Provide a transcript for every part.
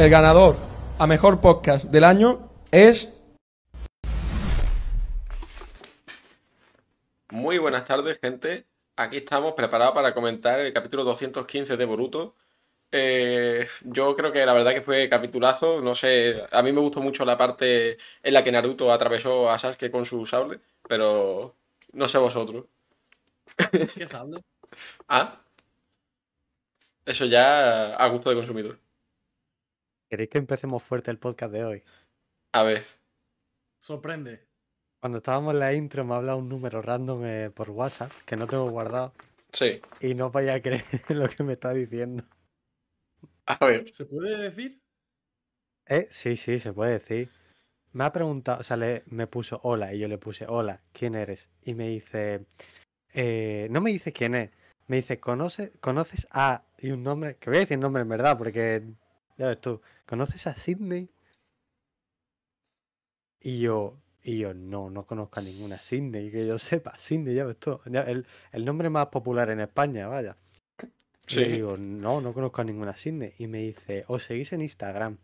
el ganador a mejor podcast del año es. Muy buenas tardes, gente. Aquí estamos preparados para comentar el capítulo 215 de Boruto. Eh, yo creo que la verdad que fue capitulazo. No sé, a mí me gustó mucho la parte en la que Naruto atravesó a Sasuke con su sable, pero no sé vosotros. ¿Qué sable? ah, eso ya a gusto de consumidor. ¿Queréis que empecemos fuerte el podcast de hoy? A ver, Sorprende. Cuando estábamos en la intro me ha hablado un número random eh, por WhatsApp que no tengo guardado sí, y no vaya a creer lo que me está diciendo. a ver. ¿Se puede decir? Eh, sí, sí, se puede decir. Me ha preguntado, o sea, le- me puso hola y yo le puse hola, ¿quién eres? Y me dice, eh, no me dice quién es, me dice, ¿conoce, ¿conoces a, y un nombre, que voy a decir nombre en verdad porque, ya ves tú, ¿conoces a Sidney? Y yo, y yo, no, no conozco a ninguna Sidney, que yo sepa, Sidney, ya ves tú, ya, el, el nombre más popular en España, vaya. Y le digo, no, no conozco a ninguna Sidney. Y me dice, os seguís en Instagram.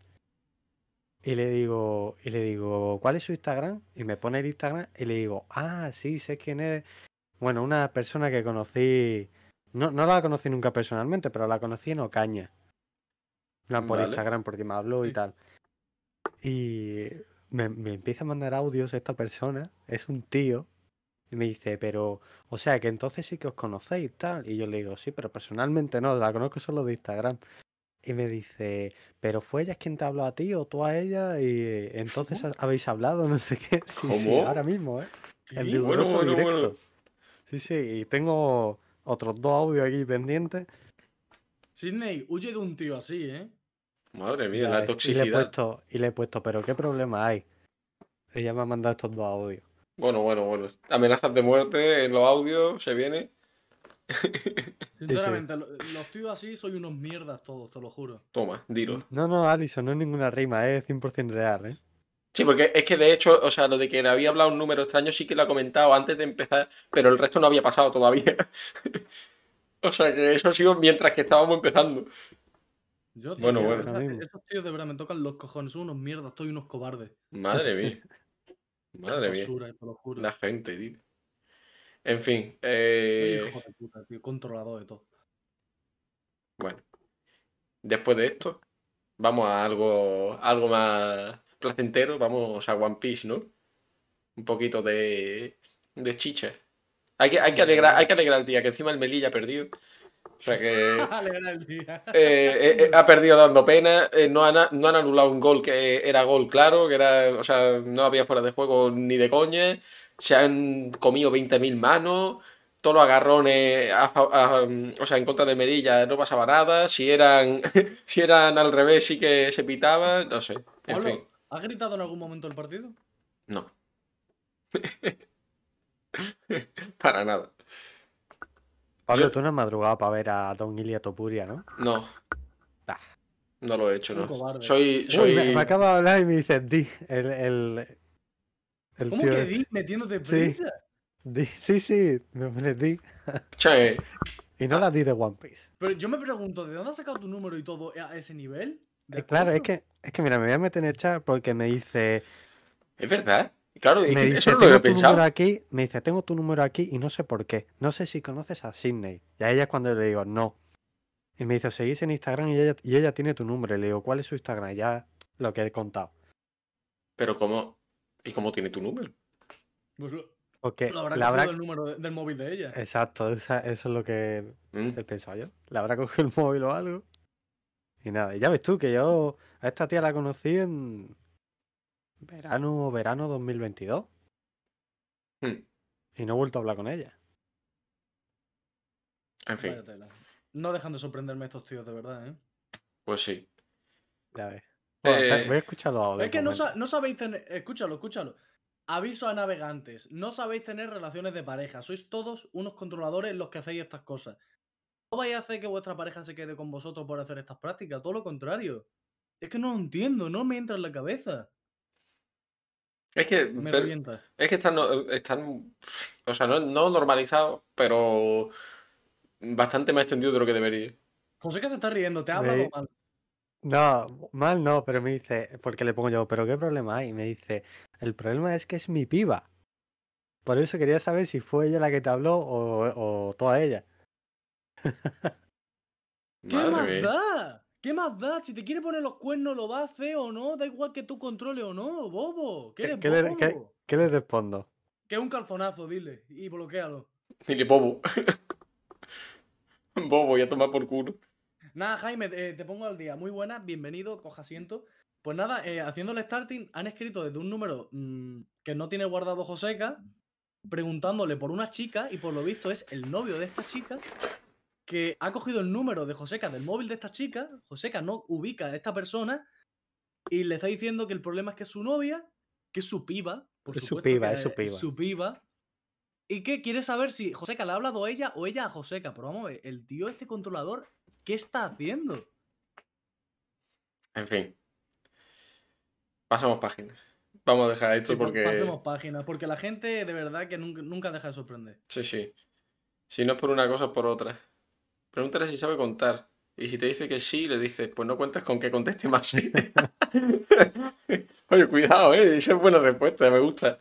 Y le digo, y le digo, ¿cuál es su Instagram? Y me pone el Instagram y le digo, ah, sí, sé quién es. Bueno, una persona que conocí. No, no la conocí nunca personalmente, pero la conocí en Ocaña. Plan, por Vale. Instagram, porque me habló y tal. Y me, me empieza a mandar audios esta persona, es un tío, y me dice, pero, o sea, que entonces sí que os conocéis tal. Y yo le digo, sí, pero personalmente no, la conozco solo de Instagram. Y me dice, pero fue ella quien te habló a ti o tú a ella y entonces ha- habéis hablado, no sé qué. Sí, sí, ahora mismo, ¿eh? Bueno, bueno. directo. Sí, sí, y tengo otros dos audios aquí pendientes. Sidney, huye de un tío así, ¿eh? Madre mía, la ves, Y le he toxicidad. puesto, y le he puesto, pero ¿qué problema hay? Ella me ha mandado estos dos audios. Bueno, bueno, bueno. Amenazas de muerte en los audios, se viene. Sinceramente, lo- los tíos así soy unos mierdas todos, te lo juro. Toma, dilo. No, no, Alison, no es ninguna rima, es 100% real, ¿eh? Sí, porque es que de hecho, o sea, lo de que le había hablado un número extraño sí que lo ha comentado antes de empezar, pero el resto no había pasado todavía. o sea, que eso ha sido mientras que estábamos empezando. Yo, Bueno, tío, bueno. esos tíos de verdad me tocan los cojones, son unos mierdas, estoy unos cobardes. Madre mía. Madre mía. Basura, te lo juro. La gente, tío. En fin, eh, hijo de puta, tío, controlador de todo. bueno. Después de esto, vamos a algo, algo más placentero. Vamos a One Piece, ¿no? Un poquito de, de chicha. Hay que, hay, que alegrar, hay que alegrar el día, que encima el Melilla ha perdido. O sea que... Eh, eh, eh, ha perdido dando pena. eh, no, han, no han anulado un gol que era gol claro, que era, o sea, no había fuera de juego ni de coña. Se han comido 20.000 manos. Todos los agarrones, a fa- a, o sea, en contra de Merilla no pasaba nada. Si eran, si eran al revés, sí que se pitaban. No sé. En fin, ¿has gritado en algún momento el partido? no. Para nada. Pablo, Yo- tú no has madrugado para ver a Don Ilia Topuria, ¿no? No. Ah. No lo he hecho, no. Soy, Uy, soy... Uy, me, me acaba de hablar y me dice Di, el, el, el ¿Cómo tío que este. di metiéndote Sí. prisa? Di, sí, sí, me pone Di. Che, Y no la Di de One Piece. Pero yo me pregunto, ¿de dónde has sacado tu número y todo a ese nivel? ¿De Eh, claro, es que, es que mira, me voy a meter en el chat porque me dice, es verdad. Claro, es me que dice, eso no lo tengo he tu pensado. número aquí, me dice, tengo tu número aquí y no sé por qué. No sé si conoces a Sidney. Y a ella es cuando le digo, no. Y me dice, seguís en Instagram y ella, y ella tiene tu número. Y le digo, ¿cuál es su Instagram? Y Ya lo que he contado. Pero ¿cómo? ¿Y cómo tiene tu número? Pues lo, Porque lo habrá cogido habrá... del número de- del móvil de ella. Exacto, esa- eso es lo que Mm, he pensado yo. Le habrá cogido el móvil o algo. Y nada, y ya ves tú que yo a esta tía la conocí en verano, verano 2022. mm. Y no he vuelto a hablar con ella. En fin. No dejan de sorprenderme estos tíos, de verdad, ¿eh? pues sí. Ya ves. Bueno, Eh, voy a escuchar los audios. Es que no, sa- no sabéis tener. Escúchalo, escúchalo. Aviso a navegantes. No sabéis tener relaciones de pareja. Sois todos unos controladores los que hacéis estas cosas. No vais a hacer que vuestra pareja se quede con vosotros por hacer estas prácticas. Todo lo contrario. Es que no lo entiendo. No me entra en la cabeza. Es que, Me pero- revienta. es que están, no- están, o sea, no, no normalizados, pero bastante más extendido de lo que debería. José que se está riendo. Te ha Me- hablado mal. No, mal no, pero me dice, porque le pongo yo, ¿pero qué problema hay? Y me dice, el problema es que es mi piba. Por eso quería saber si fue ella la que te habló o, o toda ella. ¿Qué más da? ¿Qué más da? Si te quiere poner los cuernos, lo va a hacer o no. Da igual que tú controles o no, bobo. ¿Qué ¿Qué, eres qué le, qué- qué le respondo? Que es un calzonazo, dile. Y bloquealo. Dile bobo. bobo, ya toma por culo. Nada, Jaime, eh, te pongo al día. Muy buena, bienvenido, coja asiento. Pues nada, eh, haciendo el starting, han escrito desde un número mm, que no tiene guardado Joseca, preguntándole por una chica, y por lo visto es el novio de esta chica, que ha cogido el número de Joseca del móvil de esta chica. Joseca no ubica a esta persona y le está diciendo que el problema es que es su novia, que es su piba. Por Es su supuesto piba, es su piba. su piba. Y que quiere saber si Joseca le ha hablado a ella o ella a Joseca. Pero vamos a ver, el tío, este controlador, ¿qué está haciendo? En fin. Pasamos páginas. Vamos a dejar esto Sí, porque. Pasemos páginas, porque la gente de verdad que nunca, nunca deja de sorprender. Sí, sí. Si no es por una cosa, es por otra. Pregúntale si sabe contar. Y si te dice que sí, le dices, pues no cuentes con que conteste más. Oye, cuidado, ¿eh? Esa es buena respuesta, me gusta.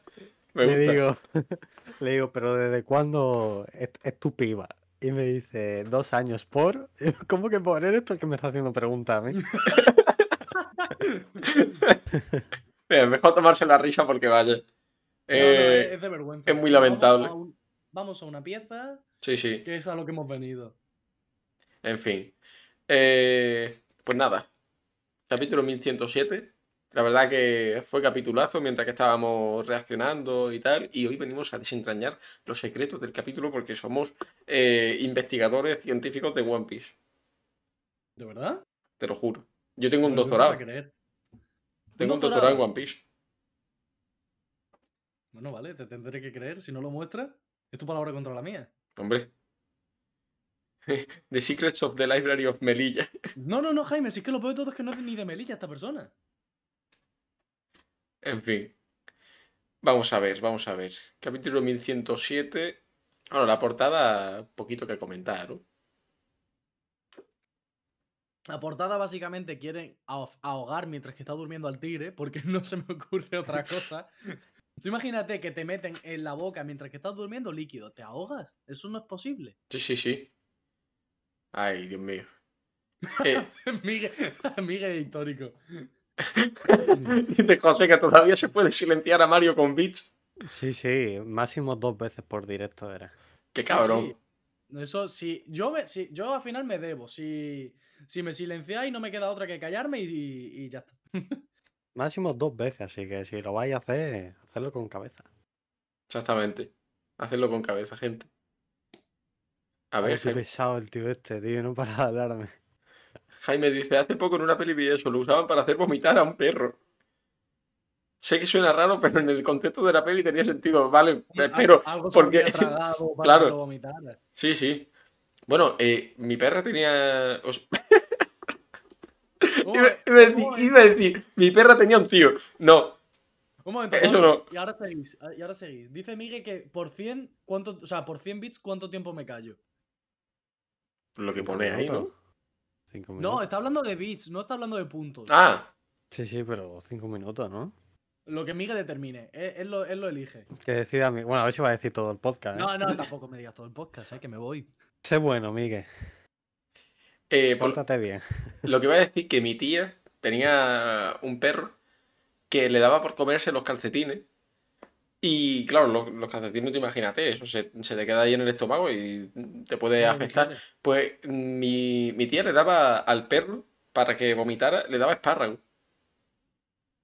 Me Le digo, le digo, pero ¿desde cuándo es, es tu piba? Y me dice, dos años por. ¿Cómo que por? ¿Eres tú el que me está haciendo preguntas a mí? Mira, mejor tomarse la risa porque vaya. No, no, Eh, es, de vergüenza. es muy Vamos a lamentable. un- Vamos a una pieza sí, sí. que es a lo que hemos venido. En fin. Eh, pues nada. Capítulo 1107. La verdad que fue capitulazo mientras que estábamos reaccionando y tal. Y hoy venimos a desentrañar los secretos del capítulo porque somos eh, investigadores científicos de One Piece. ¿De verdad? Te lo juro. Yo tengo un no doctorado. creer. Tengo un doctorado? doctorado en One Piece. Bueno, vale, te tendré que creer. Si no lo muestras, es tu palabra contra la mía. Hombre. The Secrets of the Library of Melilla. No, no, no, Jaime, si es que lo peor de todo es que no es ni de Melilla esta persona. En fin. Vamos a ver, vamos a ver. Capítulo 1107. Bueno, la portada, poquito que comentar, ¿no? La portada básicamente quiere aho- ahogar mientras que está durmiendo al tigre, porque no se me ocurre otra cosa. Tú imagínate que te meten en la boca mientras que estás durmiendo líquido. ¿Te ahogas? Eso no es posible. Sí, sí, sí. Ay, Dios mío. Eh, Miguel, Miguel histórico. dice José que todavía se puede silenciar a Mario con bits. Sí, sí, máximo dos veces por directo era. Qué cabrón. Sí. Eso sí, yo me, si, yo al final me debo. Si, si me silenciáis, no me queda otra que callarme y, y ya está. Máximo dos veces, así que si lo vais a hacer, hacerlo con cabeza. Exactamente. Hacerlo con cabeza, gente. A ver, qué pesado el tío este, tío, no para de hablarme. Jaime dice, hace poco en una peli vi eso, lo usaban para hacer vomitar a un perro. Sé que suena raro, pero en el contexto de la peli tenía sentido. Vale, pero Algo porque... habría tragado para Claro. Sí, sí. Bueno, eh, mi perra tenía... Iba, iba a un decir, momento, iba a decir, mi perra tenía un tío. No, un momento, eso no. Y ahora seguís. Y ahora seguís. Dice Miguel que por 100, ¿cuánto, o sea, por 100 bits, ¿cuánto tiempo me callo? Lo que pone ahí, ¿no? minutos. Cinco No, minutos. está hablando de bits, no está hablando de puntos. Ah, Sí, sí, pero cinco minutos, ¿no? Lo que Miguel determine. Él, él lo, él lo elige. Que decida mi... Bueno, a ver si va a decir todo el podcast, ¿eh? No, no, tampoco me digas todo el podcast, ¿eh? que me voy. Sé bueno, Miguel. eh, por- Pórtate bien. lo que iba a decir que mi tía tenía un perro que le daba por comerse los calcetines. Y claro, los, los calcetines, tú imagínate, eso se, se te queda ahí en el estómago y te puede No, afectar. Pues mi, mi tía le daba al perro, para que vomitara, le daba espárrago.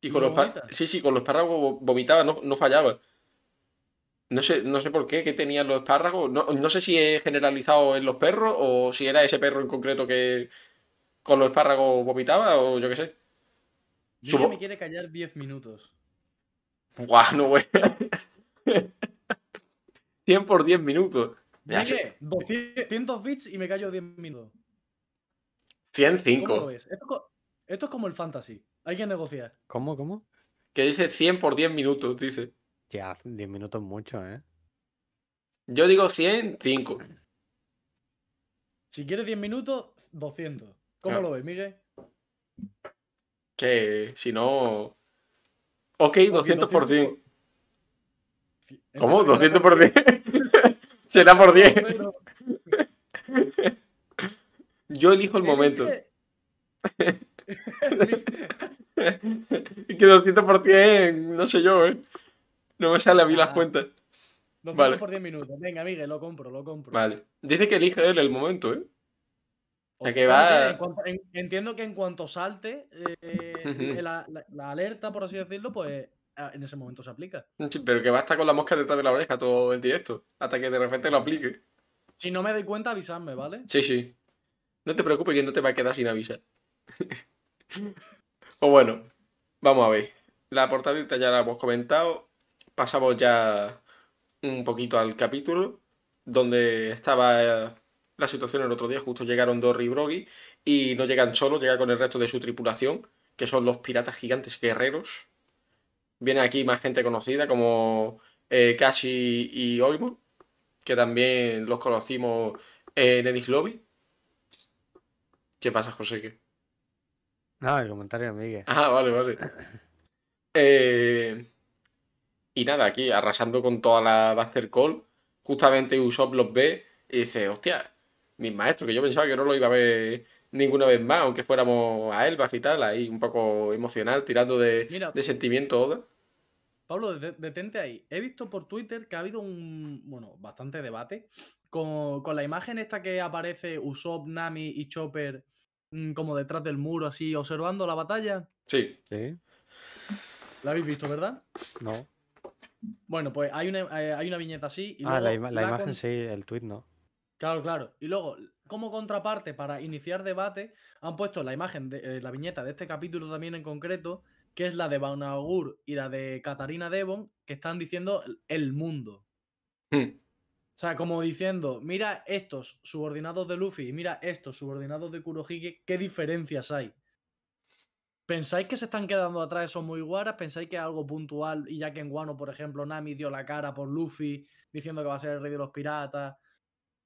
Y ¿Y con lo los? Sí, sí, con los espárragos vo- vomitaba, no, no fallaba. No sé, no sé por qué, que tenían los espárragos. No, no sé si es generalizado en los perros o si era ese perro en concreto que con los espárragos vomitaba o yo qué sé. Supo- me quiere callar 10 minutos. Guau, no, güey. 100 por 10 minutos. Miguel, 200 bits y me callo 10 minutos. ¿Cómo 105. lo ves? Esto, esto es como el fantasy. Hay que negociar. ¿Cómo, cómo? Que dice 100 por 10 minutos, dice. Ya, 10 minutos mucho, ¿eh? Yo digo 105. Si quieres 10 minutos, 200. ¿Cómo Ah. lo ves, Miguel? Que si no. Ok, 200%. ¿Cómo? Entiendo que era ¿200%? Será por 10. Pero- Yo elijo el momento. Es que 200% no sé yo, ¿eh? No me sale a mí las Ah. cuentas. 200 Vale. por 10 minutos. Venga, Miguel, lo compro, lo compro. Vale. Dice que elige él el momento, ¿eh? O sea que No sé, va- en cuanto- en- entiendo que en cuanto salte eh, la, la- la alerta, por así decirlo, pues ah, en ese momento se aplica. Sí, pero que va a estar con la mosca detrás de la oreja todo el directo. Hasta que de repente lo aplique. Si no me doy cuenta, avisadme, ¿vale? Sí, sí. No te preocupes que no te va a quedar sin avisar. o bueno, vamos a ver. La portadita ya la hemos comentado. Pasamos ya un poquito al capítulo. Donde estaba la situación el otro día. Justo llegaron Dory y Broggy. Y no llegan solos, llega con el resto de su tripulación. Que son los piratas gigantes guerreros. Viene aquí más gente conocida como eh, Kashi y Oimo. Que también los conocimos en Enix Lobby. ¿Qué pasa, José? ¿Qué? No, el comentario de Miguel. Ah, vale, vale. Eh, y nada, aquí arrasando con toda la Buster Call. Justamente Usopp los ve y dice, hostia, mis maestros, que yo pensaba que no lo iba a ver ninguna vez más, aunque fuéramos a Elbaf y tal, ahí un poco emocional, tirando de, Mira. de sentimiento Oda. Pablo, de- detente ahí. He visto por Twitter que ha habido un, bueno, bastante debate con, con la imagen esta que aparece Usopp, Nami y Chopper mm, como detrás del muro, así, observando la batalla. Sí, ¿Sí? La habéis visto, ¿verdad? No. Bueno, pues hay una, eh, hay una viñeta así. Y Ah, la, ima- la imagen con- sí, el tweet no. Claro, claro. Y luego, como contraparte, para iniciar debate, han puesto la imagen, de, eh, la viñeta de este capítulo también en concreto, que es la de Baunagur y la de Katarina Devon, que están diciendo el- mundo. Hmm. O sea, como diciendo, mira estos subordinados de Luffy y mira estos subordinados de Kurohige, ¿qué diferencias hay? ¿Pensáis que se están quedando atrás esos muy guaras? ¿Pensáis que es algo puntual? Y ya que en Guano, por ejemplo, Nami dio la cara por Luffy, diciendo que va a ser el rey de los piratas,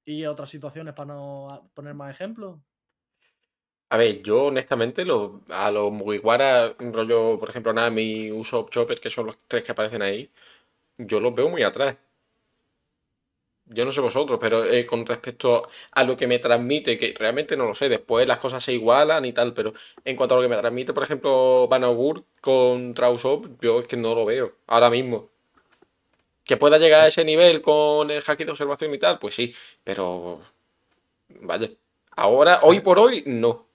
y otras situaciones para no poner más ejemplos. A ver, yo honestamente lo- a los Mugiwara, rollo, por ejemplo, Nami, Usopp, Chopper, que son los tres que aparecen ahí, yo los veo muy atrás. Yo no sé vosotros, pero eh, con respecto a lo que me transmite, que realmente no lo sé, después las cosas se igualan y tal, pero en cuanto a lo que me transmite, por ejemplo, Banaugur contra Usopp, yo es que no lo veo ahora mismo. Que pueda llegar a ese nivel con el haki de observación y tal, pues sí, pero vaya, ahora, hoy por hoy, no.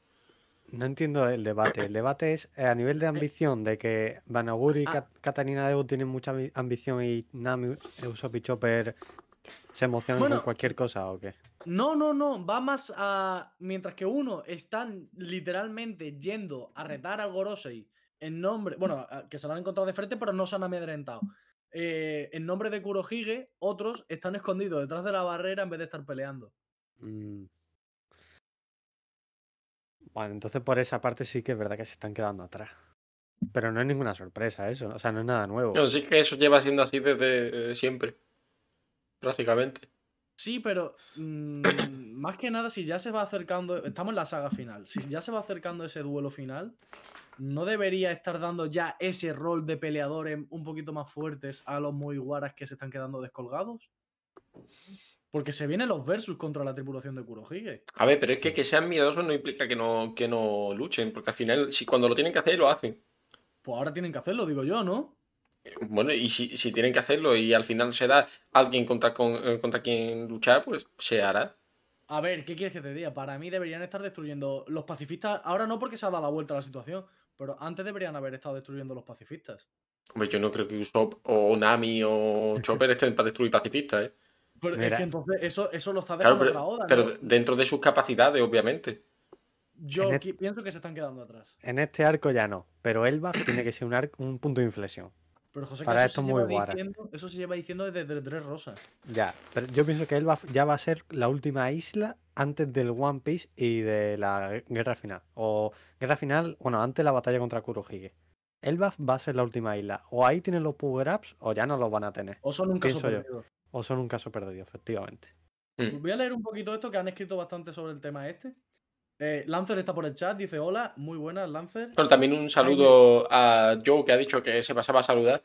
No entiendo el debate. El debate es eh, a nivel de ambición, de que Banagur y Ah. Kat- Katarina Devo tienen mucha ambi- ambición y Nami, Usopp y Chopper se emocionan con Bueno, cualquier cosa o qué. No, no, no. Va más a. Mientras que uno están literalmente yendo a retar al Gorosei en nombre. Bueno, que se lo han encontrado de frente, pero no se han amedrentado. Eh, en nombre de Kurohige, otros están escondidos detrás de la barrera en vez de estar peleando. Mm. Bueno, entonces por esa parte sí que es verdad que se están quedando atrás. Pero no es ninguna sorpresa eso, o sea, no es nada nuevo. No, sí que eso lleva siendo así desde eh, siempre. Prácticamente. Sí, pero mm, más que nada, si ya se va acercando, estamos en la saga final, si ya se va acercando ese duelo final, ¿no debería estar dando ya ese rol de peleadores un poquito más fuertes a los Mugiwaras que se están quedando descolgados? Porque se vienen los versus contra la tripulación de Kurohige. A ver, pero es que que sean miedosos no implica que no, que no luchen, porque al final, si cuando lo tienen que hacer, lo hacen. Pues ahora tienen que hacerlo, digo yo, ¿no? Bueno, y si, si tienen que hacerlo y al final se da alguien contra, con- eh, contra quien luchar, pues se hará. A ver, ¿qué quieres que te diga? Para mí deberían estar destruyendo los pacifistas. Ahora no porque se ha dado la vuelta a la situación, pero antes deberían haber estado destruyendo los pacifistas. Hombre, yo no creo que Usopp o Nami o Chopper estén para destruir pacifistas, ¿eh? Pero es que entonces eso, eso lo está Claro, dejando pero, otra Oda. pero dentro de sus capacidades, obviamente. Yo pienso que se están quedando atrás. En este arco ya no, pero Elbaf tiene que ser un, arco, un punto de inflexión. Pero José, que Para eso, esto se muy lleva guara. diciendo, eso se lleva diciendo desde Tres Rosas. Ya, pero yo pienso que Elbaf ya va a ser la última isla antes del One Piece y de la gue- guerra final. O guerra final, bueno, antes de la batalla contra Kurohige. Elbaf va a ser la última isla. O ahí tienen los power ups o ya no los van a tener. O son un caso Pienso yo. perdido. O son un caso perdido, efectivamente. Mm. Voy a leer un poquito esto que han escrito bastante sobre el tema este. Eh, Lancer está por el chat, dice hola, muy buenas, Lancer. Bueno, también un saludo a Joe que ha dicho que se pasaba a saludar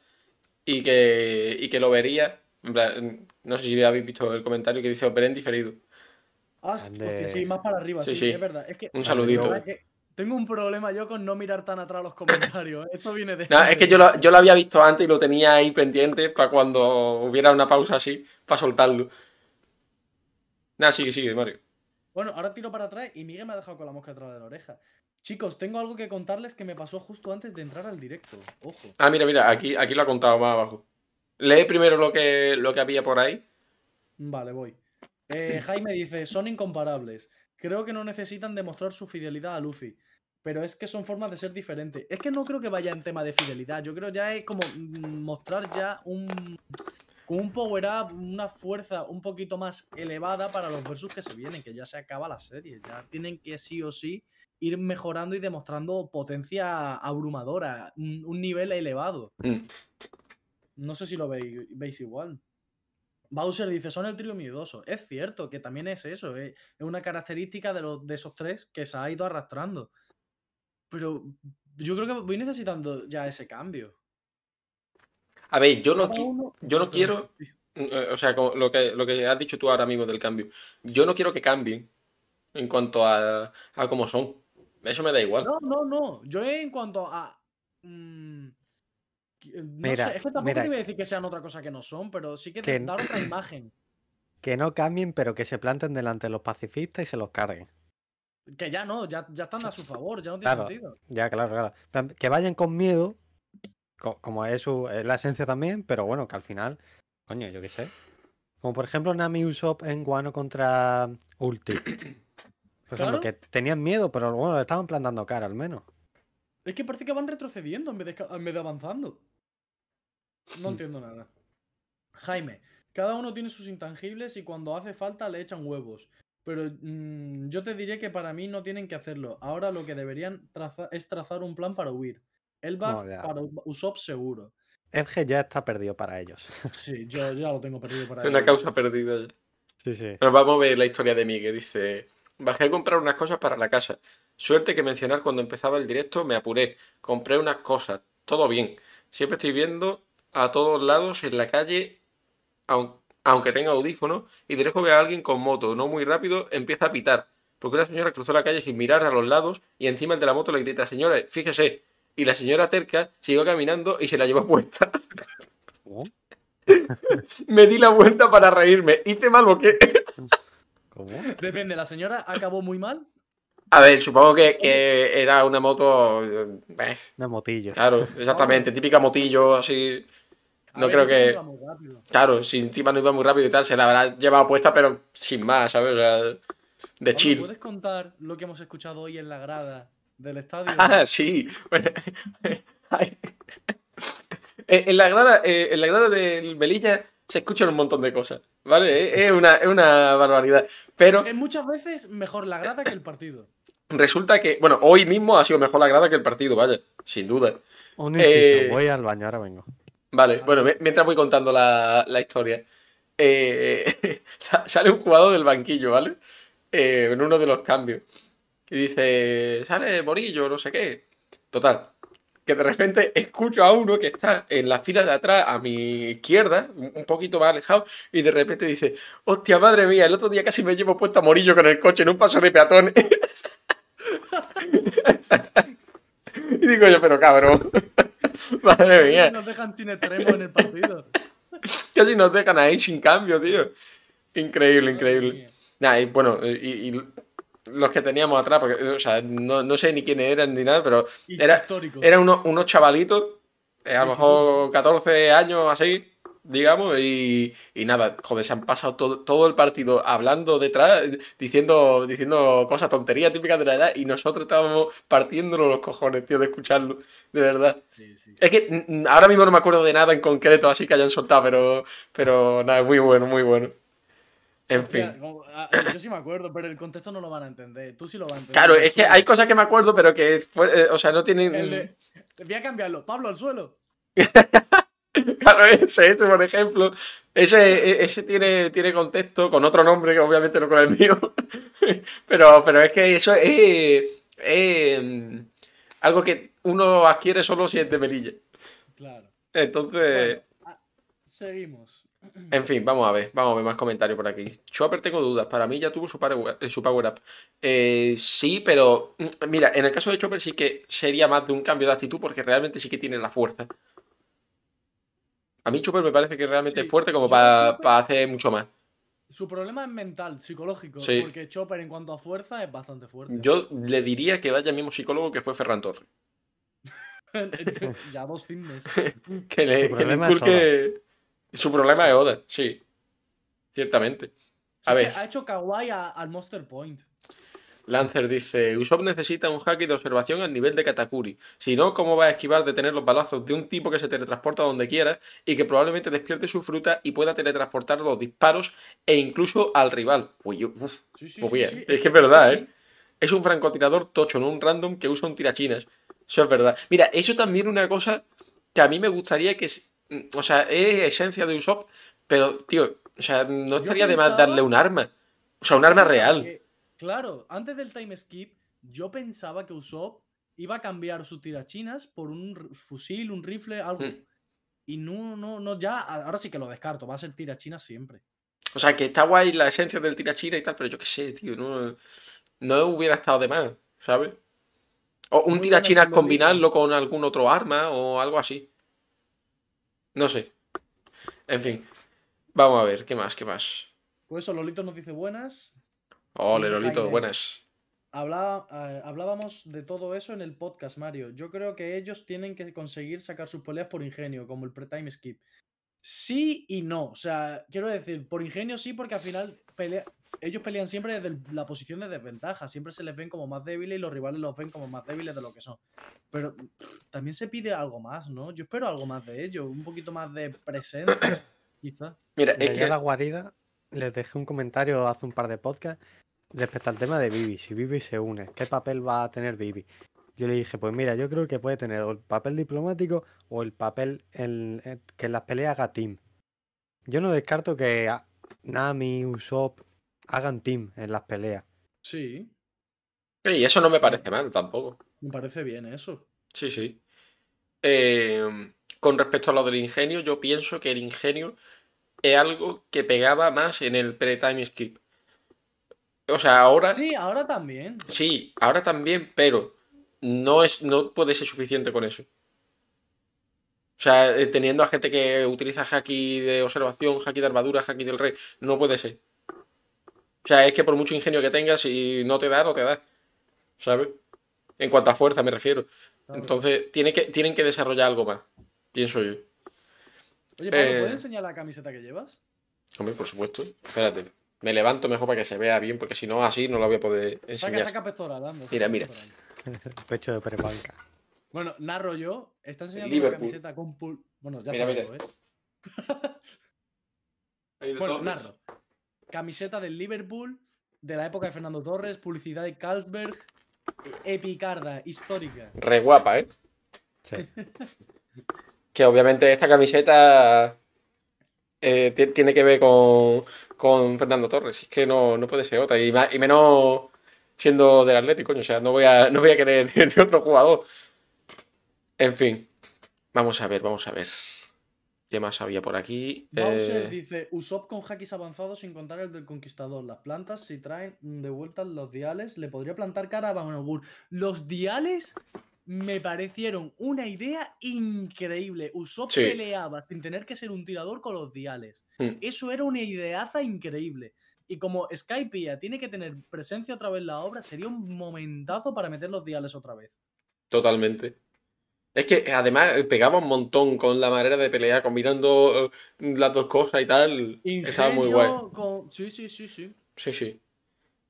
y que, y que lo vería. No sé si habéis visto el comentario que dice veré en diferido. Ah, hostia, sí, más para arriba, Sí, sí, sí. es verdad. Es que, Un saludito. es que tengo un problema yo con no mirar tan atrás los comentarios. ¿eh? Esto viene de. No, es que yo lo, yo lo había visto antes y lo tenía ahí pendiente para cuando hubiera una pausa así, para soltarlo. Nada, sigue, sigue, Mario. Bueno, ahora tiro para atrás y Miguel me ha dejado con la mosca detrás de la oreja. Chicos, tengo algo que contarles que me pasó justo antes de entrar al directo. Ojo. Ah, mira, mira, aquí, aquí lo ha contado más abajo. Lee primero lo que, lo que había por ahí. Vale, voy. Eh, Jaime dice, son incomparables. Creo que no necesitan demostrar su fidelidad a Luffy. Pero es que son formas de ser diferentes. Es que no creo que vaya en tema de fidelidad. Yo creo ya es como mm, mostrar ya un, como un power up, una fuerza un poquito más elevada para los versus que se vienen, que ya se acaba la serie. Ya tienen que sí o sí ir mejorando y demostrando potencia abrumadora, un, un nivel elevado. Mm. No sé si lo veis, veis igual. Bowser dice, son el trío miedoso. Es cierto que también es eso, eh, es una característica de, los, de esos tres que se ha ido arrastrando. Pero yo creo que voy necesitando ya ese cambio. A ver, yo no, qui- yo no quiero, sí. eh, o sea, como lo que, lo que has dicho tú ahora mismo del cambio. Yo no quiero que cambien en cuanto a, a cómo son. Eso me da igual. No, no, no. Yo en cuanto a... mm, no Mira, sé, es que tampoco mira, te voy a decir que sean otra cosa que no son, pero sí que, que te- dar otra imagen. Que no cambien, pero que se planten delante de los pacifistas y se los carguen. Que ya no, ya, ya están a su favor, ya no tiene Claro. sentido. Ya, claro, claro. Que vayan con miedo, co- como es, su, es la esencia también, pero bueno, que al final, coño, yo qué sé. Como por ejemplo Nami Usopp en Guano contra Ulti. Por ejemplo, Claro. que tenían miedo, pero bueno, le estaban plantando cara al menos. Es que parece que van retrocediendo en vez de, ca- en vez de avanzando. No Hmm. entiendo nada. Jaime, cada uno tiene sus intangibles y cuando hace falta le echan huevos. Pero mm, yo te diré que para mí no tienen que hacerlo. Ahora lo que deberían traza- es trazar un plan para huir. El buff No, para Usopp seguro. Edge ya está perdido para ellos. Sí, yo ya lo tengo perdido para Una ellos. causa perdida. ya. Sí, sí. Bueno, vamos a ver la historia de Miguel. Dice: Bajé a comprar unas cosas para la casa. Suerte que mencionar cuando empezaba el directo me apuré. Compré unas cosas. Todo bien. Siempre estoy viendo a todos lados en la calle, aun- aunque tenga audífonos, y de lejos veo a alguien con moto, no muy rápido, empieza a pitar. Porque una señora cruzó la calle sin mirar a los lados y encima el de la moto le grita, señora, fíjese. Y la señora terca siguió caminando y se la llevó puesta. ¿Cómo? Me di la vuelta para reírme. ¿Hice mal o qué? ¿Cómo? Depende, ¿la señora acabó muy mal? A ver, supongo que, que era una moto. eh, Una motillo. claro, exactamente. Típica motillo, así. No ver, creo que- iba muy rápido. Claro, si encima no iba muy rápido y tal, se la habrá llevado puesta, pero sin más, ¿sabes? O sea, de chill. ¿Puedes contar lo que hemos escuchado hoy en la grada del estadio? Ah, sí. Ay. Eh, en la grada, eh, en la grada del Melilla se escuchan un montón de cosas, ¿vale? Eh, Es una, es una barbaridad. Pero Es muchas veces mejor la grada que el partido. resulta que, bueno, hoy mismo ha sido mejor la grada que el partido, vaya, sin duda. Un inciso. Eh, Voy al baño, ahora vengo. Vale, bueno, mi- mientras voy contando la, la historia. eh, sa- sale un jugador del banquillo, ¿vale? Eh, en uno de los cambios. Y dice, sale Morillo, no sé qué. Total. Que de repente escucho a uno que está en la fila de atrás, a mi izquierda, un poquito más alejado, y de repente dice, hostia, madre mía, el otro día casi me llevo puesto a Morillo con el coche en un paso de peatones. y digo yo, pero cabrón. madre Casi mía. Nos dejan sin extremo en el partido. Casi nos dejan ahí sin cambio, tío. Increíble, increíble. Nah, y bueno, y, y los que teníamos atrás, porque, o sea, no, no sé ni quiénes eran ni nada, pero Era- histórico. eran unos, unos chavalitos, eh, a lo mejor 14 años así, digamos, y, y nada, joder, se han pasado todo, todo el partido hablando detrás, diciendo, diciendo cosas, tonterías típicas de la edad, y nosotros estábamos partiéndonos los cojones, tío, de escucharlo, de verdad. Sí, sí, sí. Es que mm, ahora mismo no me acuerdo de nada en concreto así que hayan soltado, pero, pero nada, muy bueno, muy bueno. En Hostia, fin. como- ah, yo sí me acuerdo, pero el contexto no lo van a entender. Tú sí lo vas a entender. Claro, es que hay cosas que me acuerdo, pero que, fue- eh, o sea, no tienen... De- Voy a cambiarlo. Pablo, al suelo. Claro, ese, ese, por ejemplo. Ese, ese tiene, tiene contexto con otro nombre que obviamente no con el mío. Pero, pero es que eso es, mm, algo que uno adquiere solo si es de Melilla. Claro. Entonces, Bueno, ah, seguimos. En fin, vamos a ver, vamos a ver más comentarios por aquí. Chopper tengo dudas, para mí ya tuvo su power, eh, su power up. Eh, sí, pero mm, mira, en el caso de Chopper sí que sería más de un cambio de actitud porque realmente sí que tiene la fuerza. A mí Chopper me parece que realmente Sí, es fuerte como para Chopper- hacer mucho más. Su problema es mental, psicológico, Sí. porque Chopper en cuanto a fuerza es bastante fuerte. Yo le diría que vaya al mismo psicólogo que fue Ferran Torres. ya dos fines. Que le, que inculque- Su problema es Oda, sí. Ciertamente. A ver. Ha hecho kawaii a- al Monster Point. Lancer dice, Usopp necesita un haki de observación al nivel de Katakuri. Si no, ¿cómo va a esquivar de tener los balazos de un tipo que se teletransporta donde quiera y que probablemente despierte su fruta y pueda teletransportar los disparos e incluso al rival? Uy, uf, Sí, sí, pues sí, bien. sí, Es que es verdad, sí. ¿eh? Es un francotirador tocho, no un random que usa un tirachinas. Eso es verdad. Mira, eso también es una cosa que a mí me gustaría que... O sea, es esencia de Usopp, pero, tío, o sea, no estaría de más darle un arma. O sea, un arma real. que- claro, antes del time skip, yo pensaba que Usopp iba a cambiar su tirachinas por un fusil, un rifle, algo. Mm. Y no, no, no, ya, ahora sí que lo descarto, va a ser tirachinas siempre. O sea, que está guay la esencia del tirachina y tal, pero yo qué sé, tío, no, no hubiera estado de más, ¿sabes? O un tirachinas combinarlo con algún otro arma o algo así. No sé. En fin. Vamos a ver, ¿qué más? ¿Qué más? Por eso Lolito nos dice buenas. Ole, Lolito, buenas. Habla- eh, hablábamos de todo eso en el podcast, Mario. Yo creo que ellos tienen que conseguir sacar sus peleas por ingenio, como el pre-time skip. Sí y no. O sea, quiero decir, por ingenio sí, porque al final pelea- ellos pelean siempre desde la posición de desventaja. Siempre se les ven como más débiles y los rivales los ven como más débiles de lo que son. Pero pff, también se pide algo más, ¿no? Yo espero algo más de ellos, un poquito más de presencia, quizá. Mira, es que. la guarida les dejé un comentario hace un par de podcasts respecto al tema de Vivi. Si Vivi se une, ¿qué papel va a tener Vivi? Yo le dije, pues mira, yo creo que puede tener o el papel diplomático o el papel en, en- que en las peleas haga team. Yo no descarto que a- Nami, Usopp hagan team en las peleas. Sí, Y eso no me parece mal tampoco. me parece bien eso. Sí, sí. Eh, con respecto a lo del ingenio, yo pienso que el ingenio es algo que pegaba más en el pre-time skip. O sea, ahora. Sí, ahora también. Sí, ahora también, pero no es, no puede ser suficiente con eso. O sea, eh, teniendo a gente que utiliza haki de observación, haki de armadura, haki del rey, no puede ser. O sea, es que por mucho ingenio que tengas, si no te da, no te da. ¿Sabes? En cuanto a fuerza me refiero. Entonces, tiene que, tienen que desarrollar algo más. Pienso yo. Oye, Pablo, eh, ¿puedes enseñar la camiseta que llevas? Hombre, por supuesto. Espérate. Me levanto mejor para que se vea bien, porque si no, así no la voy a poder Saca, enseñar. saca pectoral, anda, saca Mira, mira. pectoral. Pecho de prebanca. Bueno, narro yo. Está enseñando una Liverpool. camiseta con pul... Bueno, ya Mira, mira. ¿eh? Ahí de Bueno, todo. narro. Camiseta del Liverpool, de la época de Fernando Torres, publicidad de Carlsberg, e- epicarda, histórica. Re guapa, ¿eh? Sí. Que obviamente esta camiseta eh, ti- tiene que ver con, con Fernando Torres. Es que no, no puede ser otra. Y, menos siendo del Atlético, coño. O sea, no voy a, no voy a querer de otro jugador. En fin. Vamos a ver, vamos a ver. ¿Qué más había por aquí? Bowser Eh, dice, Usopp con hakis avanzados sin contar el del conquistador. Las plantas, si traen de vuelta los diales, le podría plantar cara a Bangur. Los diales me parecieron una idea increíble. Usopp Sí. peleaba sin tener que ser un tirador con los diales. Mm. Eso era una ideaza increíble. Y como Skypiea tiene que tener presencia otra vez en la obra, sería un momentazo para meter los diales otra vez. Totalmente. Es que además eh, pegaba un montón con la manera de pelear, combinando eh, las dos cosas y tal. Estaba muy guay. Con- Sí, sí, sí, sí. Sí, sí.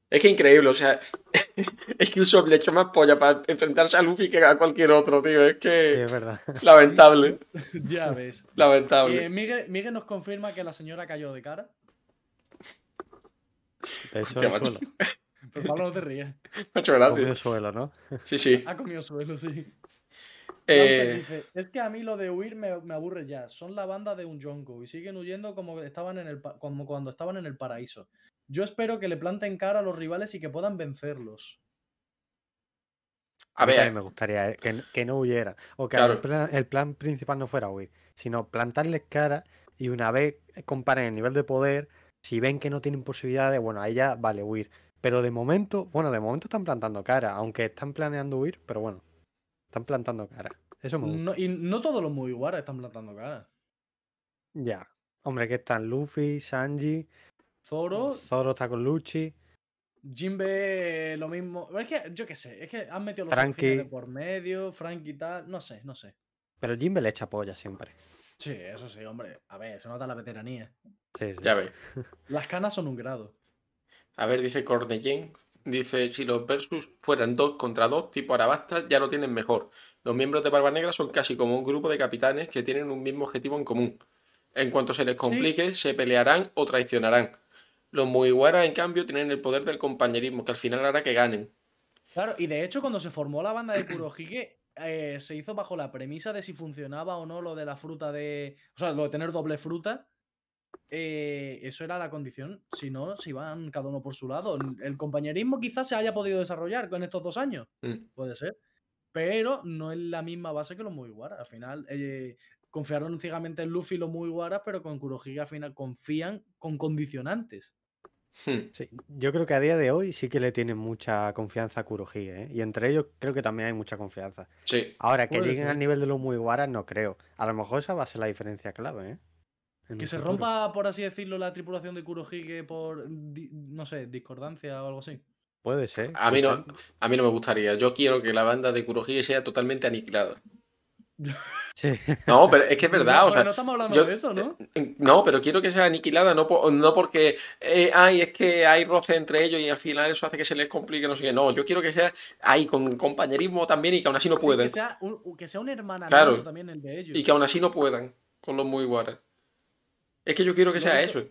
Es que increíble, o sea, es que Usopp le echó más polla para enfrentarse a Luffy que a cualquier otro, tío. Es Sí, que es verdad. lamentable, ya ves. lamentable. Eh, Miguel, Miguel nos confirma que la señora cayó de cara. De suelo. Pero Pablo no te ríes. Muchas Comió gracias. suelo, ¿no? Sí, sí. Ha comido suelo, sí. Eh, dice, es que a mí lo de huir me, me aburre ya. Son la banda de un Jonko y siguen huyendo como, estaban en el, como cuando estaban en el paraíso. Yo espero que le planten cara a los rivales y que puedan vencerlos. a mí ver, también me gustaría eh, que, no huyeran. O que el, plan, el plan principal no fuera huir, sino plantarles cara y una vez comparen el nivel de poder, si ven que no tienen posibilidades, bueno, ahí ya vale huir. Pero de momento, bueno, de momento están plantando cara, aunque están planeando huir, pero bueno, están plantando cara. Eso me gusta. No- y no todos los Mugiwara están plantando cara. Ya. Hombre, que están Luffy, Sanji, Zoro, Zoro está con Luchi. Jinbe, lo mismo. Es que, yo qué sé, es que han metido los Frankie. de por medio, Frankie y tal. No sé, no sé. Pero Jimbe le echa polla siempre. Sí, eso sí, hombre. A ver, se nota la veteranía. Sí, sí. ya ves. Las canas son un grado. A ver, dice Cornellén. Dice, si los versus fueran dos contra dos, tipo Arabasta, ya lo tienen mejor. Los miembros de Barba Negra son casi como un grupo de capitanes que tienen un mismo objetivo en común. En cuanto se les complique, se pelearán o traicionarán. Los Mugiwara, en cambio, tienen el poder del compañerismo, que al final hará que ganen. Claro, y de hecho, cuando se formó la banda de Kurohige, eh, se hizo bajo la premisa de si funcionaba o no lo de la fruta de. O sea, lo de tener doble fruta. Eh, eso era la condición. Si no, se iban cada uno por su lado. El compañerismo quizás se haya podido desarrollar con estos dos años. Mm. Puede ser. Pero no es la misma base que los Mugiwara. Al final, eh, confiaron ciegamente en Luffy y los Mugiwara, pero con Kurohige al final confían con condicionantes. Hmm. Sí, yo creo que a día de hoy sí que le tienen mucha confianza a Kurohige, ¿eh? Y entre ellos creo que también hay mucha confianza. Sí. Ahora, que lleguen ser. al nivel de los Mugiwara, no creo. A lo mejor esa va a ser la diferencia clave, ¿eh? Que se futuro. rompa, por así decirlo, la tripulación de Kurohige por, di- no sé, discordancia o algo así. Puede ser. A mí no, a mí no me gustaría. Yo quiero que la banda de Kurohige sea totalmente aniquilada. Sí. No, pero es que es verdad, o Pues sea, no estamos hablando yo- de eso, ¿no? Eh, No, pero quiero que sea aniquilada, no, po- no porque, eh, ay, es que hay roce entre ellos y al final eso hace que se les complique, no sé qué. No, yo quiero que sea ahí con compañerismo también y que aún así no Sí, puedan. que, sea un, que sea un hermanamiento Claro. también el de ellos. Y que aún así no puedan con los muy guaras. Es que yo quiero que sea eso.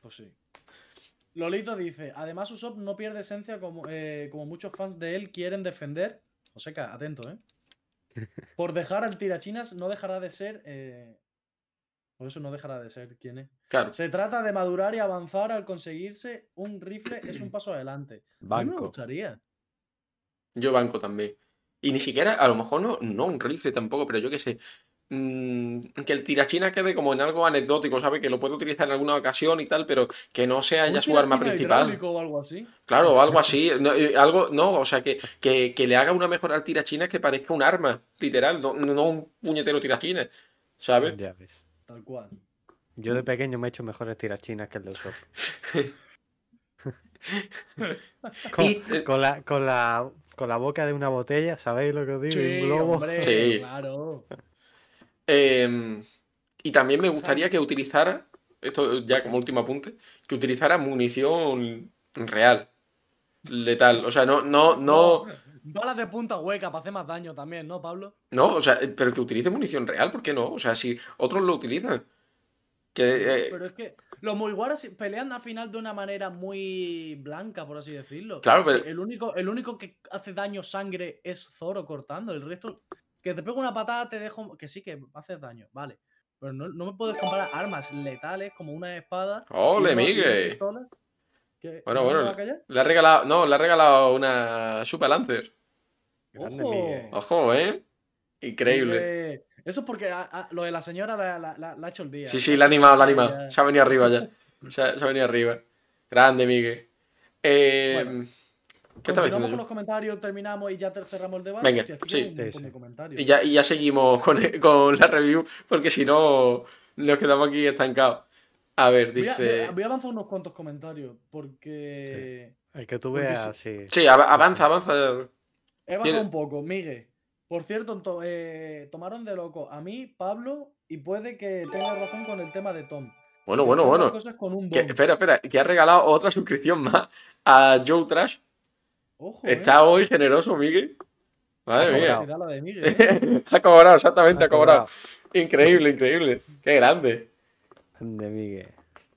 Pues sí. Lolito dice, además Usopp no pierde esencia como, eh, como muchos fans de él quieren defender. Joseca, atento, ¿eh? Por dejar al tirachinas no dejará de ser... Eh... Por eso no dejará de ser, ¿quién es? Claro. Se trata de madurar y avanzar al conseguirse un rifle es un paso adelante. Mí me Banco. gustaría. Yo banco también. Y ni siquiera, a lo mejor no, no un rifle tampoco, pero yo qué sé. Mm, que el tirachina quede como en algo anecdótico, ¿sabe? Que lo puede utilizar en alguna ocasión y tal, pero que no sea ya su arma principal. o algo así. Claro, o algo así. No, eh, algo, no, o sea, que, que, que le haga una mejora al tirachina que parezca un arma, literal, no, no un puñetero tirachina, ¿sabes? Ya ves. Tal cual. Yo de pequeño me he hecho mejores tirachinas que el de Usopp. con, Y, eh, con la, con, la, con la boca de una botella, ¿sabéis lo que os digo? Sí, un globo. hombre, Sí. claro. Eh, y también me gustaría que utilizara, esto ya como último apunte, que utilizara munición real, letal. O sea, no, no, no, Balas de punta hueca para hacer más daño también, ¿no, Pablo? no, o sea, eh, pero que utilice munición real, ¿por qué no? O sea, si otros lo utilizan. Que, eh, Pero es que los Mugiwaras pelean al final de una manera muy blanca, por así decirlo. Claro, pero- el, único, el único que hace daño sangre es Zoro cortando. El resto, que te pega una patada, te dejo. Que sí, que haces daño, vale. Pero no, no me puedes comparar armas letales como una espada. ¡Ole, una- y una Migue! pistola. ¿Qué? Bueno, ¿No me bueno, le ha regalado, no, le ha regalado una Super Lancer. Grande ¡Ojo! Miguel. Ojo, ¿eh? Increíble. Eso es porque a- a- lo de la señora la, la- la- la ha hecho el día. Sí, sí, la ha animado, la ha animado. Ya. Se ha venido arriba ya. Se ha, se ha venido arriba. Grande, Miguel. Eh, Bueno, ¿Qué Continuamos diciendo con los comentarios, terminamos y ya cerramos el debate. Venga, aquí sí. Y ya, y ya seguimos con, con la review, porque si no, nos quedamos aquí estancados. A ver, Voy a, dice. voy a avanzar unos cuantos comentarios porque El que tú veas, sí. Sí, av- avanza, avanza. he bajado Tiene- un poco. Miguel, por cierto, to- eh, tomaron de loco a mí, Pablo, y puede que tenga razón con el tema de Tom. Bueno, bueno, bueno. cosas con un Que- don. espera, espera, que ha regalado otra suscripción más a Joe Trash. Ojo, eh. Está hoy generoso, Miguel. Madre mía. de Miguel, eh. ha cobrado, exactamente, ha Ha cobrado. cobrado. Increíble, increíble. Qué grande. De Miguel.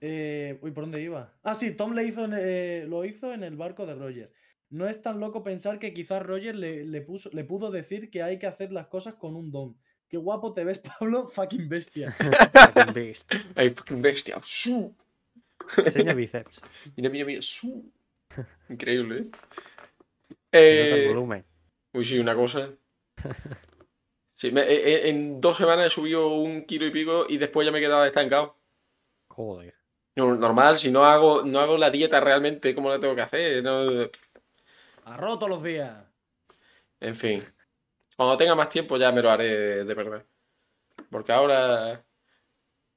Eh, uy, ¿por dónde iba? Ah, sí, Tom le hizo en, eh, lo hizo en el barco de Roger. No es tan loco pensar que quizás Roger le, le puso, le pudo decir que hay que hacer las cosas con un don. Qué guapo te ves, Pablo, fucking bestia. Fucking beast. Ay, fucking bestia. ¡Su! Enseña bíceps. Mira, mira, mira. ¡Su! Increíble, ¿eh? Nota el Eh, volumen. Uy, sí, una cosa. Sí, me- eh, eh, en dos semanas he subido un kilo y pico y después ya me he quedado estancado. Joder. No, Normal, si no hago, no hago la dieta realmente como la tengo que hacer. no- Arroz todos los días. En fin. Cuando tenga más tiempo ya me lo haré de verdad. Porque ahora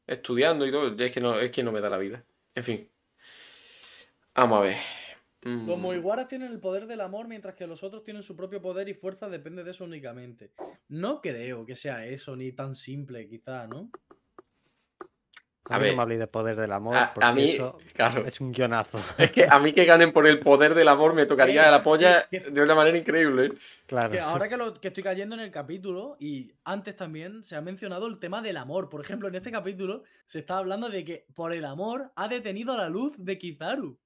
estudiando y todo, es que no, es que no me da la vida. En fin. Vamos a ver. Mm, Como iguaras tienen el poder del amor, mientras que los otros tienen su propio poder y fuerza, depende de eso únicamente. No creo que sea eso, ni tan simple, quizá, ¿no? A, A mí ver. no me habléis de poder del amor. A, porque a mí, eso claro. es un guionazo. Es que a mí que ganen por el poder del amor me tocaría la polla de una manera increíble. ¿eh? Claro. Que ahora que, lo, que estoy cayendo en el capítulo, y antes también se ha mencionado el tema del amor. Por ejemplo, en este capítulo se está hablando de que por el amor ha detenido la luz de Kizaru.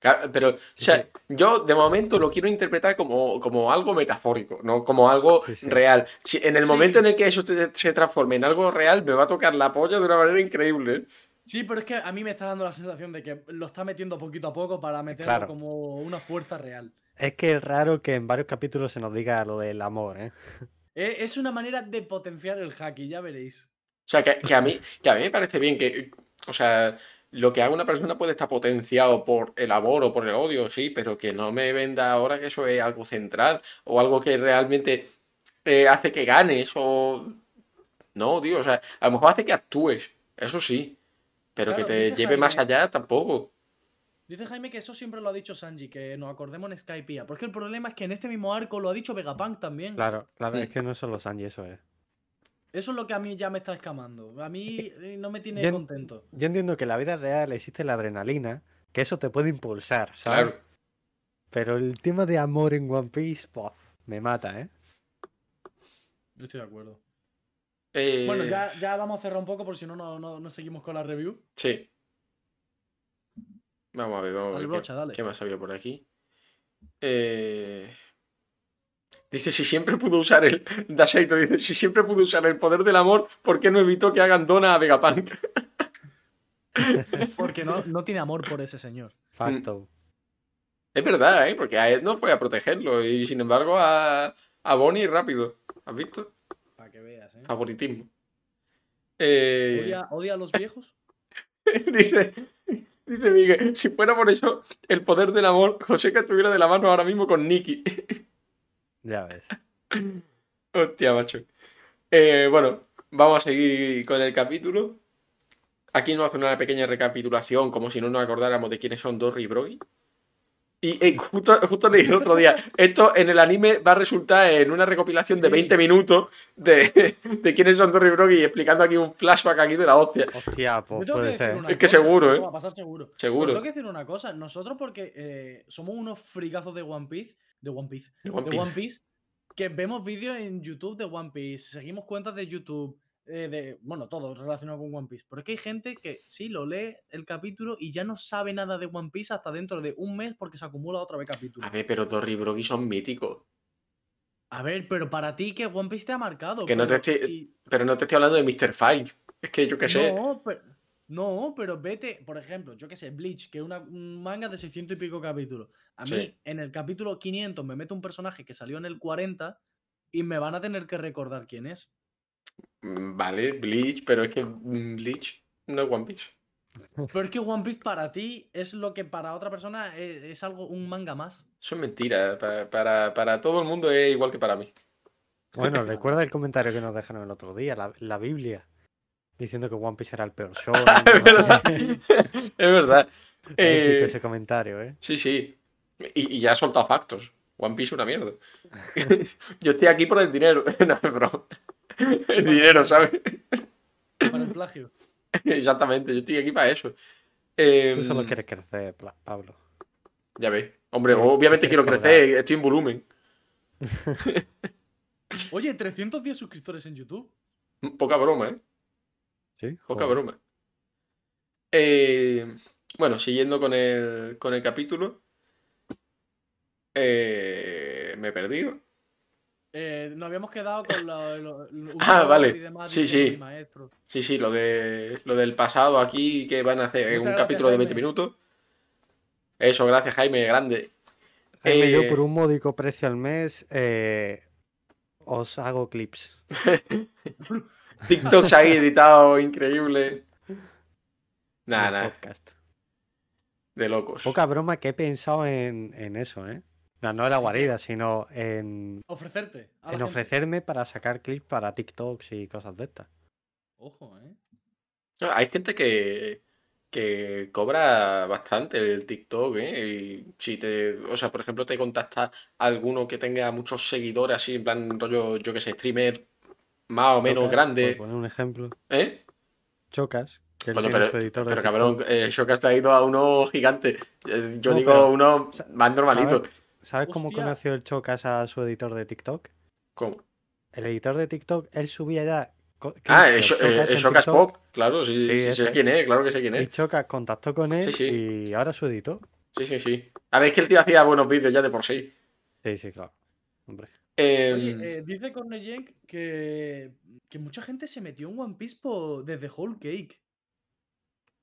Claro, pero, o sea, yo de momento lo quiero interpretar como, como algo metafórico, no como algo Sí, sí. real. Si, en el Sí. momento en el que eso te- se transforme en algo real, me va a tocar la polla de una manera increíble. ¿eh? Sí, pero es que a mí me está dando la sensación de que lo está metiendo poquito a poco para meterlo Claro. como una fuerza real. Es que es raro que en varios capítulos se nos diga lo del amor, ¿eh? Eh, Es una manera de potenciar el haki, ya veréis. O sea, que, que a mí, que a mí me parece bien que, o sea, lo que haga una persona puede estar potenciado por el amor o por el odio, sí, pero que no me venda ahora que eso es algo central o algo que realmente eh, hace que ganes o... No, tío, o sea, a lo mejor hace que actúes, eso sí, pero que te lleve más allá tampoco. Dice Jaime que eso siempre lo ha dicho Sanji, que nos acordemos en Skypiea. Porque el problema es que en este mismo arco lo ha dicho Vegapunk también. Claro, claro, Mm. es que no es solo Sanji, eso es. Eso es lo que a mí ya me está escamando. A mí no me tiene Yo en- contento. Yo entiendo que en la vida real existe la adrenalina, que eso te puede impulsar, ¿sabes? Claro. Pero el tema de amor en One Piece, ¡puf! me mata, ¿eh? Yo estoy de acuerdo. Eh, Bueno, ya, ya vamos a cerrar un poco por si no, no, no, no seguimos con la review. Sí. Vamos a ver, vamos a ver. ¿qué- dale. ¿Qué más había por aquí? Eh, Dice, si siempre pudo usar el... Daseito dice, si siempre pudo usar el poder del amor, ¿por qué no evitó que hagan dona a Vegapunk? Porque no, no tiene amor por ese señor. Facto. Es verdad, ¿eh? Porque a él no fue a protegerlo y sin embargo a, a Bonnie rápido. ¿Has visto? Para que veas, ¿eh? Favoritismo. Eh, ¿Odia, odia a los viejos? dice, dice Miguel, si fuera por eso el poder del amor, José que estuviera de la mano ahora mismo con Nicky. Ya ves. Hostia, macho. Eh, bueno, vamos a seguir con el capítulo. Aquí nos hace una pequeña recapitulación, como si no nos acordáramos de quiénes son Dory y Brogy. Y eh, justo, justo leí el otro día, esto en el anime va a resultar en una recopilación de Sí. 20 minutos de, de quiénes son Dory y Brogy explicando aquí un flashback aquí de la hostia. Hostia, pues puede ser. Es que seguro, ¿eh? Va a pasar seguro. Seguro. Pero tengo que decir una cosa. Nosotros porque eh, somos unos frigazos de One Piece. De One Piece. De One de Piece. One Piece. Que vemos vídeos en YouTube de One Piece. Seguimos cuentas de YouTube. eh, de, bueno, todo relacionado con One Piece. Pero es que hay gente que sí lo lee el capítulo y ya no sabe nada de One Piece hasta dentro de un mes porque se acumula otra vez capítulo. A ver, pero Dory y Brogy son míticos. A ver, pero para ti que One Piece te ha marcado. Que no te pero estoy- si- Pero no te estoy hablando de Mr. Five. Es que yo qué sé. No, pero, no, pero vete, por ejemplo, yo que sé, Bleach, que es un manga de 600 y pico capítulos. A Sí. mí, en el capítulo 500 me mete un personaje que salió en el 40 y me van a tener que recordar quién es. Mm, Vale, Bleach, pero es que mm, Bleach no es One Piece. Pero es que One Piece para ti es lo que para otra persona es, es algo, un manga más. Eso es mentira. pa- Para, para todo el mundo es igual que para mí. Bueno, recuerda el comentario que nos dejaron el otro día, la, la Biblia, diciendo que One Piece era el peor show. es verdad. es verdad. Eh, ese comentario, ¿eh? sí, sí. Y, y ya ha soltado factos. One Piece es una mierda. Yo estoy aquí por el dinero. no, broma. El dinero, ¿sabes? Para el plagio. Exactamente, yo estoy aquí para eso. Eh, Tú solo quieres crecer, Pablo. Ya ves. Hombre, Sí, obviamente quiero crecer, estoy en volumen. Oye, 310 suscriptores en YouTube. Poca broma, ¿eh? ¿Sí? Poca Joder. broma. Eh, bueno, siguiendo con el, con el capítulo. Eh, me he perdido. Eh, nos habíamos quedado con lo, lo- lo- Ah, vale. demás, Sí, sí. y maestros. Sí, sí, lo de lo del pasado aquí que van a hacer Muchas un gracias, capítulo de 20 Jaime. minutos. Eso, gracias Jaime, grande. Jaime, Eh, yo por un módico precio al mes eh, os hago clips. TikToks ahí editado, increíble. Nada, de nada, podcast. de locos. Poca broma que he pensado en, en eso, ¿eh? No, no en la guarida, sino en, Ofrecerte. a la en gente. ofrecerme para sacar clips para TikToks y cosas de estas. Ojo, ¿eh? No, Hay gente que, que cobra bastante el TikTok, ¿eh? Y si te, o sea, por ejemplo, te contacta alguno que tenga muchos seguidores, así, en plan, rollo, yo que sé, streamer más o menos Chocas, grande, Por poner un ejemplo. ¿eh? Chocas. Que tiene pero, su editor de pero cabrón, eh, Shocas te ha ido a uno gigante. Eh, Yo No, digo pero, uno más normalito. ¿Sabes, sabes cómo conoció el Chocas a su editor de TikTok? ¿Cómo? El editor de TikTok, él subía ya. Ah, eh, Chocas TikTok, Pop, claro, sí, Sí, sí, sé quién es, claro que sé quién Y es. Chocas contactó con él Sí, sí. y ahora su editor. Sí, sí, sí. A ver, es que el tío hacía buenos vídeos ya de por sí. Sí, sí, claro. Hombre. Em, Oye, eh, dice Cornejenk que, que mucha gente se metió en One Piece po- desde Whole Cake.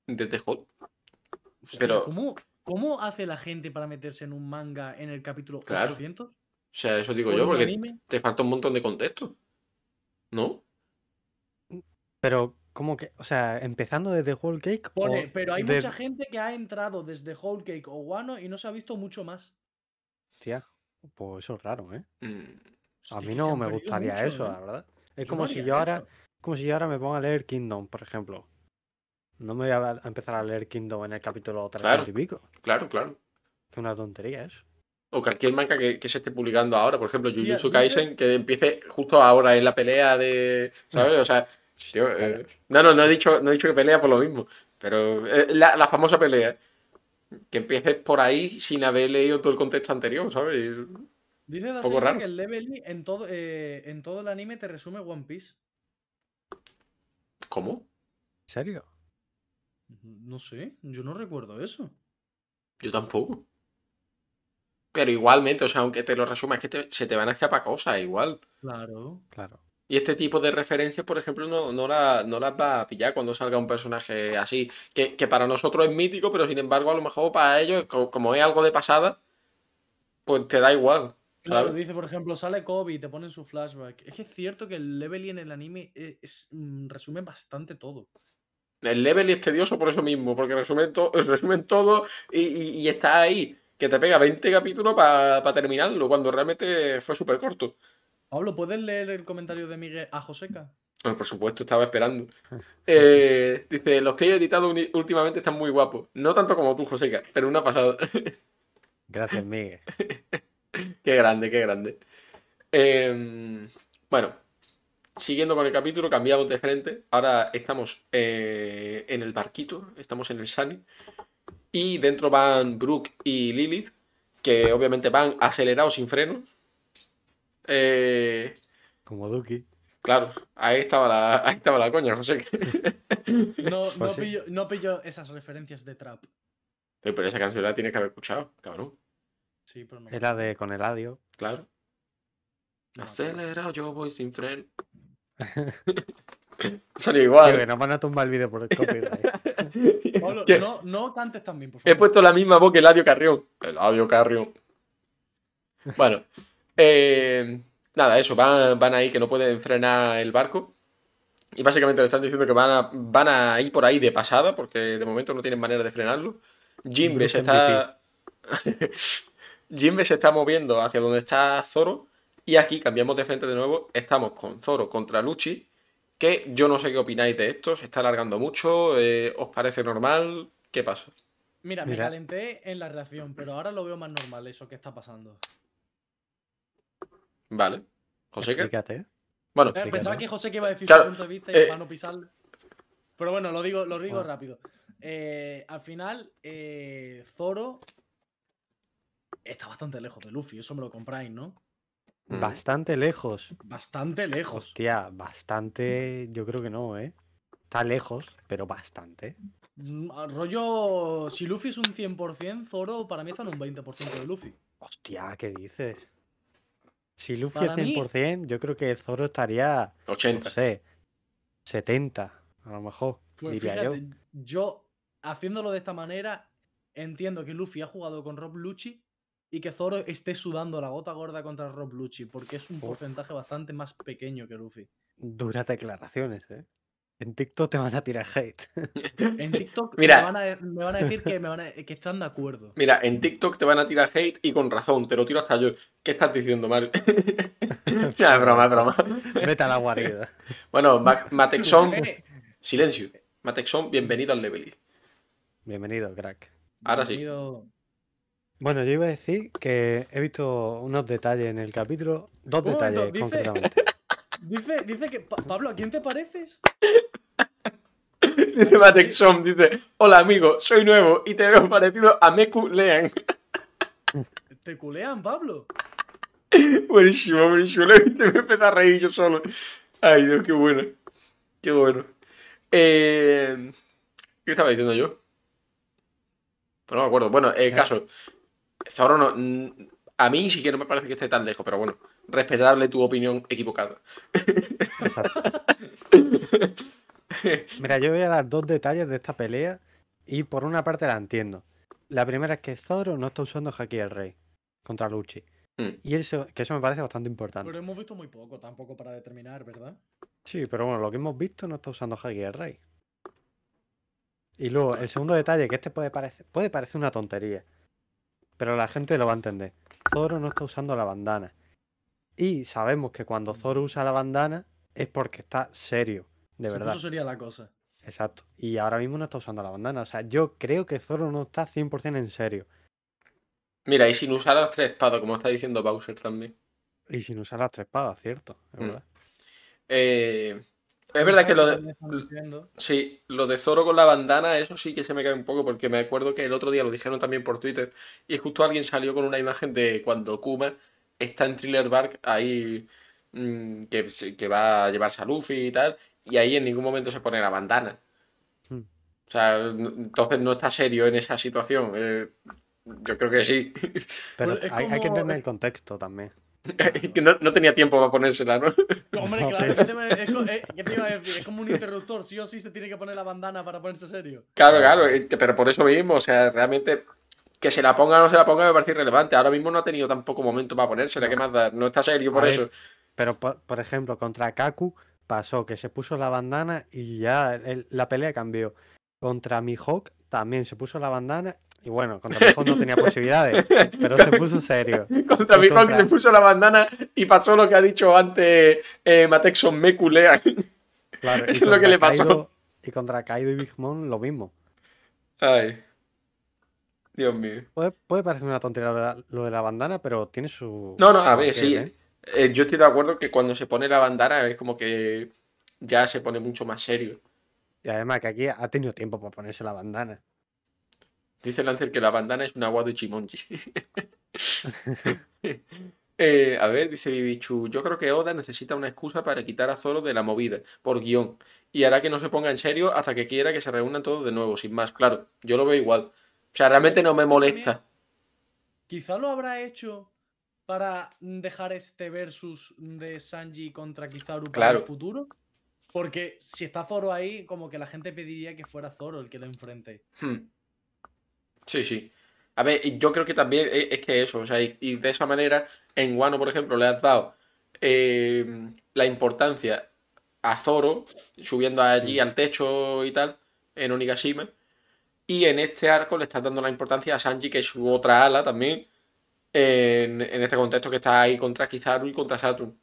desde. Hostia, Pero- ¿cómo, ¿Cómo hace la gente para meterse en un manga en el capítulo Claro. 800? O sea, eso digo ¿O en yo, porque anime? te falta un montón de contexto. ¿No? Pero, ¿cómo que? O sea, empezando desde Whole Cake. Pone, o pero hay de- mucha gente que ha entrado desde Whole Cake o Wano y no se ha visto mucho más. Hostia, pues eso es raro, ¿eh? Mm, A mí no me gustaría mucho, eso, ¿eh? la verdad. Es Yo como no si yo ahora, eso. como si yo ahora me pongo a leer Kingdom, por ejemplo. No me voy a empezar a leer Kingdom en el capítulo 300 Claro. y pico. claro, claro. Que una tontería eso. O cualquier manga que, que se esté publicando ahora, por ejemplo, Jujutsu Kaisen, que empiece justo ahora en la pelea de. ¿Sabes? O sea, tío, eh, no, no, no he dicho, no he dicho que pelea por lo mismo. Pero eh, la, la famosa pelea. Que empieces por ahí sin haber leído todo el contexto anterior, ¿sabes? Dice poco raro. que el leveling en todo, eh, en todo el anime te resume One Piece. ¿Cómo? ¿En serio? No sé, yo no recuerdo eso. Yo tampoco. Pero igualmente, o sea, aunque te lo resuma, es que te- se te van a escapar cosas igual. Claro. Claro. Y este tipo de referencias, por ejemplo, no, no, la- no las va a pillar cuando salga un personaje así. Que, que para nosotros es mítico, pero sin embargo, a lo mejor para ellos, co- como es algo de pasada, pues te da igual. Claro, dice, por ejemplo, sale Kobe y te ponen su flashback. Es que es cierto que el leveling en el anime es, es, mm, resume bastante todo. El level es tedioso por eso mismo, porque resumen, to- resumen todo y, y, y está ahí. Que te pega 20 capítulos para terminarlo, cuando realmente fue súper corto. Pablo, ¿puedes leer el comentario de Miguel a Joseca? Bueno, por supuesto, estaba esperando. Eh, dice, los que he editado últimamente están muy guapos. No tanto como tú, Joseca, pero una pasada. Gracias, Miguel. qué grande, qué grande. Eh, bueno, siguiendo con el capítulo, cambiamos de frente. Ahora estamos eh, en el barquito, estamos en el Sunny. Y dentro van Brooke y Lilith, que obviamente van acelerados sin freno. Eh, Como Duki. claro, ahí estaba la, ahí estaba la coña, José. No, no, Pues sí. pillo, no pillo esas referencias de trap. Pero esa canción la tienes que haber escuchado, cabrón. Sí, pero no. Era de con el adio. Claro. no. Acelerado, yo voy sin freno. Salió igual. Tío, que nos van a tumbar el vídeo por el copyright. No, no cantes también, por He favor. puesto la misma voz que Eladio Carrión. Eladio Carrión. Bueno, eh, nada, eso, van, van ahí que no pueden frenar el barco. Y básicamente le están diciendo que van a, van a ir por ahí de pasada, porque de momento no tienen manera de frenarlo. Jimbe se está. Jimbe se está moviendo hacia donde está Zoro. Y aquí cambiamos de frente de nuevo. Estamos con Zoro contra Luchi. Que yo no sé qué opináis de esto. Se está alargando mucho. eh, ¿Os parece normal? ¿Qué pasa? Mira, me Mira. calenté en la reacción, pero ahora lo veo más normal eso que está pasando. Vale. José, ¿qué? Explícate. Bueno, Eh, pensaba que José que iba a decir Claro, su punto de vista y eh, para no pisarle. Pero bueno, lo digo, lo digo Bueno. rápido. Eh, al final, eh, Zoro está bastante lejos de Luffy, eso me lo compráis, ¿no? Mm. Bastante lejos. Bastante lejos. Hostia, bastante. Yo creo que no, ¿eh? Está lejos, pero bastante. Mm, al rollo, si Luffy es un 100%, Zoro para mí está en un 20% de Luffy. Hostia, ¿qué dices? Si Luffy es mí- 100%, yo creo que Zoro estaría, no 80. sé, 70, a lo mejor, Pues diría yo. yo. haciéndolo de esta manera, entiendo que Luffy ha jugado con Rob Lucci y que Zoro esté sudando la gota gorda contra Rob Lucci, porque es un Uf. porcentaje bastante más pequeño que Luffy. Duras declaraciones, ¿eh? En TikTok te van a tirar hate. En TikTok Mira. Me, van a, me van a decir que, me van a- que están de acuerdo. Mira, en TikTok te van a tirar hate y con razón, te lo tiro hasta yo. ¿Qué estás diciendo, Mario? es broma, es broma. Vete a la guarida. Bueno, Ma- Matexon, Eh, silencio. Matexon, bienvenido al Level. Bienvenido, crack. Ahora sí. Bueno, yo iba a decir que he visto unos detalles en el capítulo, dos detalles dice- concretamente. Dice, dice que. Pa- Pablo, ¿a quién te pareces? Dice Matexon, dice, hola amigo, soy nuevo y te veo parecido a Meku Lean. Te culean, Pablo. buenísimo, buenísimo. Lo me empecé a reír yo solo. Ay, Dios, qué bueno. Qué bueno. Eh, ¿Qué estaba diciendo yo? Pues no me acuerdo. Bueno, el Ya. caso. Zoro no. A mí sí que no me parece que esté tan lejos, pero bueno. Respetable tu opinión equivocada. Exacto. Mira, yo voy a dar dos detalles de esta pelea y por una parte la entiendo. La primera es que Zoro no está usando Haki el Rey contra Lucci. Mm. Y eso, que eso me parece bastante importante. Pero hemos visto muy poco tampoco para determinar, ¿verdad? Sí, pero bueno, lo que hemos visto no está usando Haki el Rey. Y luego, el segundo detalle, que este puede parecer, puede parecer una tontería, pero la gente lo va a entender. Zoro no está usando la bandana. Y sabemos que cuando Zoro usa la bandana es porque está serio, de Sí, verdad. Eso sería la cosa. Exacto. Y ahora mismo no está usando la bandana. O sea, yo creo que Zoro no está 100% en serio. Mira, y sin usar las tres espadas, como está diciendo Bowser también. Y sin usar las tres espadas, cierto. Es Mm. verdad. Eh, es verdad que lo de. Sí, lo de Zoro con la bandana, eso sí que se me cae un poco, porque me acuerdo que el otro día lo dijeron también por Twitter, y justo alguien salió con una imagen de cuando Kuma está en Thriller Bark ahí, mm, que, va a llevarse a Luffy y tal, y ahí en ningún momento se pone la bandana. Hmm. O sea, entonces no está serio en esa situación. eh, yo creo que sí. Pero Pues es hay, hay que entender el contexto también. que no, no tenía tiempo para ponérsela, ¿no? Hombre, No, claro, pero- ¿qué te, iba a- es ¿qué te iba a decir? Es como un interruptor, sí o sí se tiene que poner la bandana para ponerse serio. Claro, claro, eh, pero por eso mismo, o sea, realmente que se la ponga o no se la ponga me parece irrelevante. Ahora mismo no ha tenido tampoco momento para ponérsela, ¿qué más da? No está serio por ver, eso. Pero, por, por ejemplo, contra Kaku pasó que se puso la bandana y ya el- la pelea cambió. Contra Mihawk también se puso la bandana y bueno, contra Mihawk no tenía posibilidades, pero se puso serio. Contra y mi Hulk contra- se puso la bandana y pasó lo que ha dicho antes eh, Matexon me culea. Claro, Eso es lo que le pasó. Y contra Kaido y Big Mom lo mismo. Ay. Dios mío. Puede, puede parecer una tontería lo de, la, bandana, pero tiene su. No, no, a ver, sí. ¿eh? Eh, yo estoy de acuerdo que cuando se pone la bandana es como que ya se pone mucho más serio. Y además que aquí ha tenido tiempo para ponerse la bandana. Dice Lancer que la bandana es un agua de Chimonji. Eh, a ver, dice Bibichu, yo creo que Oda necesita una excusa para quitar a Zoro de la movida, por guion, y hará que no se ponga en serio hasta que quiera que se reúnan todos de nuevo, sin más, claro, yo lo veo igual. O sea, realmente no me molesta. Quizá lo habrá hecho para dejar este versus de Sanji contra Kizaru para Claro. el futuro. Porque si está Zoro ahí, como que la gente pediría que fuera Zoro el que lo enfrente. Hmm. Sí, sí. A ver, y yo creo que también e- es, que eso, o sea, y, y de esa manera, en Wano, por ejemplo, le has dado eh, la importancia a Zoro, subiendo allí al techo y tal, en Onigashima, y en este arco le estás dando la importancia a Sanji, que es su otra ala también, en, en este contexto que está ahí contra Kizaru y contra Saturn.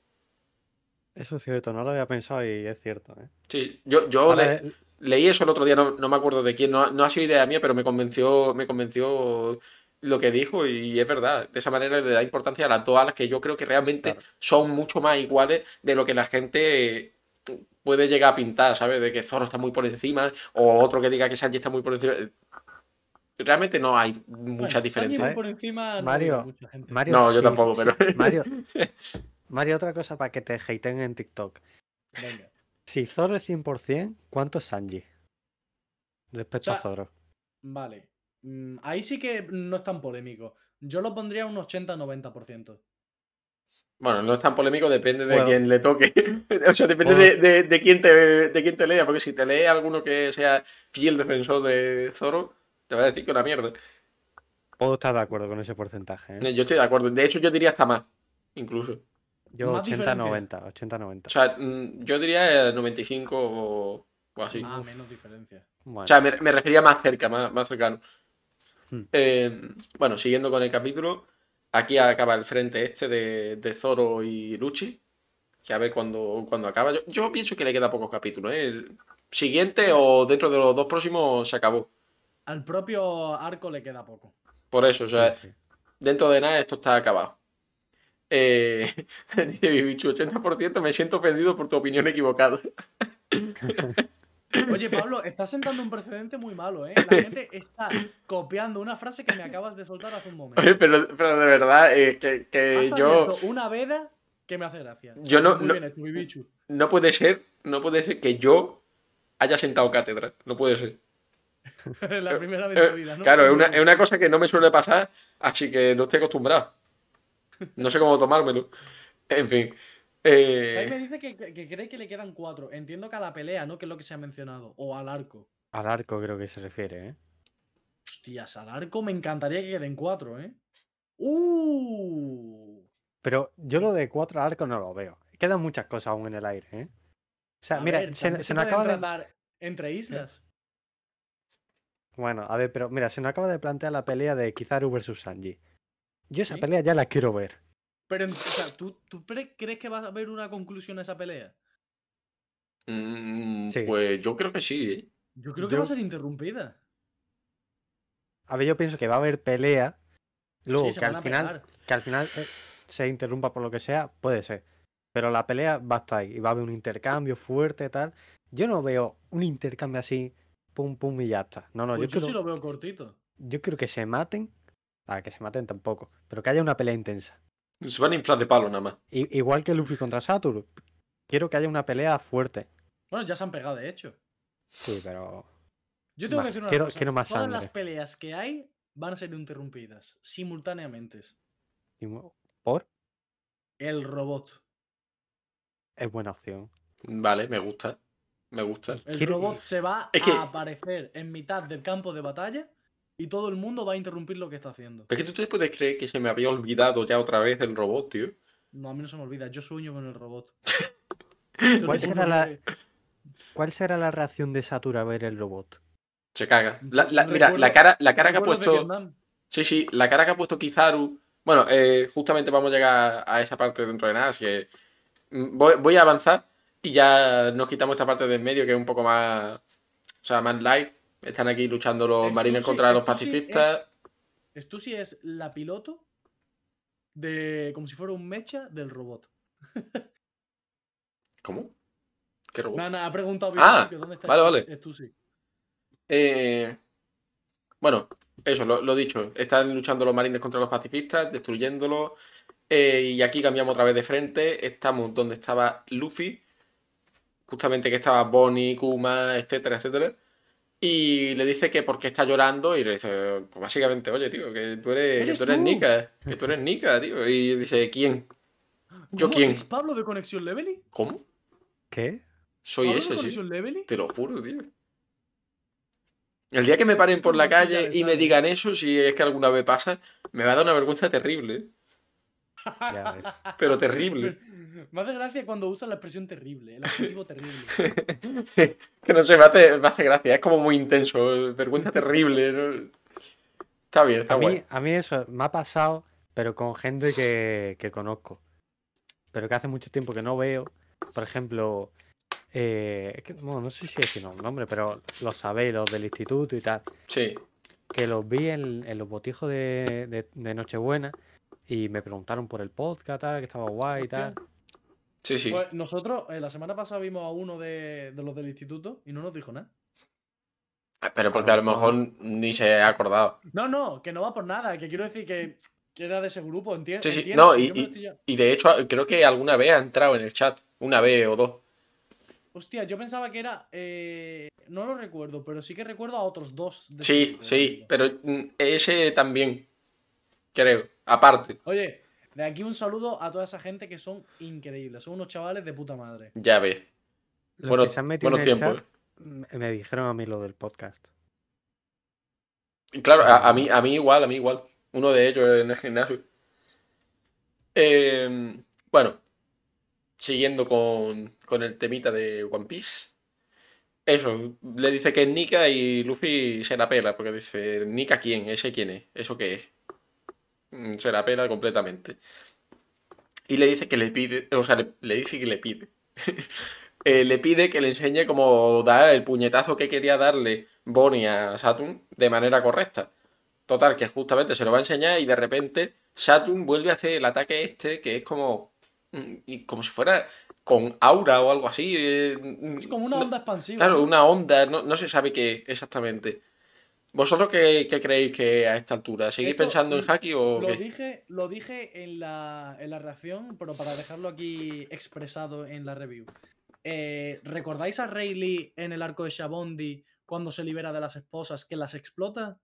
Eso es cierto, no lo había pensado y es cierto. ¿eh? Sí, yo, yo Ahora, le- Leí eso el otro día, no, no me acuerdo de quién, no, no ha sido idea mía, pero me convenció, me convenció lo que dijo y es verdad. De esa manera le da importancia a las dos alas que yo creo que realmente Claro. son mucho más iguales de lo que la gente puede llegar a pintar, ¿sabes? De que Zoro está muy por encima o otro que diga que Sanji está muy por encima. Realmente no hay mucha Bueno, diferencia. Sanji ¿eh? por encima no Mario, diga mucha gente. Mario, No, yo sí, tampoco, sí, pero- sí. Mario, Mario, otra cosa para que te hateen en TikTok. Venga. Si Zoro es 100%, ¿cuánto es Sanji? Respecto O sea, a Zoro. Vale. Mm, Ahí sí que no es tan polémico. Yo lo pondría un 80-90%. Bueno, no es tan polémico, depende de Bueno. quién le toque. o sea, depende de, de- de quién te, de quién te lea, porque si te lee alguno que sea fiel defensor de Zoro, te va a decir que una mierda. Puedo estar de acuerdo con ese porcentaje. ¿eh? Yo estoy de acuerdo. De hecho, yo diría hasta más, incluso. Yo Más diferencia. 80-90, 80-90. O sea, mm, yo diría eh, 95 o, o así. Ah, Uf. menos diferencia. Bueno, O sea, me, me refería más cerca, más, más cercano. Hmm. Eh, bueno, siguiendo con el capítulo, aquí acaba el frente este de, de Zoro y Luchi. Que a ver cuándo cuándo acaba. Yo, yo pienso que le queda pocos capítulos. ¿eh? El siguiente o dentro de los dos próximos se acabó. Al propio arco le queda poco. Por eso, o sea, sí, sí. dentro de nada esto está acabado. Eh, dice Bibichu, 80% me siento ofendido por tu opinión equivocada. Oye, Pablo, estás sentando un precedente muy malo, ¿eh? La gente está copiando una frase que me acabas de soltar hace un momento. pero, pero de verdad, eh, que, que Has yo... una veda que me hace gracia. Yo no- Muy no- bien hecho, Bibichu. no puede ser, no puede ser que yo haya sentado cátedra. No puede ser. La primera vez de Eh, tu vida, ¿no? claro, es una, es una cosa que no me suele pasar, así que no estoy acostumbrado. No sé cómo tomármelo. En fin. Ahí me Eh, dice que, que- que cree que le quedan cuatro. Entiendo que a la pelea, ¿no? Que es lo que se ha mencionado. O al arco. Al arco creo que se refiere, ¿eh? Hostias, al arco me encantaría que queden cuatro, ¿eh? ¡Uh! Pero yo lo de cuatro arcos no lo veo. Quedan muchas cosas aún en el aire, ¿eh? O sea, A mira, ver, se, nos acaba de... entre islas. Bueno, a ver, pero mira, se nos acaba de plantear la pelea de Kizaru versus Sanji. Yo esa ¿Sí? pelea ya la quiero ver. Pero, o sea, ¿tú, tú crees que va a haber una conclusión a esa pelea? mm, Sí. Pues yo creo que sí. ¿eh? Yo creo que Yo- va a ser interrumpida. A ver, yo pienso que va a haber pelea. Luego, sí, que, al final, que al final eh, se interrumpa por lo que sea, puede ser. Pero la pelea va a estar ahí. Y va a haber un intercambio fuerte, tal. Yo no veo un intercambio así, pum, pum y ya está. No, no, Pues yo, yo quiero, sí lo veo cortito. yo quiero que se maten. Ah, que se maten tampoco. Pero que haya una pelea intensa. Se van a inflar de palo nada más. I- igual que Luffy contra Saturn. Quiero que haya una pelea fuerte. Bueno, ya se han pegado, de hecho. Sí, pero. Yo tengo Más- que decir una quiero- cosa. quiero más Todas las peleas que hay van a ser interrumpidas simultáneamente. ¿Por? El robot. Es buena opción. Vale, me gusta. Me gusta. El Quiero- robot se va Es que- a aparecer en mitad del campo de batalla y todo el mundo va a interrumpir lo que está haciendo. Es que tú te puedes creer que se me había olvidado ya otra vez el robot, tío. No, a mí no se me olvida, yo sueño con el robot. ¿Cuál será la- ¿Cuál será la reacción de Saturn a ver el robot? Se caga. La- la- mira, la cara, la cara que ha puesto. Sí, sí, la cara que ha puesto Kizaru. Bueno, eh, justamente vamos a llegar a esa parte dentro de nada, así que mm, voy, voy a avanzar y ya nos quitamos esta parte de en medio que es un poco más, o sea, más light. Están aquí luchando los marines contra los pacifistas. Esto sí es la piloto de. como si fuera un mecha del robot. ¿Cómo? ¿Qué robot? Nana, ha preguntado Ah, que dónde está vale, vale. Stussy. Eh, bueno, eso, lo, lo dicho. Están luchando los marines contra los pacifistas, destruyéndolos. Eh, y aquí cambiamos otra vez de frente. Estamos donde estaba Luffy. Justamente que estaba Bonnie, Kuma, etcétera, etcétera. Y le dice que porque está llorando. Y le dice, pues básicamente, oye, tío, que tú eres, que ¡Eres tú eres tú! Nika. Que tú eres Nika, tío. Y dice, ¿quién? ¿Yo ¿Cómo? quién? ¿Es Pablo de Conexión Levely? ¿Cómo? ¿Qué? Soy ¿Pablo ese, de sí. Conexión Levely? Te lo juro, tío. El día que me paren por la calle y me digan eso, si es que alguna vez pasa, me va a dar una vergüenza terrible. Ya ves. Pero terrible. Me hace gracia cuando usan la expresión terrible, el adjetivo terrible. que no sé, me hace, me hace gracia. Es como muy intenso. Vergüenza terrible. ¿no? Está bien, está A mí, guay. a mí eso me ha pasado, pero con gente que, que conozco. Pero que hace mucho tiempo que no veo. Por ejemplo, eh, es que, bueno, no sé si decir un nombre, pero lo sabéis, los del instituto y tal. Sí. Que los vi en, en los botijos de, de- de Nochebuena y me preguntaron por el podcast, tal, que estaba guay y Hostia. tal. Sí, sí. Pues nosotros eh, la semana pasada vimos a uno de, de los del instituto y no nos dijo nada. Pero porque a lo mejor ni se ha acordado. No, no, que no va por nada, que quiero decir que, que era de ese grupo, enti- Sí, sí, entiendo. no, y- ya- Y de hecho, creo que alguna vez ha entrado en el chat. Una vez o dos. Hostia, yo pensaba que era. eh, no lo recuerdo, pero sí que recuerdo a otros dos. de Sí, sí. Pero mm, ese también. Creo. Aparte. Oye, de aquí un saludo a toda esa gente que son increíbles. Son unos chavales de puta madre. Ya ves. Bueno- que se han metido buenos en el tiempos, chat, me dijeron a mí lo del podcast. Y claro, a, a mí, a mí igual, a mí igual. Uno de ellos en el gimnasio. Eh, bueno, siguiendo con, con el temita de One Piece. Eso, le dice que es Nika y Luffy se la pela, porque dice, ¿Nika quién? ¿Ese quién es? ¿Eso qué es? Mm, Se la pela completamente. Y le dice que le pide, o sea, le, le dice que le pide. Eh, le pide que le enseñe cómo dar el puñetazo que quería darle Bonnie a Saturn de manera correcta. Total, que justamente se lo va a enseñar y de repente Saturn vuelve a hacer el ataque este, que es como. mm, y como si fuera con aura o algo así. eh, como una onda expansiva. Claro, una onda, no, no se sabe qué exactamente. ¿Vosotros qué, qué creéis que a esta altura? ¿Seguís Esto, pensando en Haki o Lo qué? dije, lo dije en la, en la reacción, pero para dejarlo aquí expresado en la review. Eh, ¿Recordáis a Rayleigh en el arco de Shabondi cuando se libera de las esposas que las explota?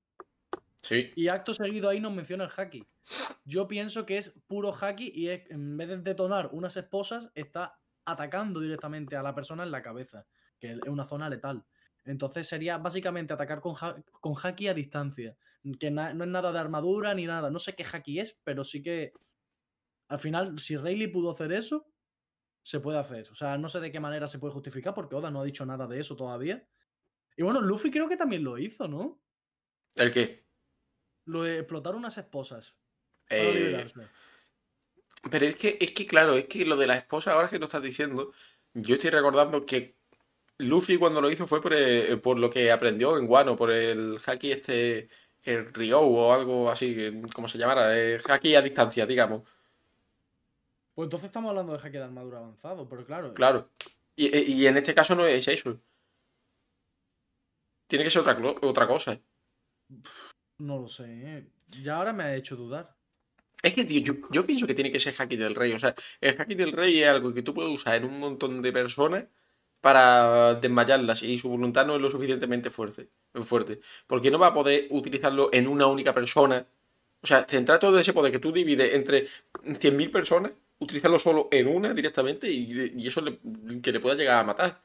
Sí, Y acto seguido ahí nos menciona el haki. Yo pienso que es puro haki y es- en vez de detonar unas esposas, está atacando directamente a la persona en la cabeza, que es una zona letal. Entonces sería básicamente atacar con, ha- con haki a distancia. Que no es nada de armadura ni nada. No sé qué haki es, pero sí que al final, si Rayleigh pudo hacer eso, se puede hacer. O sea, no sé de qué manera se puede justificar porque Oda no ha dicho nada de eso todavía. Y bueno, Luffy creo que también lo hizo, ¿no? ¿el qué? Lo de explotar unas esposas. Eh. Pero es que, es que, claro, es que lo de la esposa, ahora que lo estás diciendo, yo estoy recordando que Luffy cuando lo hizo fue por, eh, por lo que aprendió en Wano, por el haki este, el Ryo o algo así, como se llamara, el haki a distancia, digamos. Pues entonces estamos hablando de haki de armadura avanzado, pero claro. Claro. Y, y en este caso no es eso. Tiene que ser otra, otra cosa. No lo sé. ¿eh? Ya ahora me ha hecho dudar. Es que, tío, yo, yo pienso que tiene que ser haki del rey. O sea, el haki del rey es algo que tú puedes usar en un montón de personas para desmayarlas y su voluntad no es lo suficientemente fuerte, fuerte. Porque no va a poder utilizarlo en una única persona. O sea, centrar todo ese poder que tú divides entre 100.000 personas, utilizarlo solo en una directamente y, y eso le- que le pueda llegar a matar.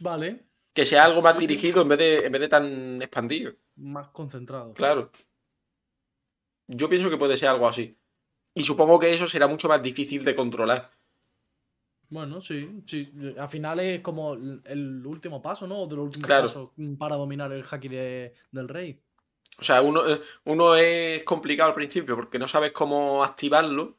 Vale. Que sea algo más dirigido en vez de, en vez de tan expandido. Más concentrado. Claro. Yo pienso que puede ser algo así. Y supongo que eso será mucho más difícil de controlar. Bueno, sí, sí. Al final es como el último paso, ¿no? De los últimos Claro. pasos para dominar el haki de- del rey. O sea, uno, eh, uno es complicado al principio porque no sabes cómo activarlo.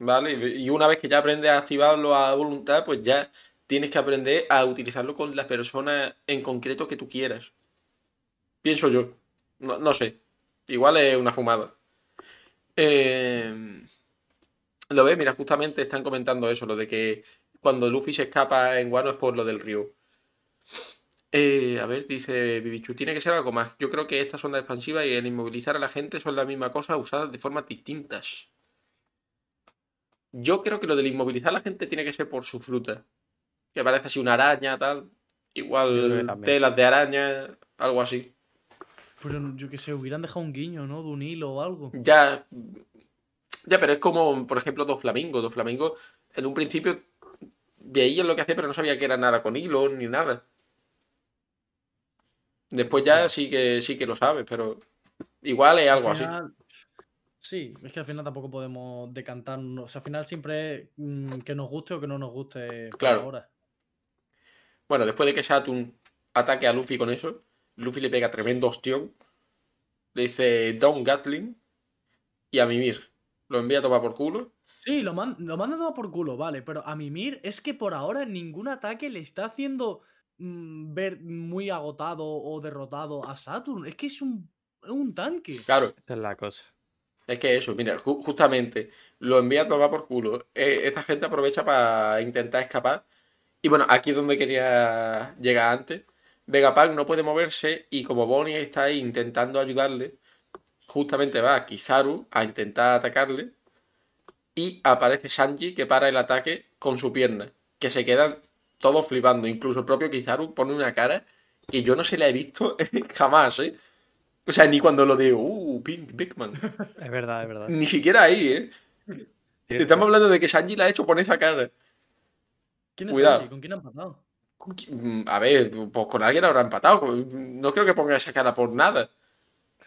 ¿Vale? Y una vez que ya aprendes a activarlo a voluntad, pues ya tienes que aprender a utilizarlo con las personas en concreto que tú quieras. Pienso yo. No, no sé. Igual es una fumada. Eh, Lo ves, mira, justamente están comentando eso, lo de que cuando Luffy se escapa en Wano es por lo del río. Eh, a ver, dice Bibichu, tiene que ser algo más. Yo creo que esta sonda expansiva y el inmovilizar a la gente son la misma cosa usadas de formas distintas. Yo creo que lo del inmovilizar a la gente tiene que ser por su fruta. Que parece así una araña, tal. Igual telas de araña, algo así. Pero yo que sé, hubieran dejado un guiño, ¿no? De un hilo o algo. Ya. Ya, pero es como, por ejemplo, dos flamingos. Dos flamingos, en un principio veía lo que hacía, pero no sabía que era nada con hilo ni nada. Después ya sí que sí que lo sabes, pero igual es algo Al así. Sí, es que al final tampoco podemos decantarnos. O sea, al final siempre es mm, que nos guste o que no nos guste Claro. ahora. Bueno, después de que Saturn ataque a Luffy con eso, Luffy le pega tremendo ostión. Le dice Don Gatling y a Mimir. Lo envía a tomar por culo. Sí, lo, man- lo manda todo por culo, vale, pero a Mimir es que por ahora ningún ataque le está haciendo mm, ver muy agotado o derrotado a Saturn. Es que es un, es un tanque. Claro, Esa es la cosa. es que eso, mira, ju- justamente lo envía a tomar por culo. Eh, esta gente aprovecha para intentar escapar. Y bueno, aquí es donde quería llegar antes. Vegapunk no puede moverse y como Bonnie está ahí intentando ayudarle, justamente va Kizaru a intentar atacarle y aparece Sanji que para el ataque con su pierna, que se quedan todos flipando, incluso el propio Kizaru pone una cara que yo no se la he visto jamás, ¿eh? O sea, ni cuando lo de, uh, Pink Bigman. Es verdad, es verdad. Ni siquiera ahí, ¿eh? Cierto. Estamos hablando de que Sanji la ha hecho poner esa cara. ¿Quién es Cuidado. Sanji? ¿Con quién han pasado? Mm, A ver, pues con alguien habrá empatado. No creo que ponga esa cara por nada,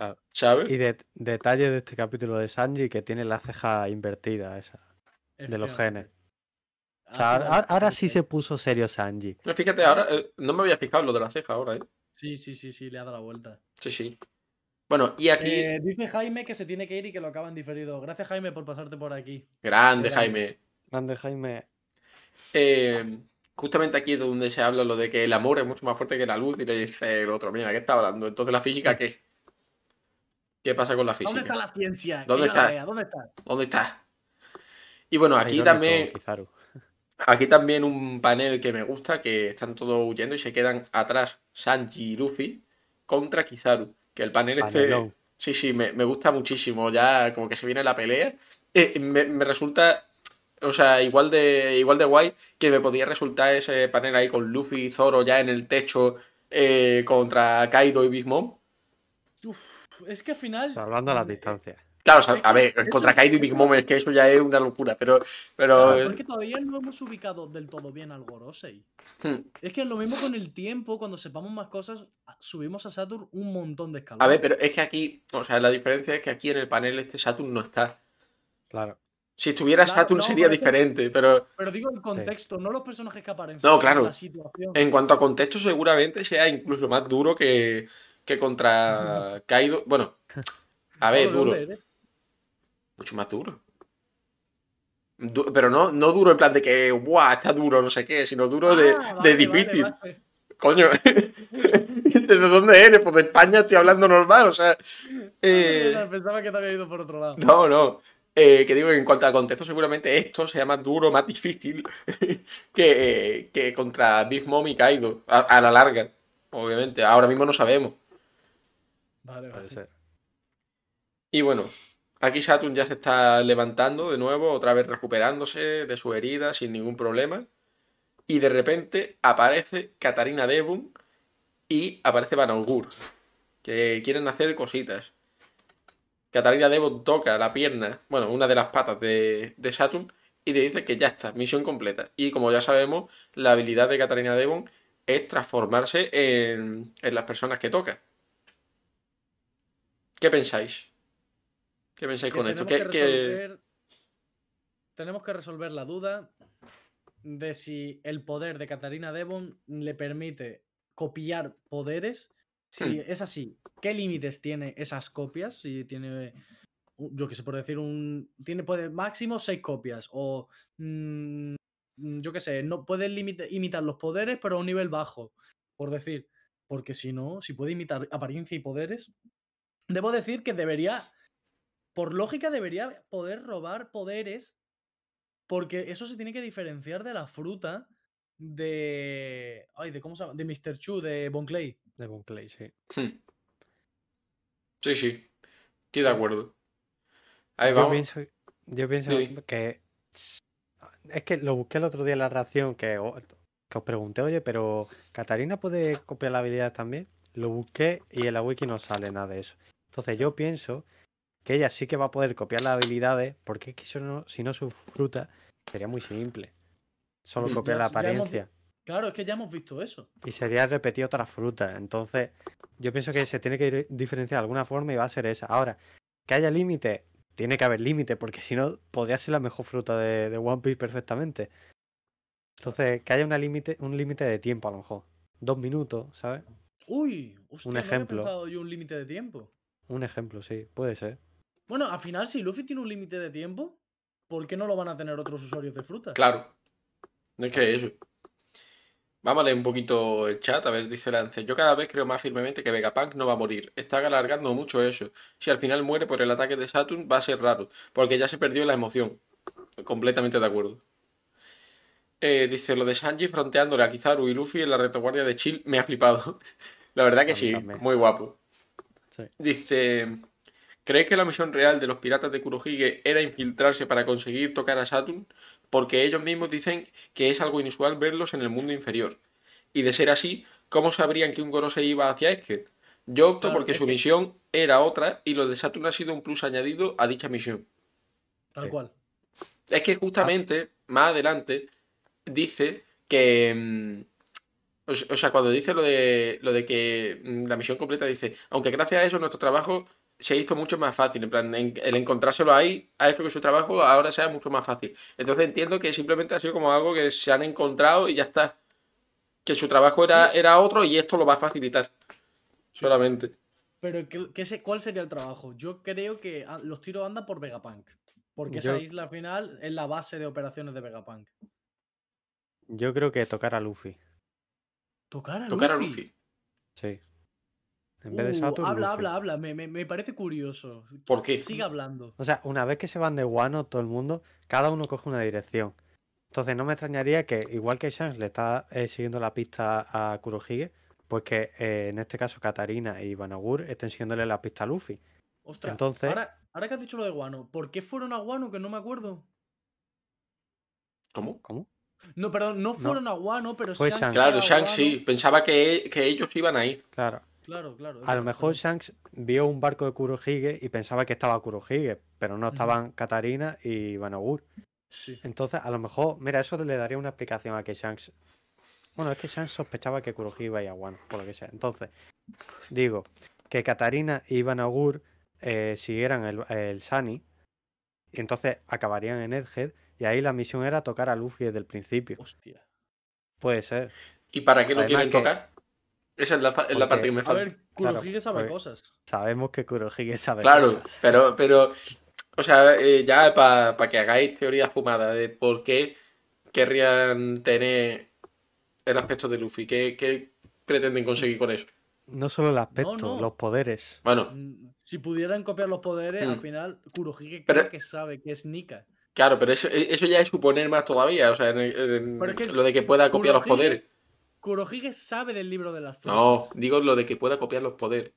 Claro. ¿sabes? Y de, detalle de este capítulo de Sanji que tiene la ceja invertida esa, de los genes. O sea, ahora, sí se puso serio Sanji. No, Fíjate, ahora eh, no me había fijado lo de la ceja ahora, ¿eh? Sí, sí, sí, sí, le ha dado la vuelta. Sí, sí. Bueno, y aquí, Eh, dice Jaime que se tiene que ir y que lo acaban diferido. Gracias, Jaime, por pasarte por aquí. grande grande. Jaime. Grande Jaime. Eh, justamente aquí es donde se habla lo de que el amor es mucho más fuerte que la luz y le dice el otro, mira, ¿qué está hablando? Entonces la física, ¿qué? ¿Qué pasa con la física? ¿Dónde está la ciencia? ¿Dónde está? vea, ¿Dónde está? ¿Dónde está? Y bueno, aquí Irónico, también, Kizaru. aquí también un panel que me gusta, que están todos huyendo y se quedan atrás Sanji y Luffy contra Kizaru. Que el panel este... Panelón. Sí, sí, me, me gusta muchísimo. Ya como que se viene la pelea. Eh, me, me resulta, o sea, igual de, igual de guay que me podía resultar ese panel ahí con Luffy y Zoro ya en el techo eh, contra Kaido y Big Mom. Uf, es que al final. Salvando las mm, eh, distancias. Claro, o sea, Es a ver, contra Kaido y Big Mom es que eso ya es una locura, pero... pero Claro, porque todavía no hemos ubicado del todo bien al Gorosei. hmm. Es que es lo mismo con el tiempo, cuando sepamos más cosas, a- subimos a Saturn un montón de escalones. A ver, pero es que aquí, o sea, la diferencia es que aquí en el panel este Saturn no está. Claro. Si estuviera Claro, Saturn no, sería pero es que- diferente, pero Pero digo el contexto, no los personajes que aparecen. No, claro. La situación. En cuanto a contexto, seguramente sea incluso más duro que, que contra Kaido. Bueno, a ver, ¿De duro. eres? Mucho más duro. Du- pero no, no duro en plan de que, ¡buah! Está duro, no sé qué, sino duro de, Ah, de vale, difícil. vale, vale. Coño, ¿de dónde eres? Pues de España estoy hablando normal, o sea. eh, Pensaba que te había ido por otro lado. no, no. Eh, que digo, en cuanto a contexto, seguramente esto sea más duro, más difícil que, eh, que contra Big Mom y Kaido, a, a la larga. Obviamente, ahora mismo no sabemos. Ser. Y bueno, aquí Saturn ya se está levantando de nuevo, otra vez recuperándose de su herida sin ningún problema. Y de repente aparece Katarina Devon y aparece Van Augur, que quieren hacer cositas. Katarina Devon toca la pierna, bueno, una de las patas de, de Saturn y le dice que ya está, misión completa. Y como ya sabemos, la habilidad de Katarina Devon es transformarse en, en las personas que toca. ¿Qué pensáis? ¿Qué pensáis Que con esto? tenemos ¿Qué, que qué- resolver- Tenemos que resolver la duda de si el poder de Katarina Devon le permite copiar poderes. Si Hmm. es así, ¿qué límites tiene esas copias? Si tiene, yo que sé, por decir un. Tiene puede, máximo seis copias. O. mm, yo que sé, no puede limita- imitar los poderes, pero a un nivel bajo. Por decir. Porque si no, si puede imitar apariencia y poderes. Debo decir que debería. Por lógica, debería poder robar poderes. Porque eso se tiene que diferenciar de la fruta de. Ay, de cómo se llama. De Mr. Chu, de Bon Clay. De Bon Clay, sí. Hmm. Sí, sí. Estoy de acuerdo. Ahí Yo vamos. pienso, yo pienso Sí. que. Es que lo busqué el otro día en la reacción que, que os pregunté, oye, pero ¿Catarina puede copiar la habilidad también? Lo busqué y en la wiki no sale nada de eso. Entonces yo pienso que ella sí que va a poder copiar las habilidades, porque es que si no, si no su fruta sería muy simple. Solo Mm. copiar Ya- la hemos apariencia. Claro, es que ya hemos visto eso. Y sería repetir otras frutas. Entonces, yo pienso que se tiene que di- diferenciar de alguna forma y va a ser esa. Ahora, que haya límite, tiene que haber límite, porque si no, podría ser la mejor fruta de, de One Piece perfectamente. Entonces, que haya una un límite de tiempo, a lo mejor. Dos minutos, ¿sabes? Uy, hostia, no había ejemplo. yo un límite de tiempo. Un ejemplo, sí, puede ser. Bueno, al final, si Luffy tiene un límite de tiempo, ¿por qué no lo van a tener otros usuarios de fruta? Claro. No es que eso. Vamos a leer un poquito el chat, a ver, dice Lance. Yo cada vez creo más firmemente que Vegapunk no va a morir. Están alargando mucho eso. Si al final muere por el ataque de Saturn, va a ser raro, porque ya se perdió la emoción. Completamente de acuerdo. Eh, dice, lo de Sanji fronteándole a Kizaru y Luffy en la retaguardia de Chill me ha flipado. la verdad que sí, muy guapo. Sí. Dice, ¿crees que la misión real de los piratas de Kurohige era infiltrarse para conseguir tocar a Saturn? Porque ellos mismos dicen que es algo inusual verlos en el mundo inferior. Y de ser así, ¿cómo sabrían que un Gorosei iba hacia Esker? Yo opto Claro, porque su que- misión era otra y lo de Saturn ha sido un plus añadido a dicha misión. Tal cual. Es que justamente, más adelante, dice que. O se- o sea, cuando dice lo de, lo de que mm, la misión completa dice, aunque gracias a eso nuestro trabajo se hizo mucho más fácil, en plan, en- el encontrárselo ahí ha hecho que su trabajo ahora sea mucho más fácil. Entonces entiendo que simplemente ha sido como algo que se han encontrado y ya está. Que su trabajo era, era otro y esto lo va a facilitar. Solamente. Pero ¿qué, qué ¿cuál sería el trabajo? Yo creo que ah, los tiros andan por Vegapunk. Porque Yo- esa isla final es la base de operaciones de Vegapunk. Yo creo que tocar a Luffy. Tocar a Tocar a Luffy. Luffy. Sí. En vez de Uh, Saturn. habla, Luffy. habla, habla. Me, me- me parece curioso. ¿Por qué? Sigue hablando. O sea, una vez que se van de Wano, todo el mundo, cada uno coge una dirección. Entonces no me extrañaría que, igual que Shanks le está eh, siguiendo la pista a Kurohige, pues que eh, en este caso Katarina y Vanagur estén siguiéndole la pista a Luffy. Ostras, Entonces- ahora, ahora que has dicho lo de Guano, ¿por qué fueron a Guano? Que no me acuerdo. ¿Cómo? ¿Cómo? No, perdón, no fueron a Guano, pero Fue Shanks Shanks. fue Claro, Shanks sí. Wano. Pensaba que, que ellos iban a ir. Claro. Claro, claro. A lo mejor. Shanks vio un barco de Kurohige y pensaba que estaba Kurohige, pero no estaban Katarina y Vanagur. Sí. Entonces, a lo mejor, mira, eso le daría una explicación a que Shanks. Bueno, es que Shanks sospechaba que Kurohige iba a ir a Wano, por lo que sea. Entonces, digo, que Katarina y Vanagur eh, siguieran el, el Sunny, y entonces acabarían en Egghead, y ahí la misión era tocar a Luffy desde el principio. Hostia. Puede ser. ¿Y para qué lo Además quieren que- tocar? Esa es la, es parte que me A falta. ver, Claro, Kurohige sabe porque- cosas. Sabemos que Kurohige sabe Claro, cosas. pero, pero, o sea, eh, ya para que hagáis teoría fumada de por qué querrían tener el aspecto de Luffy, ¿qué, qué pretenden conseguir con eso? No solo el aspecto, no. los poderes. Bueno, Mm, Si pudieran copiar los poderes, al Hmm. final Kurohige Pero- creo que sabe que es Nika. Claro, pero eso, eh, eso ya es suponer más todavía, o sea, en el- en Pero es que lo de que pueda copiar los poderes. Kurohige sabe del libro de las frutas. No, digo lo de que pueda copiar los poderes.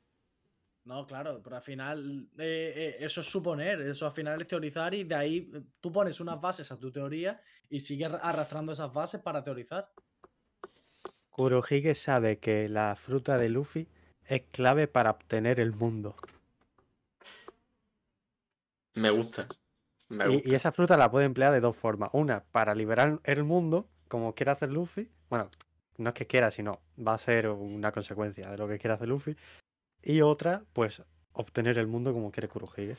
No, claro, pero al final eh, eh, eso es suponer, eso al final es teorizar y de ahí eh, tú pones unas bases a tu teoría y sigues arrastrando esas bases para teorizar. Kurohige sabe que la fruta de Luffy es clave para obtener el mundo. Me gusta. Y, esa fruta la puede emplear de dos formas. Una, para liberar el mundo, como quiere hacer Luffy. Bueno, no es que quiera, sino va a ser una consecuencia de lo que quiere hacer Luffy. Y otra, pues, obtener el mundo como quiere Kurohige.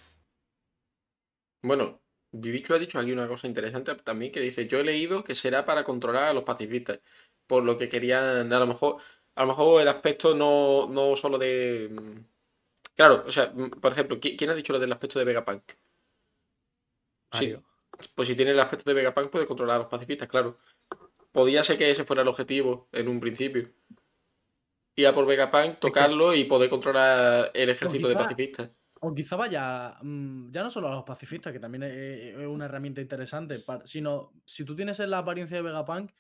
Bueno, Bibichu ha dicho aquí una cosa interesante también que dice, yo he leído que será para controlar a los pacifistas, por lo que querían, a lo mejor, a lo mejor el aspecto no, no solo de... mm, Claro, o sea, mm, por ejemplo, ¿qui- ¿quién ha dicho lo del aspecto de Vegapunk? Sí, pues si tiene el aspecto de Vegapunk puede controlar a los pacifistas, claro. Podía ser que ese fuera el objetivo en un principio. Ir a por Vegapunk, tocarlo y poder controlar el ejército de pacifistas. O quizá vaya, mm, ya no solo a los pacifistas, que también es, una herramienta interesante, sino si tú tienes la apariencia de Vegapunk,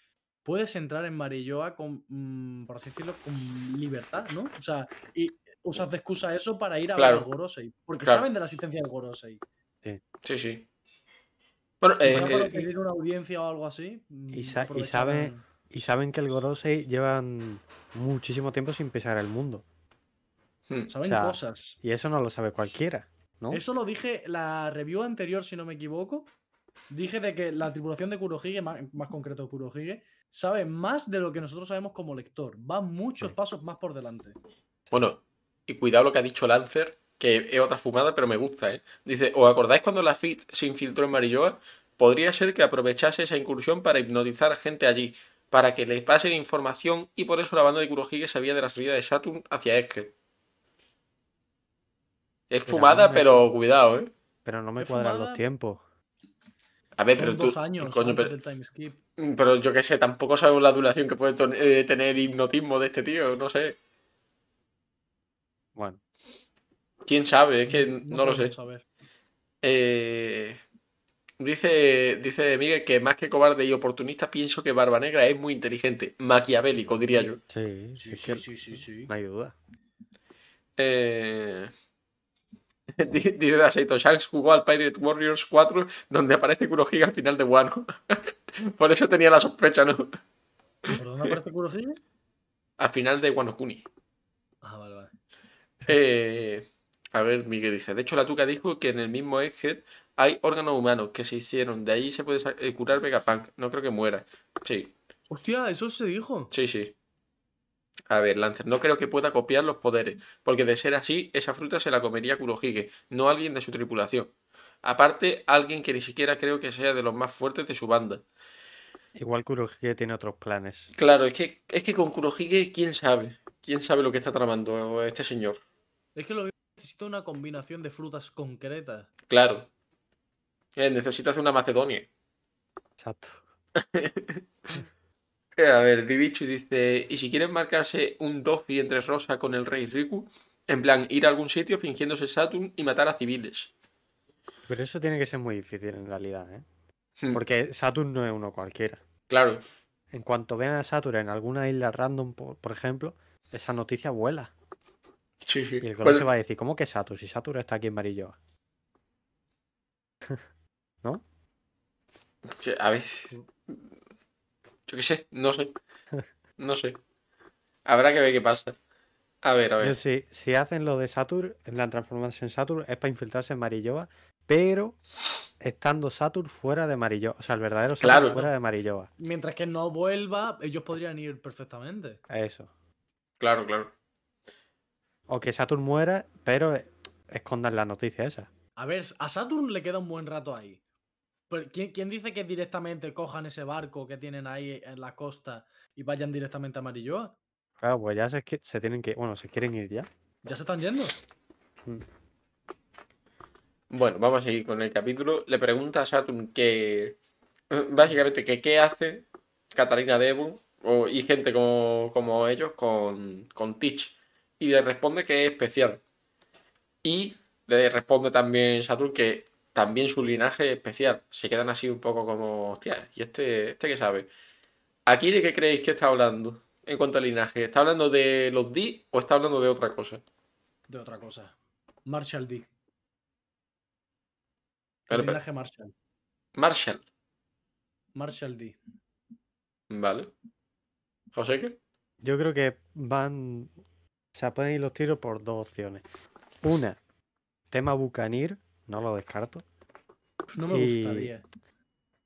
puedes entrar en Marilloa con, mm, por así decirlo, con libertad, ¿no? O sea, y usas de excusa eso para ir a Claro. ver Gorosei, porque Claro. saben de la existencia del Gorosei. Sí, sí. Bueno, eh, para eh, pedir una audiencia o algo así. Y mm, sa- y sabe- aprovecharán- Y saben que el Gorosei llevan muchísimo tiempo sin pisar el mundo. hmm. Saben sea, cosas. Y eso no lo sabe cualquiera, ¿no? Eso lo dije la review anterior, si no me equivoco. Dije de que la tripulación de Kurohige, más, más concreto Kurohige, sabe más de lo que nosotros sabemos como lector. Va muchos Sí. pasos más por delante. Bueno, y cuidado lo que ha dicho Lancer, que es otra fumada, pero me gusta, ¿eh? Dice, ¿os acordáis cuando la FIT se infiltró en Marilloa? Podría ser que aprovechase esa incursión para hipnotizar a gente allí, para que les pasen información y por eso la banda de Kurohige sabía de la salida de Saturn hacia Eske. Es Pero fumada, no me- pero cuidado, ¿eh? Pero no me ¿Es cuadran fumada? los tiempos. A ver, Son pero tú... dos años coño, antes pero, del time skip. pero yo qué sé, tampoco sabemos la duración que puede eh, tener hipnotismo de este tío, no sé. Bueno, ¿Quién sabe? Es que no, lo sé. saber. Eh, dice, dice Miguel que más que cobarde y oportunista, pienso que Barba Negra es muy inteligente, maquiavélico, diría yo. sí, sí, Sí, sí, sí, sí, no hay duda. Eh, di- Dice Aceito, Shanks jugó al Pirate Warriors 4, donde aparece Kurohige al final de Wano. Por eso tenía la sospecha, ¿no? ¿Por dónde aparece Kurohige? Al final de Wano Kuni. Ah, vale, vale. Eh, a ver, Miguel dice. De hecho, la Tuca dijo que en el mismo Egghead hay órganos humanos que se hicieron. De ahí se puede eh, curar Vegapunk. No creo que muera. Sí, Hostia, eso se dijo. sí, sí. A ver, Lancer, no creo que pueda copiar los poderes, porque de ser así, esa fruta se la comería Kurohige, no alguien de su tripulación. Aparte, alguien que ni siquiera creo que sea de los más fuertes de su banda. Igual Kurohige tiene otros planes. Claro, es que, es que con Kurohige, ¿quién sabe? ¿Quién sabe lo que está tramando este señor? Es que lo mismo necesita una combinación de frutas concretas. Claro. Eh, necesita hacer una Macedonia. Exacto. Eh, A ver, Divichu dice, ¿y si quieren marcarse un Dofi entre Rosa con el rey Riku? En plan, ir a algún sitio fingiéndose Saturn y matar a civiles. Pero eso tiene que ser muy difícil en realidad, ¿eh? Hmm, Porque Saturn no es uno cualquiera. Claro, En cuanto vean a Saturn en alguna isla random, po- por ejemplo, esa noticia vuela. Sí, sí. Y el Bueno, colegio va a decir, ¿cómo que Saturn? Si Saturn está aquí en Marilloa. ¿No? sí, a ver. Yo qué sé, no sé. No sé. Habrá que ver qué pasa. A ver, a ver. sí, si hacen lo de Saturn, en la transformación Saturn, es para infiltrarse en Marilloa, pero estando Saturn fuera de Marilloa. O sea, el verdadero Claro. fuera de Marilloa. Mientras que no vuelva, ellos podrían ir perfectamente. Eso. Claro, claro. O que Saturn muera, pero escondan la noticia esa. A ver, a Saturn le queda un buen rato ahí. Pero ¿quién, quién dice que directamente cojan ese barco que tienen ahí en la costa y vayan directamente a Marilloa? Claro, pues ya se, tienen que. Bueno, se quieren ir ya. ¿Ya se están yendo? Bueno, vamos a seguir con el capítulo. Le pregunta a Saturn que. Básicamente, que qué hace Katarina Devon o, y gente como, como ellos con, con Teach. Y le responde que es especial. Y le responde también Saturn que también su linaje es especial. Se quedan así un poco como. Hostia, ¿y este, este qué sabe? ¿Aquí de qué creéis que está hablando en cuanto al linaje? ¿Está hablando de los D o está hablando de otra cosa? De otra cosa. Marshall D. El linaje Marshall. Marshall. Marshall D. Vale. ¿José qué? Yo creo que van. O sea, pueden ir los tiros por dos opciones. Una, tema Bucanir, no lo descarto. No me Y- gustaría.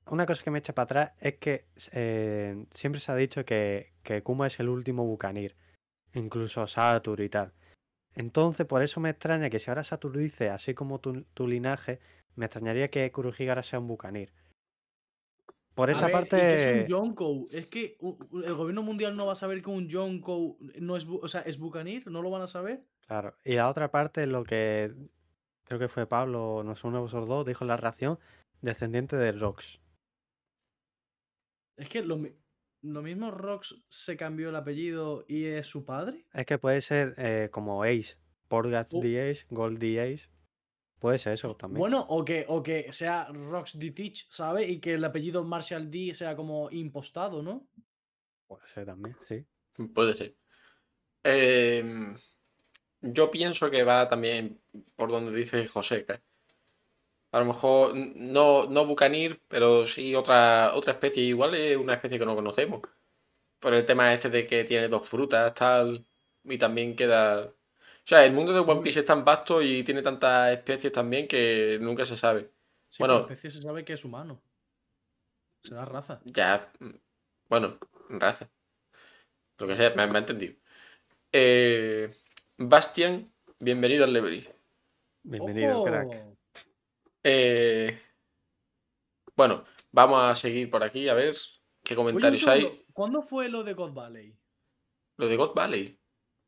Una cosa que me echa para atrás es que eh, siempre se ha dicho que, que Kuma es el último Bucanir, incluso Satur y tal. Entonces, por eso me extraña que si ahora Satur dice, así como tu, tu linaje, me extrañaría que Kurohige ahora sea un Bucanir. Por A esa ver, parte. ¿y qué es un Yonkou? Es que el gobierno mundial no va a saber que un Yonkou no es, o sea, es Bucanir, ¿no lo van a saber? Claro. Y la otra parte, lo que creo que fue Pablo, no sé, uno de vosotros dos, dijo la ración, descendiente de Rox. Es que lo, lo mismo Rox se cambió el apellido y es su padre. Es que puede ser eh, como Ace, Porgas Uh. the Ace, Gold the Ace. Puede ser eso también. Bueno, o que, o que sea Rox D. Teach, ¿sabes? Y que el apellido Marshall D sea como impostado, ¿no? Puede ser también, sí. Puede ser. Em, yo pienso que va también por donde dice Joseca. A lo mejor no, no Bucanir, pero sí otra, otra especie. Igual es una especie que no conocemos. Por el tema este de que tiene dos frutas, tal. Y también queda. O sea, el mundo de One Piece es tan vasto y tiene tantas especies también que nunca se sabe. Sí, Bueno. especie se sabe que es humano. Será raza. Ya. mm, Bueno, raza. Lo que sea, me, me ha entendido. Eh, Bastian, bienvenido al Levery. Bienvenido, crack. ¡Ojo! Eh, bueno, vamos a seguir por aquí a ver qué comentarios hay. ¿Cuándo fue lo de God Valley? Lo de God Valley.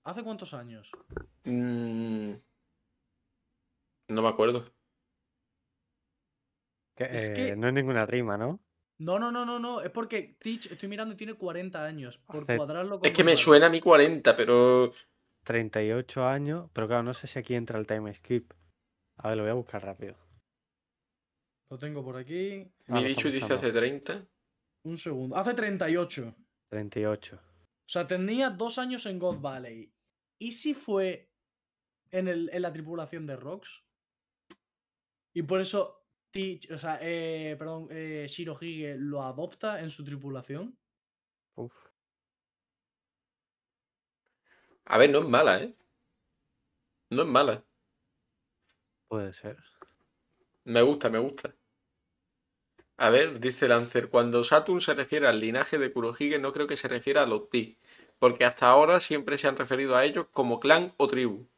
¿Hace cuántos años? Mm, no me acuerdo. Que, Es eh, que- No es ninguna rima, ¿no? No, no, no, no, no. Es porque Teach, estoy mirando, y tiene 40 años. Por Hace- cuadrarlo con Es que me suena a mi 40, pero 38 años, pero claro, no sé si aquí entra el time skip. A ver, lo voy a buscar rápido. Lo tengo por aquí. Ah, mi dicho está dice hace buscando. 30. Un segundo. Hace 38. 38. O sea, tenía dos años en God Valley. ¿Y si fue en, el, en la tripulación de Rox? Y por eso Teach, o sea, eh, perdón, eh, Shirohige lo adopta en su tripulación. Uf. A ver, no es mala, ¿eh? No es mala. Puede ser. Me gusta, me gusta. A ver, dice Lancer, cuando Saturn se refiere al linaje de Kurohige no creo que se refiera a los Ti, porque hasta ahora siempre se han referido a ellos como clan o tribu.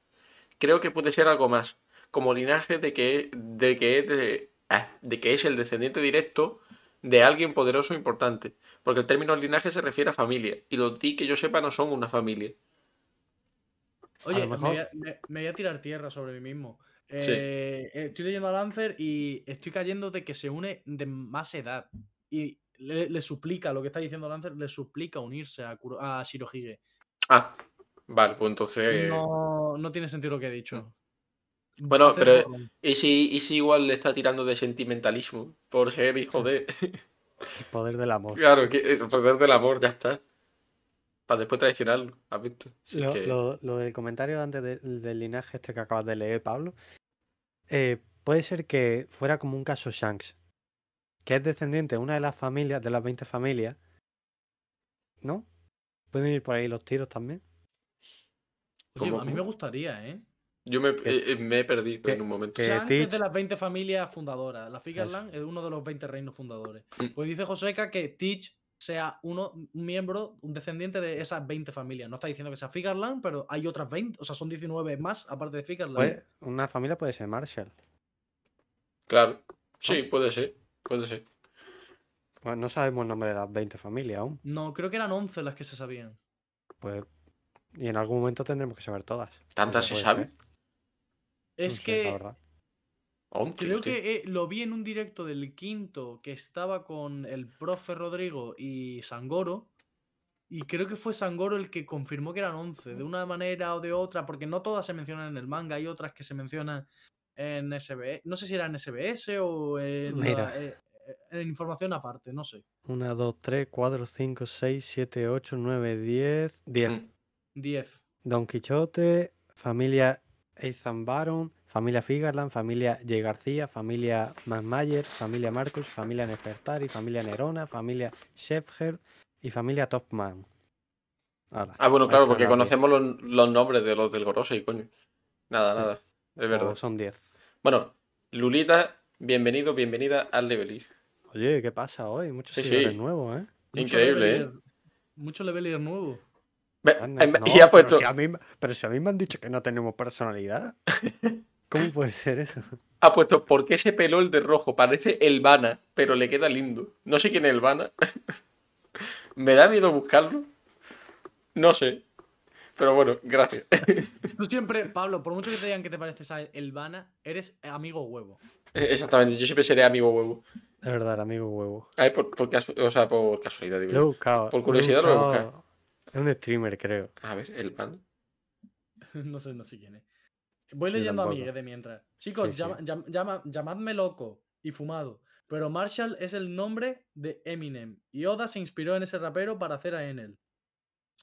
Creo que puede ser algo más, como linaje de que, de que, es, de, ah, de que es el descendiente directo de alguien poderoso e importante, porque el término linaje se refiere a familia, y los Ti que yo sepa no son una familia. Oye, lo me, mejor- voy a, me- me voy a tirar tierra sobre mí mismo. Sí. Eh, estoy leyendo a Lancer y estoy cayendo de que se une de más edad. Y le, le suplica, lo que está diciendo Lancer, le suplica unirse a, Kuro- a Shirohige. Ah, vale, pues entonces... No, no tiene sentido lo que he dicho. Bueno, pero-. ¿Y si, ¿Y si igual le está tirando de sentimentalismo por ser hijo de... El poder del amor. Claro, que el poder del amor, ya está. Para después traicionarlo, ¿has visto? Lo, que- lo- lo del comentario antes de- del linaje este que acabas de leer, Pablo, eh, puede ser que fuera como un caso Shanks, que es descendiente de una de las familias, de las 20 familias, ¿no? Pueden ir por ahí los tiros también. Oye, ¿Cómo, a mí me gustaría, ¿eh? Yo me, eh, eh, me he perdido que- en un momento. Shanks es de las 20 familias fundadoras. La. Figarland es uno de los 20 reinos fundadores. Mm. Pues dice Joseca que Teach sea uno, un miembro, un descendiente de esas 20 familias. No está diciendo que sea Figarland, pero hay otras 20, o sea, son 19 más aparte de Figarland. Una familia puede ser Marshall. Claro. Sí, puede ser. Puede ser. Bueno, no sabemos el nombre de las 20 familias aún. No, creo que eran 11 las que se sabían. Pues, y en algún momento tendremos que saber todas. ¿Tantas se saben? Es no sé, la que verdad. Once, creo hostia. que eh, lo vi en un directo del quinto que estaba con el profe Rodrigo y Sangoro. Y creo que fue Sangoro el que confirmó que eran 11, de una manera o de otra, porque no todas se mencionan en el manga, hay otras que se mencionan en SBS. No sé si era en SBS o en, la- eh, eh, en información aparte, no sé. 1, 2, 3, 4, 5, 6, 7, 8, 9, 10. 10. Mm. 10. Don Quichote, familia Ethan Baron, familia Figarland, familia J. García, familia Mayer, familia Marcus, familia Nefertari, familia Nerona, familia Shefher y familia Topman. Ah, bueno, claro, porque conocemos los, los nombres de los del Gorosei, coño. Nada, nada. Es O verdad. son 10. Bueno, Lulita, bienvenido, bienvenida al Levelis. Oye, ¿qué pasa hoy? Muchos Sí, seguidores sí. nuevos, ¿eh? Mucho Increíble, ¿eh? levelier- Mucho levelier nuevo. No, y ha pero puesto, si a mí- pero si a mí me han dicho que no tenemos personalidad. ¿Cómo puede ser eso? ha puesto, ¿por qué se peló el de rojo? Parece Elvana, pero le queda lindo. No sé quién es Elvana. Me da miedo buscarlo. No sé. Pero bueno, gracias. Tú siempre, Pablo, por mucho que te digan que te pareces a Elvana, eres amigo huevo. Exactamente, yo siempre seré amigo huevo. Es verdad, amigo huevo. A ver, por, por o sea, por casualidad, digo. Lo he buscado. Por lo he curiosidad lo buscar. buscado. Es un streamer, creo. A ver, Elvana. no sé, no sé quién es. Voy leyendo a. Miguel de mientras. Chicos, Sí, sí. llama- llam- llama- llamadme loco y fumado. Pero Marshall es el nombre de Eminem. Y Oda se inspiró en ese rapero para hacer a Enel.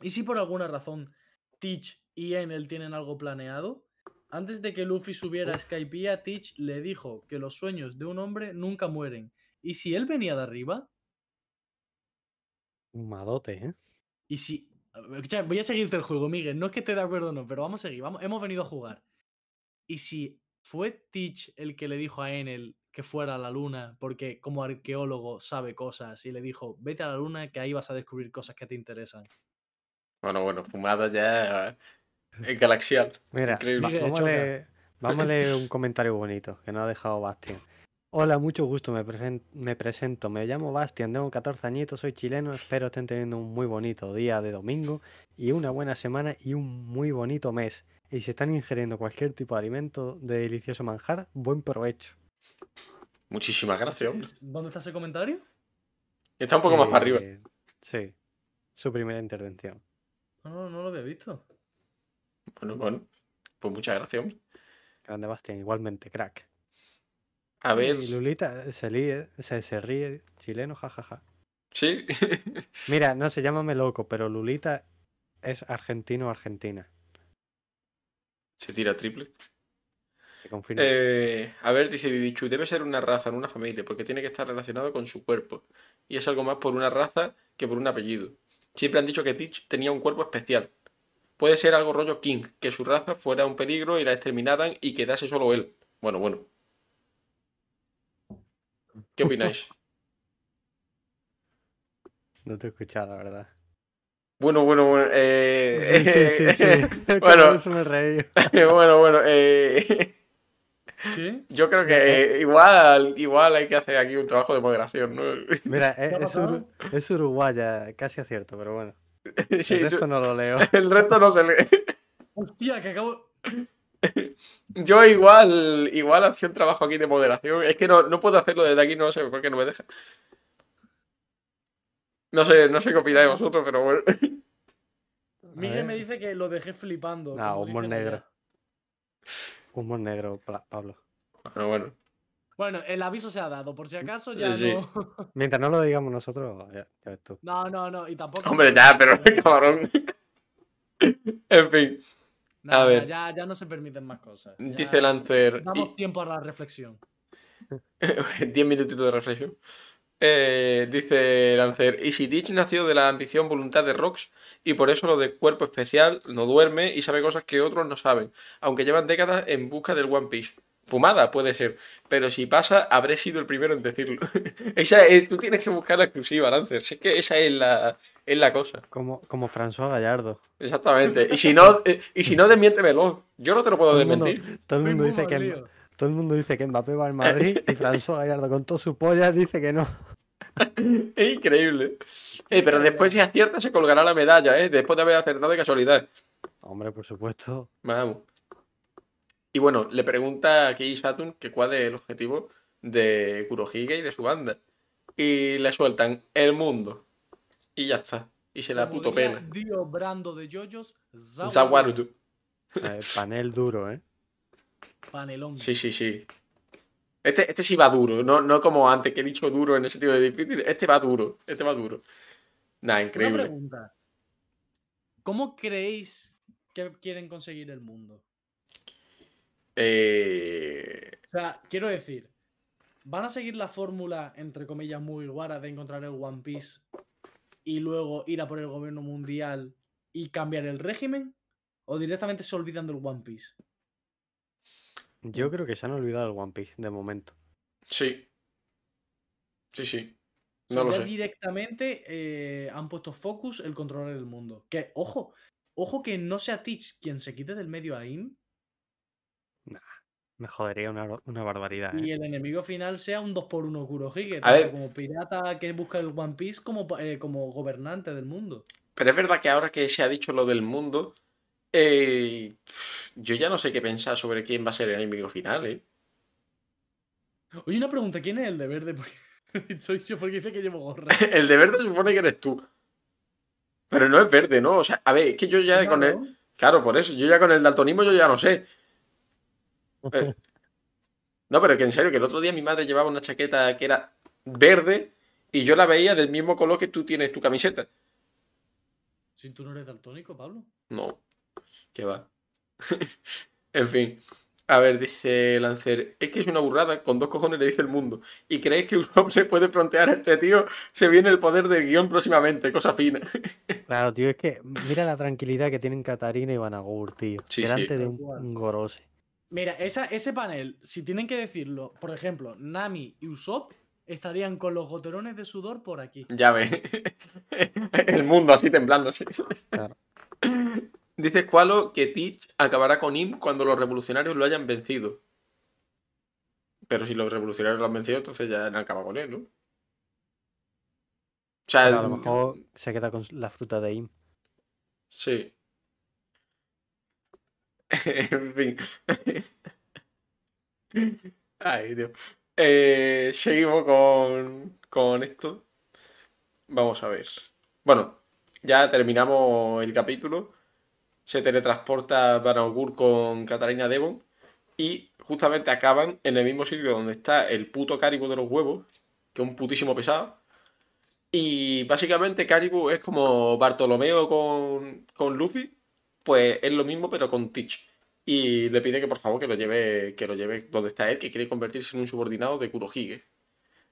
¿Y si por alguna razón Teach y Enel tienen algo planeado? Antes de que Luffy subiera a Skypiea, Teach le dijo que los sueños de un hombre nunca mueren. ¿Y si él venía de arriba? Fumadote, ¿eh? Y si. Voy a seguirte el juego, Miguel. No es que esté de acuerdo o no, pero vamos a seguir. Vamos, hemos venido a jugar. Y si fue Teach el que le dijo a Enel que fuera a la luna, porque como arqueólogo sabe cosas, y le dijo, vete a la luna que ahí vas a descubrir cosas que te interesan. Bueno, bueno, fumada ya eh, galaxial. Mira, a leer un comentario bonito que nos ha dejado Bastian. Hola, mucho gusto, me, presen- me presento. Me llamo Bastian, tengo 14 añitos, soy chileno. Espero estén teniendo un muy bonito día de domingo y una buena semana y un muy bonito mes. Y si están ingiriendo cualquier tipo de alimento de delicioso manjar, buen provecho. Muchísimas gracias, hombre. ¿Dónde está ese comentario? Está un poco más para arriba. Eh, Sí, su primera intervención. No, no, no lo había visto. Bueno, bueno. Pues muchas gracias, hombre. Grande Bastian, igualmente, crack. A ver. Y Lulita se, ríe, se, se ríe, chileno, jajaja. Sí. Mira, no se llámame loco, pero Lulita es argentino argentina. Se tira triple. Te confirmo. Eh, a ver, dice Bibichu, debe ser una raza, no una familia, porque tiene que estar relacionado con su cuerpo. Y es algo más por una raza que por un apellido. Siempre han dicho que Teach tenía un cuerpo especial. Puede ser algo rollo King, que su raza fuera un peligro y la exterminaran y quedase solo él. Bueno, bueno. ¿Qué opináis? No te he escuchado, la verdad. Bueno, bueno, bueno. Eh, Sí, sí, sí. sí. Bueno, eso me reí. bueno, bueno. eh, ¿Qué? yo creo que igual, igual hay que hacer aquí un trabajo de moderación, ¿no? Mira, ha es, es, es uruguaya, casi acierto, pero bueno. Sí, el resto no lo leo. el resto no se lee. Hostia, que acabo. Yo igual, igual hacía un trabajo aquí de moderación. Es que no, no puedo hacerlo desde aquí, no sé por qué no me deja. No sé, no sé qué opináis vosotros, pero bueno. Miguel me dice que lo dejé flipando. No, humor negro. Humor negro, Pablo. Bueno, bueno. Bueno, el aviso se ha dado, por si acaso ya Sí. no. Mientras no lo digamos nosotros, ya, ya ves tú. No, no, no, y tampoco. Hombre, ya, pero cabrón. En fin, No, a ver. Ya, ya no se permiten más cosas. Ya dice Lancer. Damos tiempo a la reflexión. 10 minutitos de reflexión. Eh, dice Lancer, y si Teach nació de la ambición voluntad de Rox y por eso lo de cuerpo especial no duerme y sabe cosas que otros no saben, aunque llevan décadas en busca del One Piece. Fumada puede ser, pero si pasa, habré sido el primero en decirlo. esa es- tú tienes que buscar la exclusiva, Lancer. Si es que esa es la, es la cosa. Como, como François Gallardo. Exactamente. Y si no, eh, y si no desmiéntemelo. Yo no te lo puedo Todo el mundo, desmentir. todo el mundo dice que todo el mundo dice que Mbappé va al Madrid y François Gallardo con todo su polla dice que no. Es increíble. Eh, pero después si acierta se colgará la medalla, ¿eh? Después de haber acertado de casualidad. Hombre, por supuesto. Vamos. Y bueno, le pregunta aquí Saturn que cuál es el objetivo de Kurohige y de su banda. Y le sueltan el mundo. Y ya está. Y se la Como puto pela. Dio Brando de Yoyos, Zawarutu. Eh, panel duro, ¿eh? Panelón. Sí, sí, sí. Este, este sí va duro, no, no como antes que he dicho duro en ese sentido de difícil. Este va duro, este va duro. Nah, Una increíble. pregunta. ¿Cómo creéis que quieren conseguir el mundo? Eh, O sea, quiero decir, ¿van a seguir la fórmula, entre comillas, muy guara de encontrar el One Piece y luego ir a por el gobierno mundial y cambiar el régimen? ¿O directamente se olvidan del One Piece? Yo creo que se han olvidado el One Piece de momento. sí. Sí, sí. O sea, No lo ya sé. directamente eh, han puesto focus el controlar el mundo. Que, ojo, ojo que no sea Teach quien se quite del medio a Im Me jodería una, una barbaridad, y ¿eh? el enemigo final sea un 2x1 Kurohige, tanto como pirata que busca el One Piece como, eh, como gobernante del mundo. Pero es verdad que ahora que se ha dicho lo del mundo, eh, yo ya no sé qué pensar sobre quién va a ser el enemigo final, ¿eh? Oye, una pregunta, ¿quién es el de verde? Porque soy yo porque dice que llevo gorra. El de verde se supone que eres tú. Pero no es verde, ¿no? O sea, a ver, es que yo ya con el... Claro, por eso, yo ya con el daltonismo yo ya no sé. Eh, No, pero que en serio, que el otro día mi madre llevaba una chaqueta que era verde y yo la veía del mismo color que tú tienes tu camiseta. Si tú no eres daltónico, Pablo. No, que va. en fin. A ver, dice Lancer, es que es una burrada, con dos cojones le dice el mundo. ¿Y creéis que Usopp se puede frontear a este tío? Se viene el poder del guion próximamente, cosa fina. Claro, tío, es que mira la tranquilidad que tienen Katarina y Vanagur, tío. Sí, sí. delante de un, Gorose. Mira, esa, ese panel, si tienen que decirlo, por ejemplo, Nami y Usopp estarían con los goterones de sudor por aquí. Ya ve. el mundo así temblando. sí. Claro. Dice Squalo que Teach acabará con Im cuando los revolucionarios lo hayan vencido. Pero si los revolucionarios lo han vencido, entonces ya han acabado con él, ¿no? O sea, Pero a lo mejor se queda con la fruta de Im. Sí. en fin. Ay, Dios. Eh, seguimos con, con esto. Vamos a ver. Bueno, ya terminamos el capítulo. Se teletransporta Vanagur con Katarina Devon. Y justamente acaban en el mismo sitio donde está el puto Caribou de los huevos. Que es un putísimo pesado. Y básicamente Caribou es como Bartolomeo con, con Luffy. Pues es lo mismo, pero con Teach. Y le pide que por favor que lo lleve, que lo lleve donde está él, que quiere convertirse en un subordinado de Kurohige.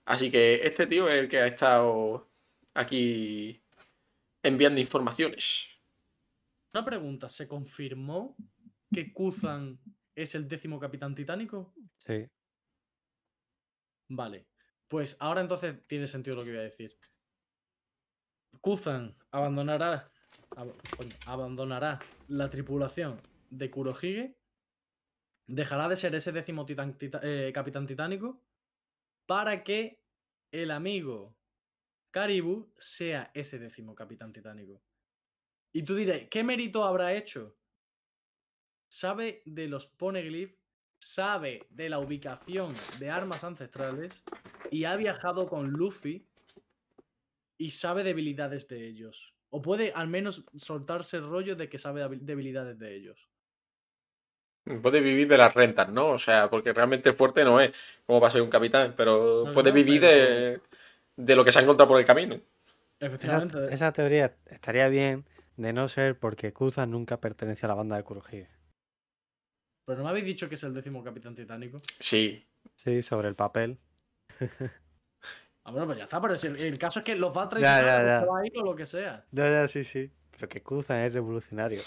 Así que este tío es el que ha estado aquí enviando informaciones. Una pregunta, ¿se confirmó que Kuzan es el décimo capitán titánico? Sí. Vale. Pues ahora entonces tiene sentido lo que voy a decir. Kuzan abandonará, ab- abandonará la tripulación de Kurohige, dejará de ser ese décimo titán- tita- eh, capitán titánico para que el amigo Karibu sea ese décimo capitán titánico. Y tú dirás, ¿qué mérito habrá hecho? Sabe de los poneglyph, sabe de la ubicación de armas ancestrales y ha viajado con Luffy y sabe debilidades de ellos. O puede al menos soltarse el rollo de que sabe debilidades de ellos. Puede vivir de las rentas, ¿no? O sea, porque realmente fuerte no es, como va a ser un capitán, pero No, puede no, vivir pero- de, de lo que se ha encontrado por el camino. Esa, Efectivamente. esa teoría estaría bien de no ser porque Kuzan nunca pertenece a la banda de Kurohige. Pero no me habéis dicho que es el décimo capitán titánico. Sí. Sí, sobre el papel. Ah, bueno, pues ya está, pero si el, el caso es que los va a traicionar ya, o ya. lo que sea. Ya, ya, sí, sí. Pero que Kuzan es revolucionario.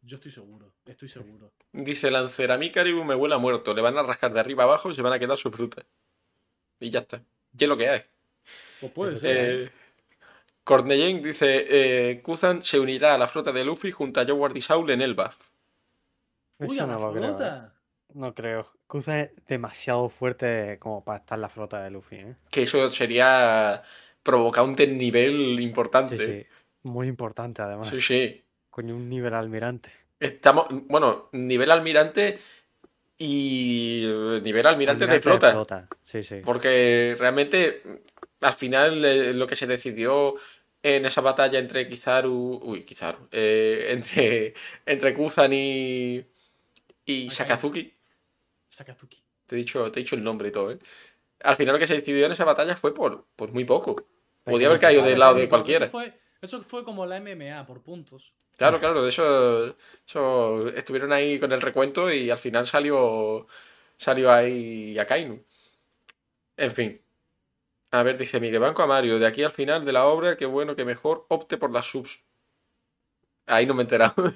Yo estoy seguro, estoy seguro. Dice Lancer, a mí Caribou me huele a muerto, le van a rascar de arriba abajo y se van a quedar su fruta. Y ya está. ¿Qué es lo que hay? Pues puede ser. ¿eh? Eh, Cornellane dice, eh, Kuzan se unirá a la flota de Luffy junto a Howard y Saul en Elbaf. Uy, Eso la no lo creo. ¿eh? flota. No creo. Kuzan es demasiado fuerte como para estar en la flota de Luffy, ¿eh? Que eso sería provocar un desnivel Sí, importante. sí. Muy importante, además. sí, sí. Coño, un nivel almirante. Estamos, bueno, nivel almirante y eh, nivel almirante, de flota. Sí, sí. Porque realmente, al final, eh, lo que se decidió en esa batalla entre Kizaru. Uy, Kizaru. eh, entre, entre Kuzan y. y. Sakazuki. Sakazuki. Te he, dicho, te he dicho el nombre y todo, ¿eh? Al final, lo que se decidió en esa batalla fue por, por muy poco. Podía haber caído del lado de Eso cualquiera. fue, eso fue como la MMA por puntos. Claro, claro, de eso, eso estuvieron ahí con el recuento y al final salió salió ahí Akainu. En fin. A ver, dice Miguel Banco a Mario, de aquí al final de la obra, qué bueno que mejor opte por las subs. Ahí no me he enterado.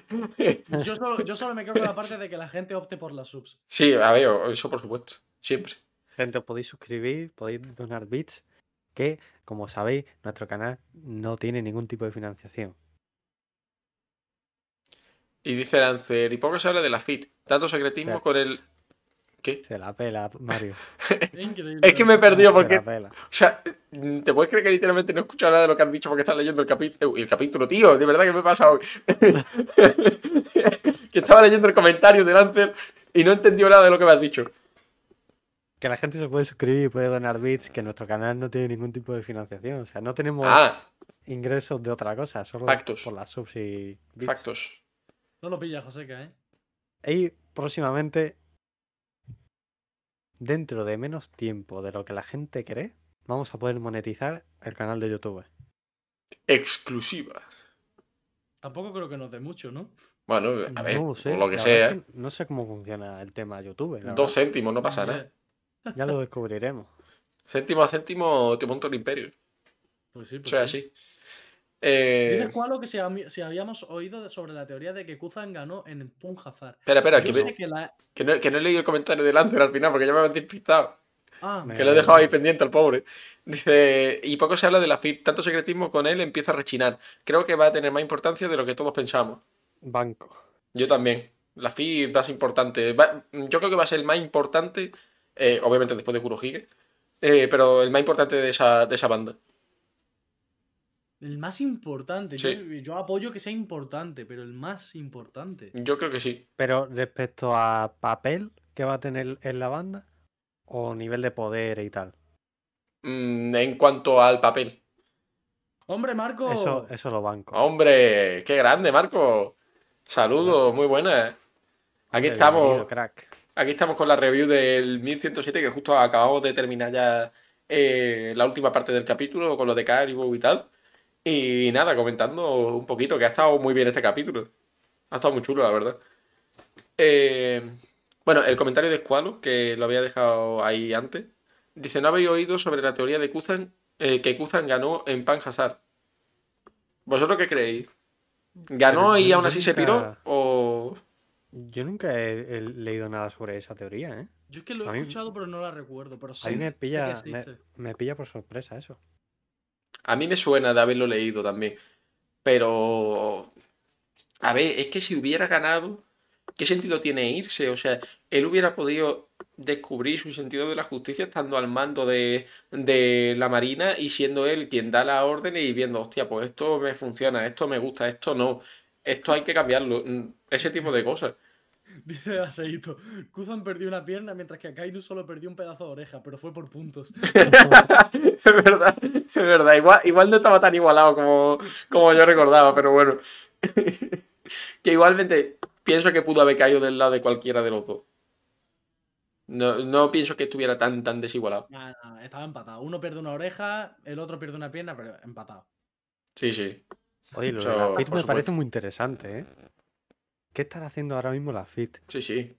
Yo solo, yo solo me quedo con la parte de que la gente opte por las subs. Sí, a ver, eso por supuesto. Siempre. Gente, os podéis suscribir, podéis donar bits, que, como sabéis, nuestro canal no tiene ningún tipo de financiación. Y dice Lancer, y poco se habla de la FIT. Tanto secretismo con el. ¿Qué? Se la pela, Mario. Increíble. Es que me he perdido Se porque la pela. O sea, ¿te puedes creer que literalmente no he escuchado nada de lo que has dicho porque estás leyendo el capítulo? El capítulo, tío, de verdad que me pasa hoy. que estaba leyendo el comentario de Lancer y no he entendido nada de lo que me has dicho. Que la gente se puede suscribir y puede donar bits, que nuestro canal no tiene ningún tipo de financiación. O sea, no tenemos Ah, ingresos de otra cosa, solo Factos. por las subs y bits. factos. No lo pilla, Joseca, ¿eh? Y próximamente, dentro de menos tiempo de lo que la gente cree, vamos a poder monetizar el canal de YouTube. Exclusiva. Tampoco creo que nos dé mucho, ¿no? Bueno, a ver, no lo sé, o lo que sea. verdad es que no sé cómo funciona el tema YouTube. la Dos verdad. céntimos, no pasa nada. Ya lo descubriremos. Céntimo a céntimo te monto el imperio. Pues sí, pues Eso es sí. así. Eh, Dices, Cualo, que si, si habíamos oído sobre la teoría de que Kuzan ganó en el Punjazar. espera, espera, que, sé me- que la... que no, que no he leído el comentario de Lancer al final porque ya me habían despistado. Ah, Me- Que lo he dejado ahí pendiente al pobre. Dice, y poco se habla de la FIT, tanto secretismo con él empieza a rechinar. Creo que va a tener más importancia de lo que todos pensamos. Banco. Yo también. La FIT va a ser importante. Va- yo creo que va a ser el más importante, eh, obviamente después de Kurohige, eh, pero el más importante de esa, de esa banda. El más importante. Sí. Yo, yo apoyo que sea importante, pero el más importante. Yo creo que sí. Pero respecto a papel que va a tener en la banda, o nivel de poder y tal. Mm, en cuanto al papel. Hombre, Marco. Eso, eso lo banco. Hombre, qué grande, Marco. Saludos, muy buenas. Aquí Hombre, estamos. crack. Aquí estamos con la review del 1107, que justo acabamos de terminar ya eh, la última parte del capítulo con lo de Caribou y tal. Y nada, comentando un poquito, que ha estado muy bien este capítulo. Ha estado muy chulo, la verdad. Eh, bueno, el comentario de Squalo, que lo había dejado ahí antes, dice: ¿No habéis oído sobre la teoría de Kuzan, eh, que Kuzan ganó en Pan Hazard? ¿Vosotros qué creéis? ¿Ganó Pero y aún así se piró? ¿O.? Yo nunca he, he leído nada sobre esa teoría, ¿eh? Yo es que lo A he mí- escuchado, pero no la recuerdo. Pero A sé, mí me pilla, me, me pilla por sorpresa eso. A mí me suena de haberlo leído también. Pero. A ver, es que si hubiera ganado, ¿qué sentido tiene irse? O sea, él hubiera podido descubrir su sentido de la justicia estando al mando de, de la Marina y siendo él quien da la orden y viendo, hostia, pues esto me funciona, esto me gusta, esto no, esto hay que cambiarlo. mm, Ese tipo de cosas. Dice Aseito, Kuzan perdió una pierna mientras que Akainu solo perdió un pedazo de oreja, pero fue por puntos. Es verdad, es verdad. Igual, igual no estaba tan igualado como, como yo recordaba, pero bueno. que igualmente pienso que pudo haber caído del lado de cualquiera de los dos. No, no pienso que estuviera tan, tan desigualado. Nah, nah, estaba empatado. Uno pierde una oreja, el otro pierde una pierna, pero empatado. Sí, sí. Oye, lo de la me parece muy interesante, ¿eh? ¿Qué estará haciendo ahora mismo la FIT? Sí, sí.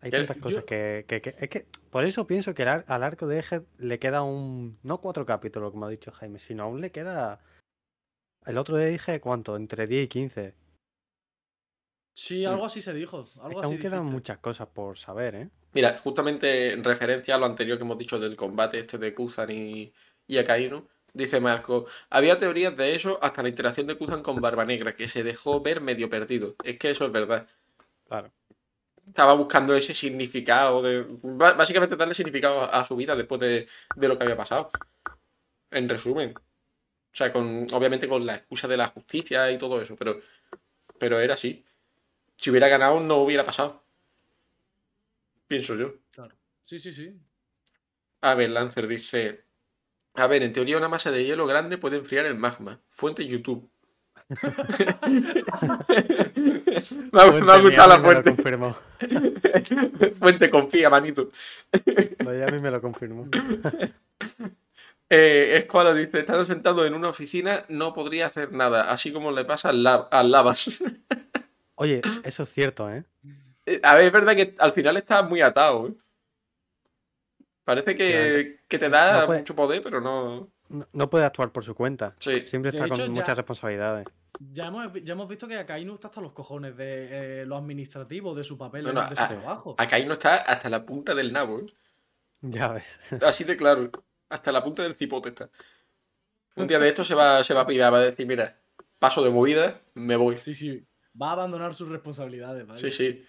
Hay tantas cosas yo- que, que- que- Es que por eso pienso que al ar- al arco de Eje le queda un... No cuatro capítulos, como ha dicho Jaime, sino aún le queda... El otro día dije, ¿cuánto? Entre 10 y 15. Sí, algo así se dijo. Algo así aún quedan dijiste. muchas cosas por saber, ¿eh? Mira, justamente en referencia a lo anterior que hemos dicho del combate este de Kuzan y, y Akainu, dice Marco, había teorías de eso hasta la interacción de Kuzan con Barba Negra, que se dejó ver medio perdido. Es que eso es verdad. Claro. Estaba buscando ese significado, de básicamente darle significado a, a su vida después de, de lo que había pasado. En resumen. O sea, con, obviamente con la excusa de la justicia y todo eso, pero, pero era así. Si hubiera ganado no hubiera pasado. Pienso yo. Claro. Sí, sí, sí. A ver, Lancer dice. A ver, en teoría una masa de hielo grande puede enfriar el magma. Fuente YouTube. me, ha, me ha gustado la fuente. fuente, confía, manito. Miami me lo confirmó. Eh, Escuadra dice, estando sentado en una oficina no podría hacer nada, así como le pasa al, al Lavas. Oye, eso es cierto, ¿eh? Eh, A ver, es verdad que al final está muy atado. ¿eh? Parece que, que te da No puede- mucho poder, pero no... No, no puede actuar por su cuenta. Sí. Siempre está hecho, con ya- muchas responsabilidades. Ya hemos, ya hemos visto que Akainu está hasta los cojones de eh, lo administrativo, de su papel No, de a- su trabajo. No está hasta la punta del nabo. ¿eh? Ya ves. Así de claro. Hasta la punta del cipote está. Un día de esto se va, se va a pirar, va a decir, mira, paso de movida, me voy. Sí, sí. Va a abandonar sus responsabilidades, ¿vale? Sí, sí.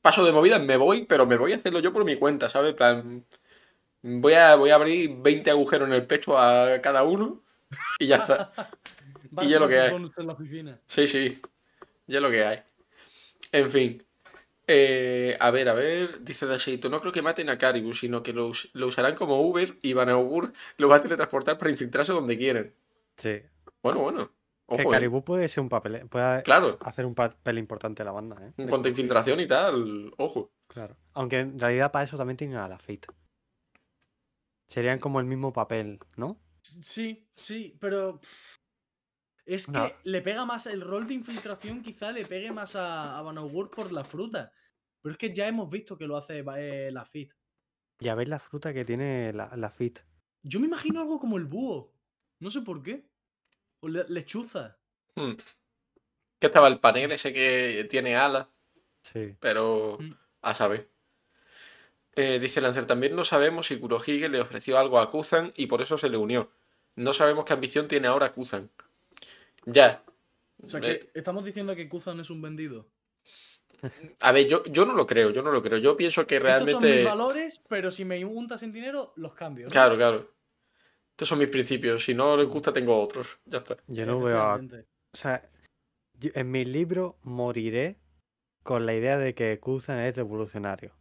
Paso de movida, me voy, pero me voy a hacerlo yo por mi cuenta, ¿sabes? En plan, voy a, voy a abrir 20 agujeros en el pecho a cada uno y ya está. Y ya lo que hay. Sí, sí. Ya es lo que hay. En fin. Eh, a ver, a ver. Dice Dasheito, no creo que maten a Caribou, sino que lo, us- lo usarán como Uber y Van Augur lo va a teletransportar para infiltrarse donde quieran. Sí. Bueno, bueno. que Ojo, eh. Caribou puede ser un papel, puede Claro. hacer un papel importante en la banda, ¿eh? En cuanto a infiltración y tal, ojo. Claro. Aunque en realidad para eso también tienen a la FIT. Serían como el mismo papel, ¿no? Sí, sí, pero. Es que No. le pega más. El rol de infiltración quizá le pegue más a, a Van Augur por la fruta. Pero es que ya hemos visto que lo hace eh, la Fit. Y a ver la fruta que tiene la, la FIT. Yo me imagino algo como el búho. No sé por qué. O le- lechuza. Hmm. Que estaba el panel ese que tiene alas, Sí. pero Mm. a saber. Eh, dice Lancer, también no sabemos si Kurohige le ofreció algo a Kuzan y por eso se le unió. No sabemos qué ambición tiene ahora Kuzan. Ya. O sea Eh, que estamos diciendo que Kuzan es un vendido. A ver, yo, yo no lo creo, yo no lo creo. Yo pienso que Estos son mis realmente. valores, pero si me untas en dinero, los cambio. ¿no? Claro, claro. Estos son mis principios. Si no les gusta, tengo otros. Ya está. Yo no veo a... O sea, yo- en mi libro moriré con la idea de que Kuzan es revolucionario.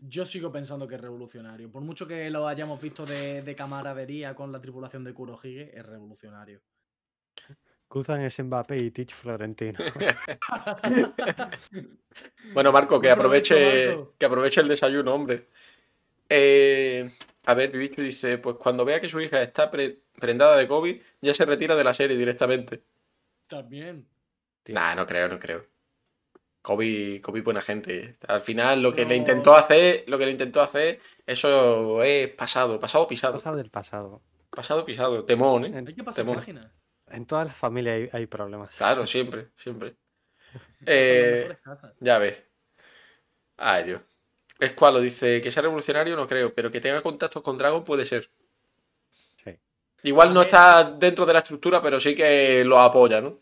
Yo sigo pensando que es revolucionario. Por mucho que lo hayamos visto de, de camaradería con la tripulación de Kurohige, es revolucionario. Kuzan es Mbappé y Teach Florentino. Bueno, Marco, que aproveche, Marco. que aproveche el desayuno, hombre. Eh, a ver, Bibichu dice, pues cuando vea que su hija está pre- prendada de COVID, ya se retira de la serie directamente. También. Nah, no creo, no creo. Kobe, Kobe buena gente. Al final lo que le intentó hacer, lo que le intentó hacer, eso es pasado, pasado pisado. Pasado del pasado. Pasado pisado. Temón, ¿eh? Hay que pasar Temón. página. En todas las familias hay, hay problemas. Claro, siempre, siempre. Eh, ya ves. Ay, Dios. Escualo dice que sea revolucionario, no creo, pero que tenga contactos con Dragon puede ser. Sí. Igual no está dentro de la estructura, pero sí que lo apoya, ¿no?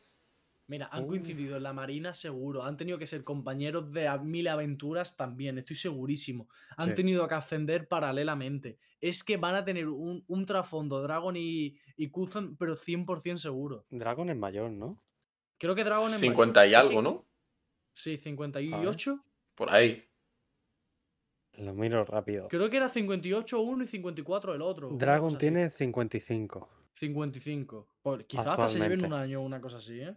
Mira, han coincidido en la Marina seguro. Han tenido que ser compañeros de mil aventuras también, estoy segurísimo. Han Sí. tenido que ascender paralelamente. Es que van a tener un, un trasfondo Dragon y, y Kuzan, pero 100% seguro. Dragon es mayor, ¿no? Creo que Dragon es mayor. 50 y algo, ¿no? Sí, 58. Por ahí. Lo miro rápido. Creo que era 58 uno y 54 el otro. Dragon así. tiene 55. 55. Pues quizás hasta se lleven un año o una cosa así, ¿eh?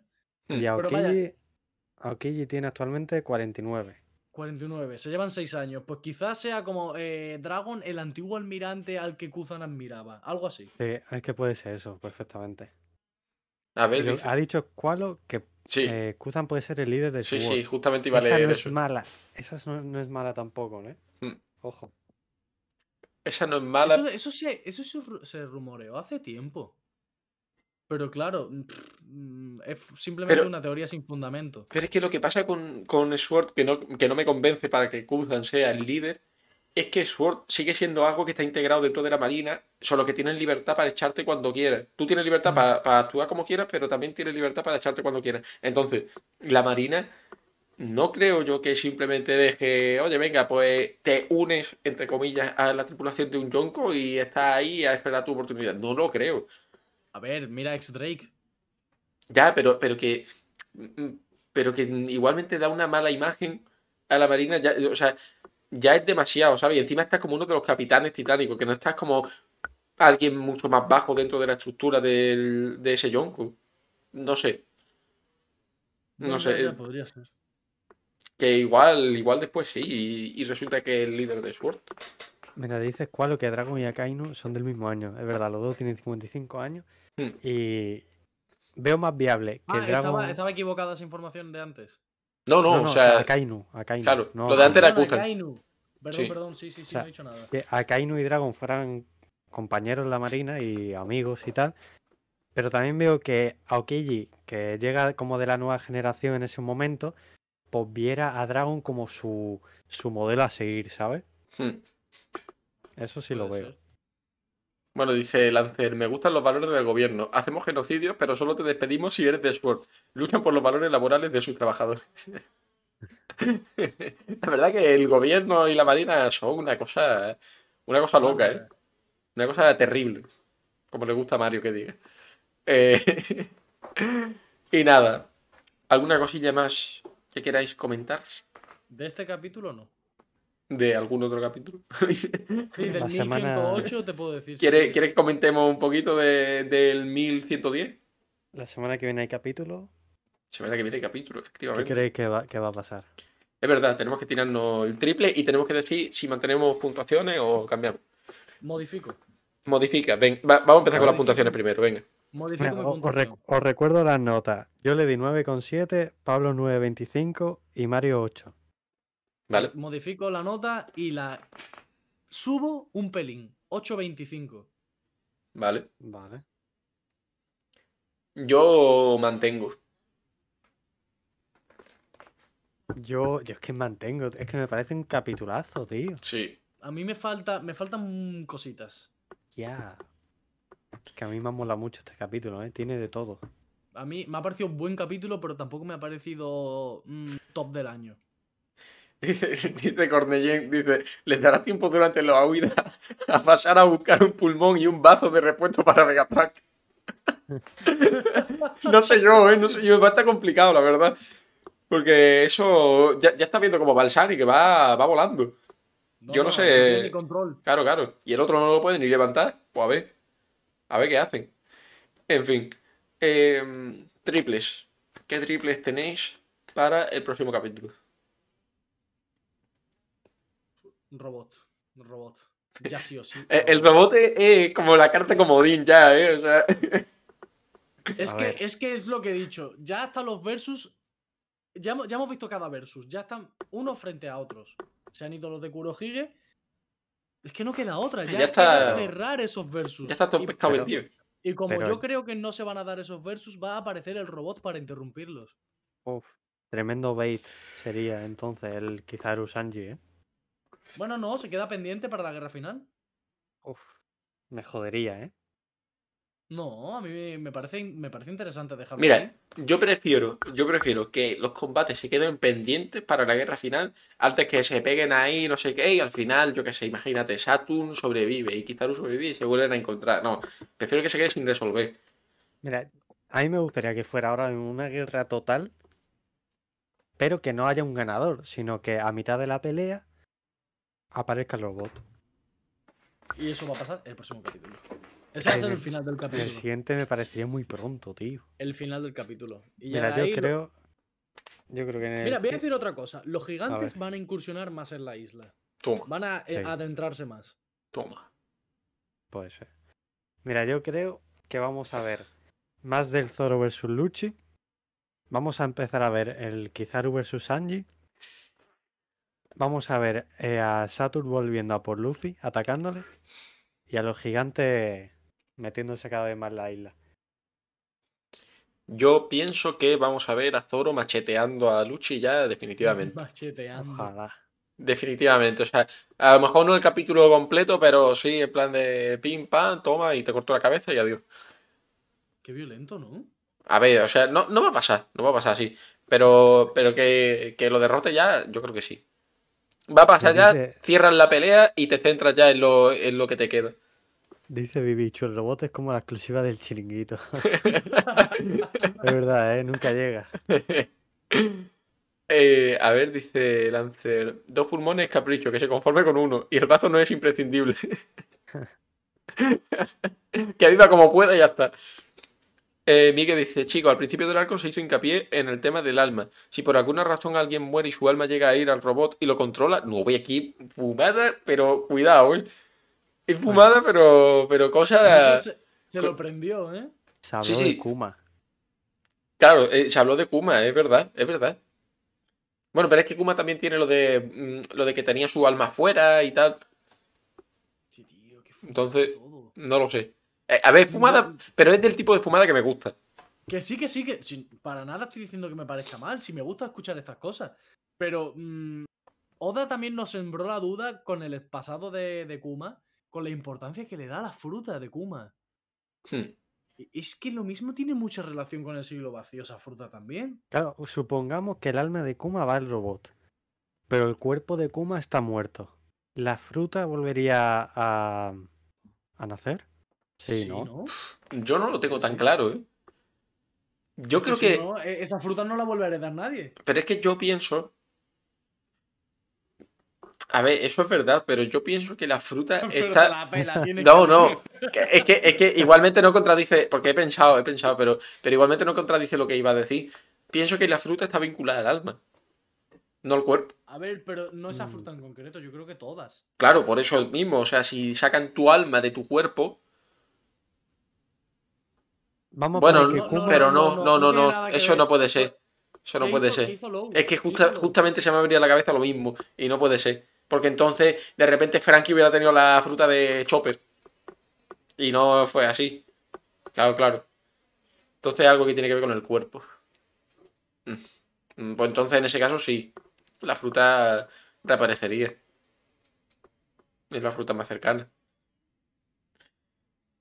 Y Aokiji, Aokiji tiene actualmente 49. 49. Se llevan 6 años. Pues quizás sea como eh, Dragon, el antiguo almirante al que Kuzan admiraba. Algo así. Sí, es que puede ser eso, perfectamente. A ver, Pero dice- ha dicho Squalo que Sí, eh, Kuzan puede ser el líder de sí, Sword. sí, justamente iba a Esa leer no es mala. Esa no, no es mala tampoco, ¿eh? Mm. Ojo. Esa no es mala. Eso, eso, se, eso se rumoreó hace tiempo. Pero claro, mm, mm, es simplemente Pero- una teoría sin fundamento. Pero es que lo que pasa con, con Sword, que no, que no me convence para que Kuzan sea el líder, es que Sword sigue siendo algo que está integrado dentro de la Marina, solo que tienes libertad para echarte cuando quieras. Tú tienes libertad para, para actuar como quieras, pero también tienes libertad para echarte cuando quieras. Entonces, la Marina no creo yo que simplemente deje, oye, venga, pues te unes, entre comillas, a la tripulación de un Yonko y estás ahí a esperar tu oportunidad. No lo creo. A ver, mira ex Drake. Ya, pero, pero que. mm, Pero que igualmente da una mala imagen a la Marina. Ya, o sea, ya es demasiado, ¿sabes? Y encima estás como uno de los capitanes titánicos, que no estás como alguien mucho más bajo dentro de la estructura del- de ese Yonko. No sé. No sé. ya, podría ser. Que igual, igual después sí. Y, y resulta que es el líder de Sword. Mira, dice Squalo que Dragon y Akainu son del mismo año. Es verdad, los dos tienen 55 años. Hmm. Y veo más viable que Ah, Dragon. estaba, estaba equivocada esa información de antes. No, no, No, o sea. Akainu, Akainu, claro, no lo de antes era Akainu. Kuzan. Kainu. Perdón, Sí. perdón, sí, sí, sí, sea, no he dicho nada. que Akainu y Dragon fueran compañeros en la marina y amigos y tal. Pero también veo que Aokiji, que llega como de la nueva generación en ese momento, pues viera a Dragon como su, su modelo a seguir, ¿sabes? Hmm. Eso sí lo veo. ser. Bueno, dice Lancer, me gustan los valores del gobierno. Hacemos genocidios, pero solo te despedimos si eres de Sword. Luchan por los valores laborales de sus trabajadores. la verdad que el gobierno y la marina son una cosa, una cosa loca, ¿eh? Una cosa terrible. Como le gusta a Mario que diga. Eh, y nada. ¿Alguna cosilla más que queráis comentar De este capítulo no. De algún otro capítulo? Sí, del semana- 1108 te puedo decir. si ¿Quiere, quieres. ¿Quiere que comentemos un poquito de- del 1110? La semana que viene hay capítulo. Semana que viene hay capítulo, ¿Qué efectivamente. creéis que va, que va a pasar? Es verdad, tenemos que tirarnos el triple y tenemos que decir si mantenemos puntuaciones o cambiamos. Modifico. Modifica, ven, va- vamos a empezar con las puntuaciones primero, venga. Modifico Mira, mi os, rec- os recuerdo las notas. Yo le di 9,7, Pablo 9,25 y Mario 8. ¿Vale? Modifico la nota y la subo un pelín. 8.25. Vale. Vale. Yo mantengo. Yo, yo es que mantengo, es que me parece un capitulazo, tío. Sí. A mí me falta, me faltan cositas. Ya. Es que a mí me mola mucho este capítulo, ¿eh? Tiene de todo. A mí me ha parecido un buen capítulo, pero tampoco me ha parecido mm, top del año. Dice, dice Cornellén, dice, les dará tiempo durante la huida a pasar a buscar un pulmón y un bazo de repuesto para Vegapack. no sé yo, ¿eh? No sé yo, va a estar complicado, la verdad. Porque eso ya, ya está viendo como Balsani, que va, va volando. Yo no sé- tiene ni control. Claro, claro. Y el otro no lo puede ni levantar. Pues a ver. A ver qué hacen. En fin. Em, triples. ¿Qué triples tenéis para el próximo capítulo? Un robot. Un robot. Ya sí o sí. Eh, El robot es como la carta comodín ya, ¿eh? O sea, Es que, es que es lo que he dicho. Ya hasta los versus. Ya, hemos- ya hemos visto cada versus. Ya están unos frente a otros. Se han ido los de Kurohige. Es que no queda otra. Ya, Ya está- cerrar esos versus. ya está todo Y- pescado vendido. Y como Pero- yo creo que no se van a dar esos versus, va a aparecer el robot para interrumpirlos. Uf, tremendo bait sería entonces el Kizaru Sanji, ¿eh? Bueno, no, se queda pendiente para la guerra final. Uf, me jodería, ¿eh? No, a mí me parece, me parece interesante dejarlo Mira, ahí. yo prefiero, yo prefiero que los combates se queden pendientes para la guerra final antes que se peguen ahí, no sé qué, y al final, yo qué sé, imagínate, Saturn sobrevive y Kizaru sobrevive y se vuelven a encontrar. No, prefiero que se quede sin resolver. Mira, a mí me gustaría que fuera ahora en una guerra total, pero que no haya un ganador, sino que a mitad de la pelea aparezca el robot. Y eso va a pasar en el próximo capítulo. Ese va a ser el el- final del El capítulo. siguiente me parecería muy pronto, tío. El final del capítulo. Y ya Mira, yo ahí lo- creo. Yo creo que en el Mira, voy a decir otra cosa. Los gigantes van a incursionar más en la isla. Toma, Van a eh, Sí. adentrarse más. toma. Puede ser. Mira, yo creo que vamos a ver más del Zoro versus Luchi. Vamos a empezar a ver el Kizaru versus Sanji. Vamos a ver eh, a Saturn volviendo a por Luffy, atacándole. Y a los gigantes metiéndose cada vez más en la isla. Yo pienso que vamos a ver a Zoro macheteando a Luchi ya definitivamente. Macheteando. Ojalá. Definitivamente. O sea, a lo mejor no el capítulo completo, pero sí en plan de pim, pam, toma y te corto la cabeza y adiós. Qué violento, ¿no? A ver, o sea, no, no va a pasar, no va a pasar así. Pero, pero que, que lo derrote ya, yo creo que sí. Va a pasar ya, dice- cierras la pelea y te centras ya en lo, en lo que te queda. Dice Bibichu, el robot es como la exclusiva del chiringuito. es verdad, ¿eh? Nunca llega. Eh, a ver, dice Lancer, dos pulmones capricho, que se conforme con uno, y el vaso no es imprescindible. que viva como pueda y ya está. Eh, Miguel dice, chico, al principio del arco se hizo hincapié en el tema del alma. Si por alguna razón alguien muere y su alma llega a ir al robot y lo controla, no voy aquí fumada, pero cuidado, ¿eh? Es fumada, pero, pero cosa... Se, se lo prendió, ¿eh? Se habló Sí, de sí. Kuma. Claro, eh, se habló de Kuma, es verdad, es verdad. Bueno, pero es que Kuma también tiene lo de mm, lo de que tenía su alma afuera y tal. Sí, tío, qué fumado Entonces-. No lo sé. Eh, a ver, fumada, pero es del tipo de fumada que me gusta. Que sí, que sí, que sin- para nada estoy diciendo que me parezca mal, si me gusta escuchar estas cosas. Pero mm, Oda también nos sembró la duda con el pasado de, de Kuma, con la importancia que le da a la fruta de Kuma. Hmm. E- Es que lo mismo tiene mucha relación con el siglo vacío, esa fruta también. Claro, supongamos que el alma de Kuma va al robot, pero el cuerpo de Kuma está muerto. ¿La fruta volvería a, a nacer? Sí, ¿no? Yo no lo tengo tan claro, ¿eh? Yo creo si que. no, e- esa fruta no la vuelve a heredar nadie. Pero es que yo pienso. A ver, eso es verdad, pero yo pienso que la fruta Pero está. la pela, No, que- no. Es que, es que igualmente no contradice. Porque he pensado, he pensado, pero, pero igualmente no contradice lo que iba a decir. Pienso que la fruta está vinculada al alma. No al cuerpo. A ver, pero no esa Mm. fruta en concreto, yo creo que todas. Claro, por eso mismo. O sea, si sacan tu alma de tu cuerpo. Vamos Bueno, no, pero no, no, no, no, Eso no puede ser. Eso no ¿Qué puede hizo- ser. Es que justamente se me ha venido a la cabeza lo mismo. Y no puede ser. Porque entonces, de repente, Frankie hubiera tenido la fruta de Chopper. Y no fue así. Claro, claro. Entonces algo que tiene que ver con el cuerpo. Mm, Pues entonces, en ese caso, sí. La fruta reaparecería. Es la fruta más cercana.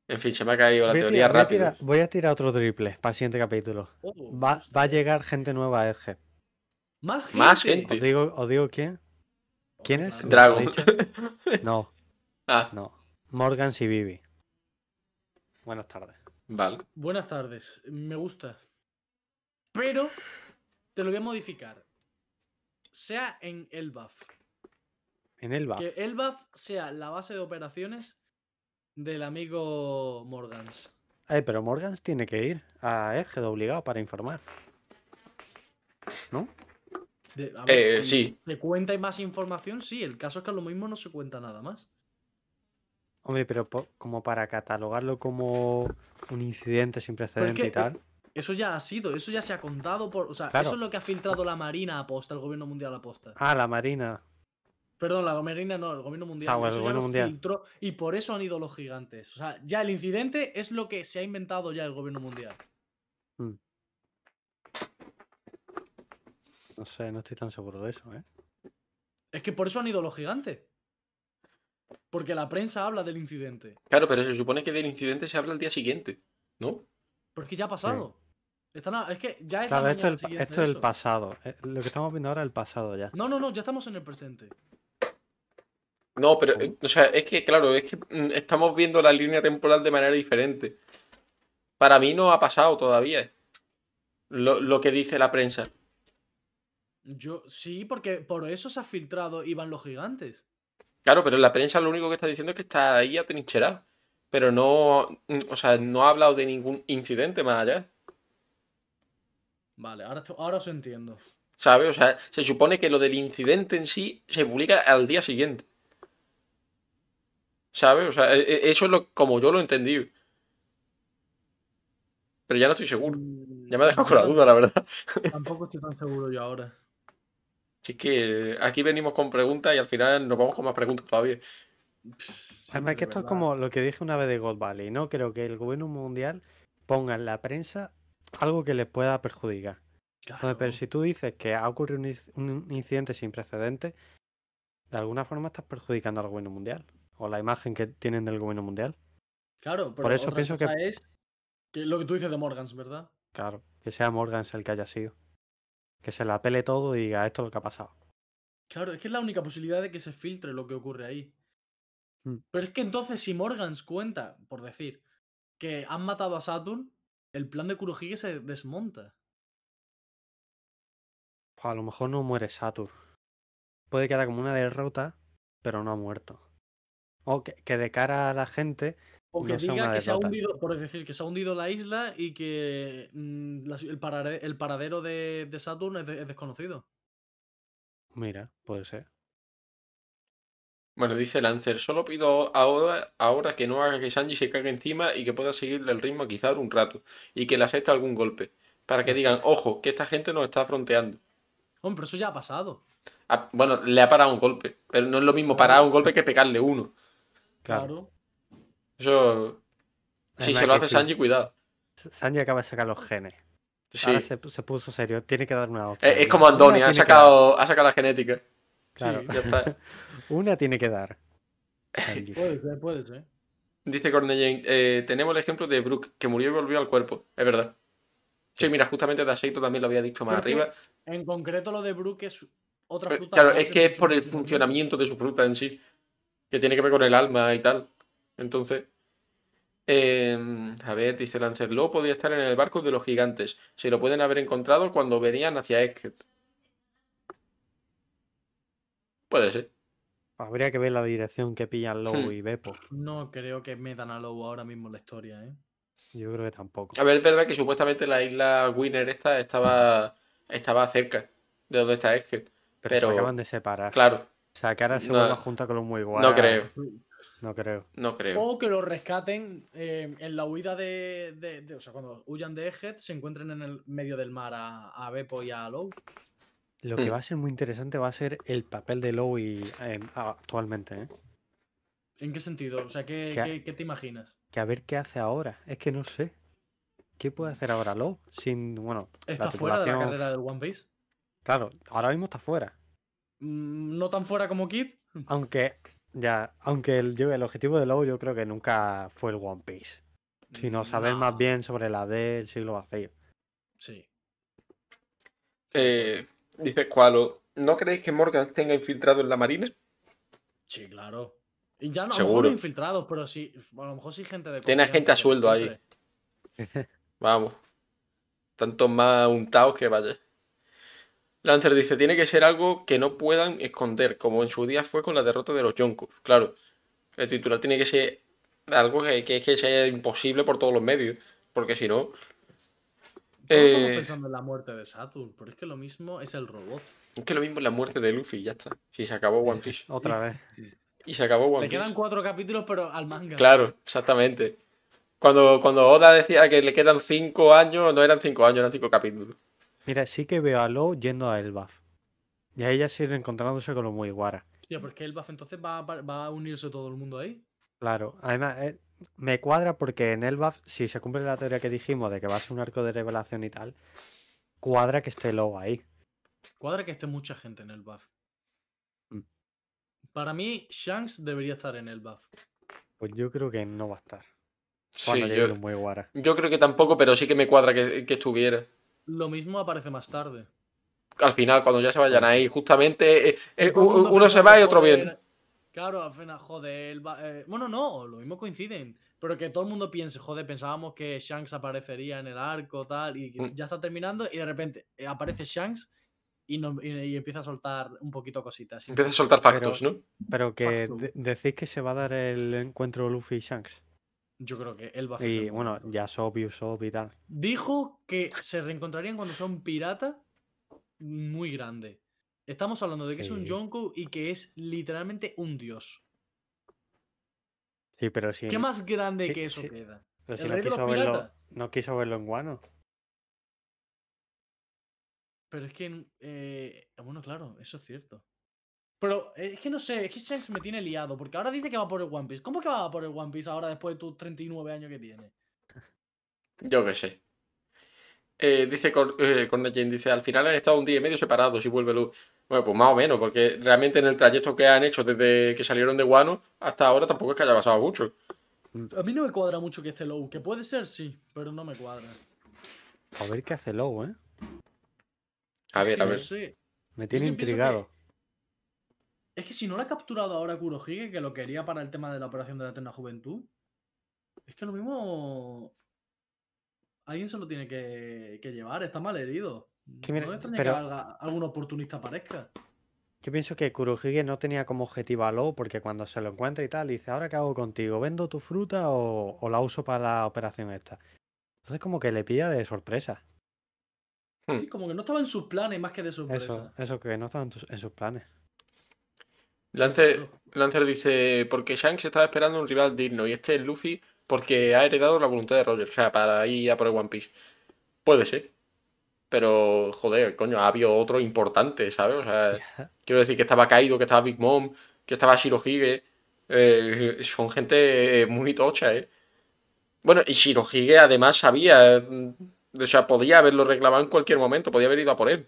En fin, se me ha caído la Voy teoría tirar- voy a rápido. tirar- voy a tirar otro triple para el siguiente capítulo. Oh, Va, va a llegar gente nueva a Edge. Más gente. Más gente. Os digo, os digo quién. ¿Quién es? Dragon. No, Ah, no. Morgan y Vivi. Buenas tardes. vale. Buenas tardes, me gusta. Pero te lo voy a modificar. Sea en Elbaf. En el buff. Que Elbaf sea la base de operaciones del amigo Morgans. Eh, pero Morgans tiene que ir a Edge obligado para informar. ¿No? De- a ver, Eh, si sí. ¿Se cuenta y más información? Sí, el caso es que a lo mismo no se cuenta nada más. Hombre, pero po- como para catalogarlo como un incidente sin precedente que, y tal. Eso ya ha sido, eso ya se ha contado por. O sea, Claro. eso es lo que ha filtrado la Marina aposta, el gobierno mundial aposta. Ah, la Marina. Perdón, la Marina no, el gobierno mundial. bueno, el eso ya gobierno lo mundial. filtró y por eso han ido los gigantes. O sea, ya el incidente es lo que se ha inventado ya el gobierno mundial. No sé, no estoy tan seguro de eso, ¿eh? Es que por eso han ido los gigantes. Porque la prensa habla del incidente. Claro, pero se supone que del incidente se habla el día siguiente, ¿no? Porque ya ha pasado. Están a- es que ya es Claro, la esto es, el, esto es pasado. eh, Lo que estamos viendo ahora es el pasado ya. No, no, no, ya estamos en el presente. No, pero, eh, o sea, es que, claro, es que mm, estamos viendo la línea temporal de manera diferente. Para mí no ha pasado todavía lo, lo que dice la prensa. Yo, sí, porque por eso se ha filtrado y van los gigantes. Claro, pero la prensa lo único que está diciendo es que está ahí atrincherado. Pero no, mm, o sea, no ha hablado de ningún incidente más allá. Vale, ahora, ahora os entiendo. ¿Sabes? O sea, se supone que lo del incidente en sí se publica al día siguiente. ¿Sabes? O sea, e- e- eso es lo, como yo lo he entendido. Pero ya no estoy seguro. Mm, Ya me ha dejado con la duda, la verdad. Tampoco estoy tan seguro yo ahora. Si es que eh, aquí venimos con preguntas y al final nos vamos con más preguntas todavía. Además que esto es como lo que dije una vez de Gold Valley, ¿no? Creo que el gobierno mundial ponga en la prensa algo que les pueda perjudicar. Entonces, pero si tú dices que ha ocurrido un, un incidente sin precedentes, de alguna forma estás perjudicando al gobierno mundial. O la imagen que tienen del gobierno mundial. Claro, pero Por eso otra pienso que- es que lo que tú dices de Morgans, ¿verdad? Claro, que sea Morgans el que haya sido. Que se la pele todo y diga esto es lo que ha pasado. Claro, es que es la única posibilidad de que se filtre lo que ocurre ahí. Mm. Pero es que entonces, si Morgans cuenta, por decir, que han matado a Saturn, el plan de Kurohige se desmonta. Pues a lo mejor no muere Saturn. Puede quedar como una derrota, pero no ha muerto. O que, que de cara a la gente, O que No diga que se ha hundido, por decir, que se ha hundido la isla y que mm, la- el, parare- el paradero de, de Saturn es, de- es desconocido. mira, puede ser. Bueno, dice Lancer, solo pido ahora, ahora que no haga que Sanji se cague encima y que pueda seguirle el ritmo a Kizaru un rato y que le acepte algún golpe. Para que digan, ojo, que esta gente nos está fronteando. Hombre, pero eso ya ha pasado. Ah, bueno, le ha parado un golpe, pero no es lo mismo parar un golpe que pegarle uno. Claro. Claro. Eso... Si se lo hace sí, Sanji, cuidado. Sanji acaba de sacar los genes. Sí. Ahora se, pu- se puso serio. Tiene que dar una hostia. Es, como una Antonio, ha sacado, ha sacado la genética. Claro. Sí, Ya está. Una tiene que dar. Sanji. puede ser, puede ser. Dice Cornellane, eh, tenemos el ejemplo de Brooke, que murió y volvió al cuerpo. Es verdad. Sí, mira, justamente Daseito también lo había dicho más arriba. En concreto, lo de Brook es otra Eh, fruta. Claro, es que de es por el funcionamiento. funcionamiento de su fruta en sí. Que tiene que ver con el alma y tal. Entonces. eh, a ver, dice Lancelot podía estar en el barco de los gigantes. Se lo pueden haber encontrado cuando venían hacia Esket. Puede ser. Habría que ver la dirección que pillan Lobo Hmm. y Beppo. No creo que metan a Lobo ahora mismo en la historia, ¿eh? Yo creo que tampoco. A ver, es verdad que supuestamente la isla Winner esta estaba, estaba cerca de donde está Esket. Pero, pero- se acaban de separar. Claro, O sea, que ahora se No- vuelva junta con los muy guay. no creo, No creo. no creo. O que lo rescaten eh, en la huida de, de- de- O sea, cuando huyan de Egghead, se encuentren en el medio del mar a, a Beppo y a Low. Lo que Hmm. va a ser muy interesante va a ser el papel de Lowe y, eh, actualmente, ¿eh? ¿En qué sentido? O sea, ¿qué, ¿Qué? qué- qué te imaginas? Que a ver qué hace ahora. Es que no sé. ¿Qué puede hacer ahora Lowe? Sin, bueno, la ¿Está fuera de la carrera del One Piece? Claro, ahora mismo está fuera. Mm, ¿No tan fuera como Kid? Aunque, ya, aunque el, yo- el objetivo de Lowe yo creo que nunca fue el One Piece. Sino saber más bien sobre la del siglo vacío. Sí. Eh, dice Squalo, ¿no creéis que Morgan tenga infiltrado en la marina? Sí, claro. Y ya no, a lo Seguro. infiltrados, pero sí. A lo mejor sí gente de Tiene gente a sueldo ahí. Vamos. Tantos más untados que vaya. Lancer dice, tiene que ser algo que no puedan esconder, como en su día fue con la derrota de los Yonkos. Claro, el titular tiene que ser algo que, que, que sea imposible por todos los medios, porque si no... Todos estamos Eh, pensando en la muerte de Saturn, pero es que lo mismo es el robot. es que lo mismo es la muerte de Luffy ya está. Si se acabó One Piece. Otra vez. Y se acabó One Le Piece. quedan cuatro capítulos, pero al manga. Claro, exactamente. Cuando, cuando Oda decía que le quedan cinco años, no eran cinco años, eran cinco capítulos. Mira, sí que veo a Lowe yendo a Elbaf. Y a ella sigue encontrándose con los Mugiwara. Hostia, pero es que el buff entonces va, a pa- va a unirse todo el mundo ahí. Claro, además eh, me cuadra porque en Elbaf, si se cumple la teoría que dijimos de que va a ser un arco de revelación y tal, cuadra que esté Low ahí. Cuadra que esté mucha gente en el buff. Mm. Para mí, Shanks debería estar en el buff. Pues yo creo que no va a estar. Sí, Cuando llegue yo, el muy guara. yo creo que tampoco, pero sí que me cuadra que, que estuviera. Lo mismo aparece más tarde. Al final, cuando ya se vayan ahí, justamente eh, eh, uno se va y otro joder, viene. Claro, al final, joder, el ba- eh, bueno, no, lo mismo coinciden. Pero que todo el mundo piense, joder, pensábamos que Shanks aparecería en el arco, tal, y que Mm. ya está terminando, y de repente aparece Shanks y, no- y- y empieza a soltar un poquito cositas. Empieza a soltar factos, Pero- ¿no? Pero que de- decís que se va a dar el encuentro Luffy y Shanks. Yo creo que él va a hacer Y bueno, ya Sop y Usopp y tal. Dijo que se reencontrarían cuando un pirata muy grande. Estamos hablando de que es un. Yonko y que es literalmente un dios. Sí, pero si, ¿Qué más grande sí, que eso sí. queda? pero si el no, quiso verlo, no quiso verlo en Guano. Pero es que, eh, bueno, claro, eso es cierto. Pero eh, es que no sé, es que Shanks me tiene liado, porque ahora dice que va por el One Piece. ¿Cómo que va por el One Piece ahora después de tus 39 años que tiene? Yo qué sé. Eh, dice Cor eh, Cornet Jane, dice, al final han estado un día y medio separados y vuelve Luz. Bueno, pues más o menos, porque realmente en el trayecto que han hecho desde que salieron de Guano hasta ahora tampoco es que haya pasado mucho. A mí no me cuadra mucho que esté Low, que puede ser, sí, pero no me cuadra. A ver qué hace Low, ¿eh? A Es ver, que a no ver. sé. Me tiene intrigado. Es que si no lo ha capturado ahora Kurohige, que lo quería para el tema de la operación de la eterna juventud, es que lo mismo. Alguien se lo tiene que, que llevar, está mal herido. Que mira, no pero- que alga- algún oportunista aparezca. Yo pienso que Kurohige no tenía como objetivo a Low porque cuando se lo encuentra y tal, dice, ¿ahora qué hago contigo? ¿Vendo tu fruta o, o la uso para la operación esta? Entonces como que le pilla de sorpresa. Hmm. Sí, como que no estaba en sus planes más que de sorpresa. Eso, eso que no estaba en, tus- en sus planes. Lancer, Lancer dice, porque Shanks estaba esperando un rival digno y este es Luffy porque ha heredado la voluntad de Roger, o sea, para ir a por el One Piece. Puede ser. Pero, joder, coño, ha habido otro importante, ¿sabes? O sea, quiero decir que estaba Kaido, que estaba Big Mom, que estaba Shirohige. eh, son gente muy tocha, ¿eh? Bueno, y Shirohige además sabía, o sea, podía haberlo reclamado en cualquier momento, podía haber ido a por él.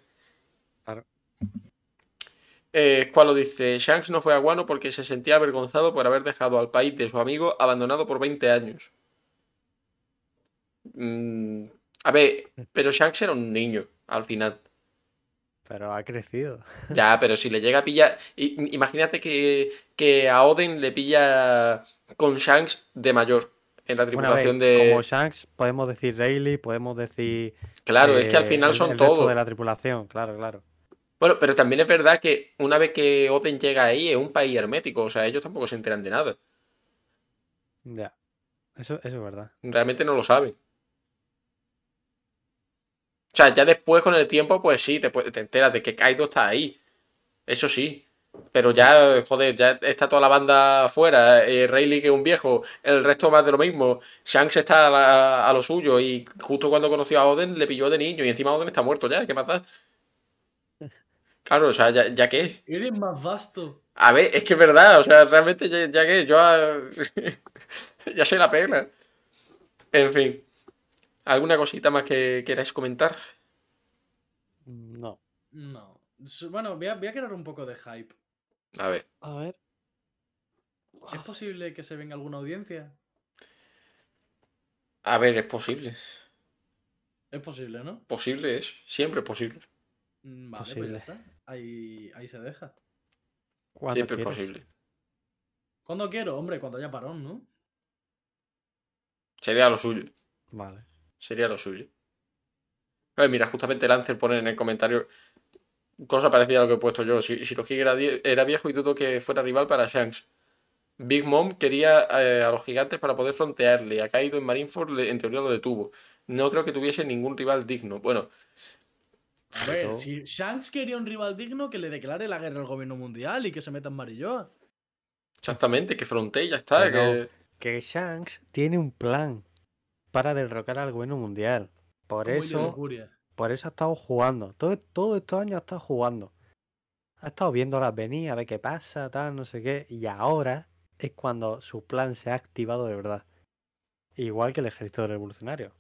Eh, Squalo dice, Shanks no fue a Guano porque se sentía avergonzado por haber dejado al país de su amigo abandonado por 20 años. Mm, a ver, pero Shanks era un niño al final. Pero ha crecido. Ya, pero si le llega a pillar. Imagínate que, que a Oden le pilla con Shanks de mayor en la Bueno, a ver, tripulación de. Como Shanks, podemos decir Rayleigh, podemos decir... Claro, es que al eh, final el- son el resto todos. de la tripulación, claro, claro. Bueno, pero también es verdad que una vez que Oden llega ahí es un país hermético, o sea, ellos tampoco se enteran de nada. Ya. Eso, eso es verdad. Realmente no lo saben. O sea, ya después con el tiempo, pues sí, te, enteras de que Kaido está ahí. Eso sí. Pero ya, joder, ya está toda la banda afuera. Eh, Rayleigh que es un viejo, el resto más de lo mismo. Shanks está a, la- a lo suyo y justo cuando conoció a Oden le pilló de niño y encima Oden está muerto ya. ¿Qué más da? Claro, o sea, ya, ya qué. Eres más vasto. A ver, es que es verdad, o sea, realmente ya, ya que yo ya sé la pena. En fin. ¿Alguna cosita más que queráis comentar? No. No. Bueno, voy a, voy a crear un poco de hype. A ver. A ver. ¿Es posible que se venga alguna audiencia? A ver, es posible. Es posible, ¿no? Posible es. Siempre posible. Mm, Vale, pues Posible. ya está. Ahí, ahí se deja. ¿Cuándo Siempre es quieres? posible. ¿Cuándo quiero? Hombre, cuando haya parón, ¿no? Sería lo suyo. Vale. Sería lo suyo. Mira, justamente Lancer pone en el comentario cosa parecida a lo que he puesto yo. Si, si Shirohige era, era viejo y dudo que fuera rival para Shanks. Big Mom quería eh, a los gigantes para poder frontearle. Ha caído en Marineford, le- en teoría lo detuvo. No creo que tuviese ningún rival digno. Bueno, A ver, si Shanks quería un rival digno, que le declare la guerra al gobierno mundial y que se meta en Marilloa. exactamente, que frontee ya está. Que que- Que Shanks tiene un plan para derrocar al gobierno mundial. Por Como eso, por eso ha estado jugando. Todo, todo estos años ha estado jugando. ha estado viéndolas venir, a ver qué pasa, tal, no sé qué. Y ahora es cuando su plan se ha activado de verdad. Igual que el ejército revolucionario.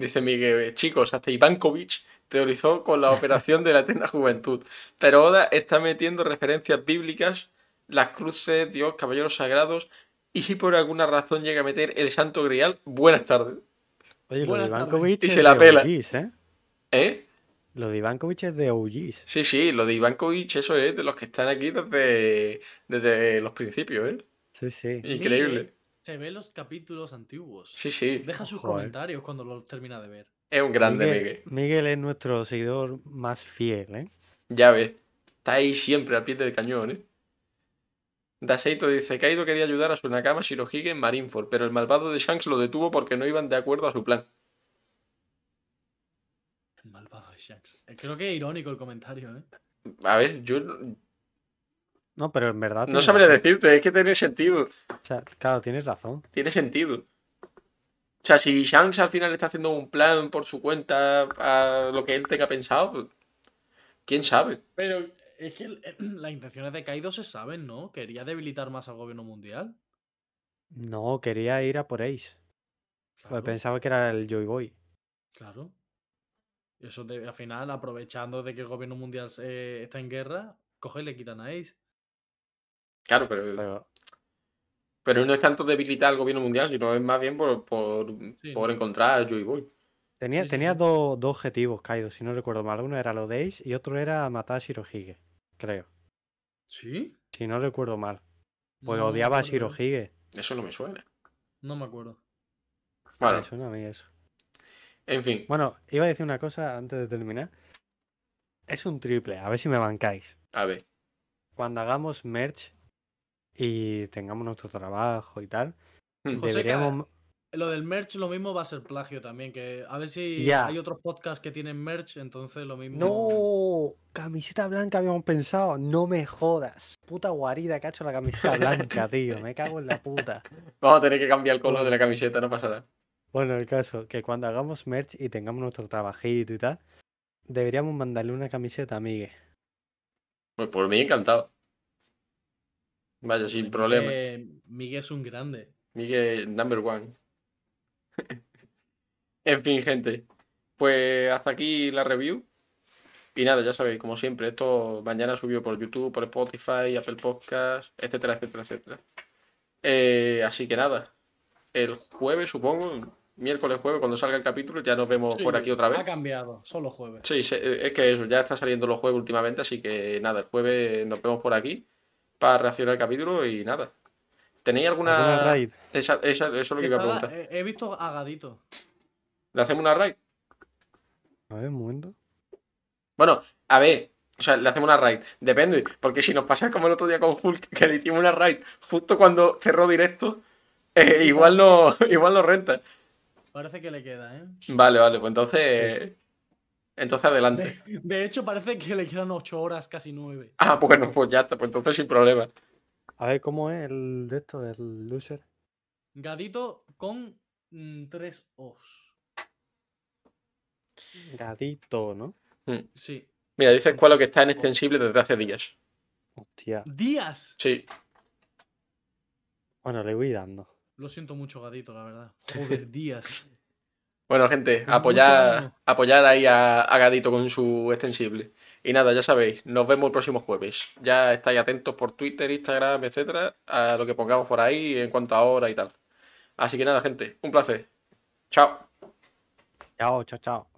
Dice Miguel, chicos, hasta Ivankovic teorizó con la operación de la eterna juventud. Pero Oda está metiendo referencias bíblicas, las cruces, Dios, caballeros sagrados. Y si por alguna razón llega a meter el santo grial, buenas tardes. Oye, lo de Buenas. Ivankovic Y es se la de pela. OGs, ¿eh? ¿Eh? Lo de Ivankovic es de OGs. Sí, sí, lo de Ivankovic, eso es de los que están aquí desde, desde los principios, ¿eh? Sí, sí. Increíble. Se ve los capítulos antiguos. Sí, sí. Deja sus Joder. comentarios cuando los termina de ver. Es un grande, Miguel, Miguel. Miguel es nuestro seguidor más fiel, ¿eh? Ya ves. Está ahí siempre al pie del cañón, ¿eh? Daseito dice, Kaido quería ayudar a su Nakama Shirohige en Marineford, pero el malvado de Shanks lo detuvo porque no iban de acuerdo a su plan. El malvado de Shanks. Eh, Creo que es irónico el comentario, ¿eh? A ver, yo no pero en verdad. no sabré razón. decirte, es que tiene sentido. O sea, claro, tienes razón. Tiene sentido. O sea, si Shanks al final está haciendo un plan por su cuenta a lo que él tenga pensado, pues, quién sabe. Pero es que el- las intenciones de Kaido se saben, ¿no? Quería debilitar más al gobierno mundial. No, quería ir a por Ace. Pues pensaba que era el Joy Boy. claro. Y Eso de- al final, aprovechando de que el gobierno mundial se- está en guerra, coge y le quitan a Ace. Claro, pero, Pero pero no es tanto debilitar al gobierno mundial, sino es más bien por, por, Sí, por ¿no? encontrar a Joy Boy. tenía, Sí, sí, tenía sí. Dos, dos objetivos, Kaido, si no recuerdo mal. Uno era lo de Ace y otro era matar a Shirohige, creo. ¿Sí? Si no recuerdo mal. Pues No odiaba a acuerdo, ¿eh? Shirohige. Eso no me suena. No me acuerdo. Bueno, Me suena a mí eso. en fin. Bueno, iba a decir una cosa antes de terminar. Es un triple, a ver si me bancáis. A ver. Cuando hagamos merch y tengamos nuestro trabajo y tal, Hmm. José, deberíamos... Lo del merch lo mismo va a ser plagio también, que a ver si Ya. hay otros podcasts que tienen merch, entonces lo mismo... No, camiseta blanca habíamos pensado. No me jodas. Puta guarida que ha hecho la camiseta blanca, tío. Me cago en la puta. Vamos a tener que cambiar el color de la camiseta, no pasa nada. Bueno, el caso, que cuando hagamos merch y tengamos nuestro trabajito y tal, deberíamos mandarle una camiseta a Miguel. Pues por mí encantado. Vaya, sin problema. Miguel, es un grande. Miguel, number one. en fin, gente. Pues hasta aquí la review. Y nada, ya sabéis, como siempre, esto mañana subió por YouTube, por Spotify, Apple Podcast, etcétera, etcétera, etcétera. Eh, así que nada. El jueves, supongo, miércoles, jueves, cuando salga el capítulo, ya nos vemos por aquí otra vez. Ha cambiado, solo jueves. Sí, es que eso, ya está saliendo los jueves últimamente, así que nada, el jueves nos vemos por aquí para reaccionar al capítulo y nada. ¿Tenéis alguna...? ¿Alguna raid? Esa- esa- eso es lo que iba a preguntar. he, he visto a Gadito. ¿Le hacemos una raid? A ver, un momento. Bueno, a ver, o sea, le hacemos una raid. Depende, porque si nos pasa como el otro día con Hulk, que le hicimos una raid justo cuando cerró directo, eh, igual, no, igual no renta. Parece que le queda, ¿eh? Vale, vale, pues entonces... Entonces adelante. De, de hecho, parece que le quedan 8 horas, casi 9. Ah, bueno, pues ya está, pues entonces sin problema. A ver, ¿cómo es el de esto, el loser? Gadito con 3 O's. Gadito, ¿no? Sí. Mira, dice Squalo que está en extensible desde hace días. Hostia. ¡Días! Sí. Bueno, le voy dando. Lo siento mucho, Gadito, la verdad. Joder, días. Bueno, gente, apoyar, apoyar ahí a, a Gadito con su extensible. Y nada, ya sabéis, nos vemos el próximo jueves. Ya estáis atentos por Twitter, Instagram, etcétera, a lo que pongamos por ahí en cuanto a hora y tal. Así que nada, gente, un placer. Chao. Chao, chao, chao.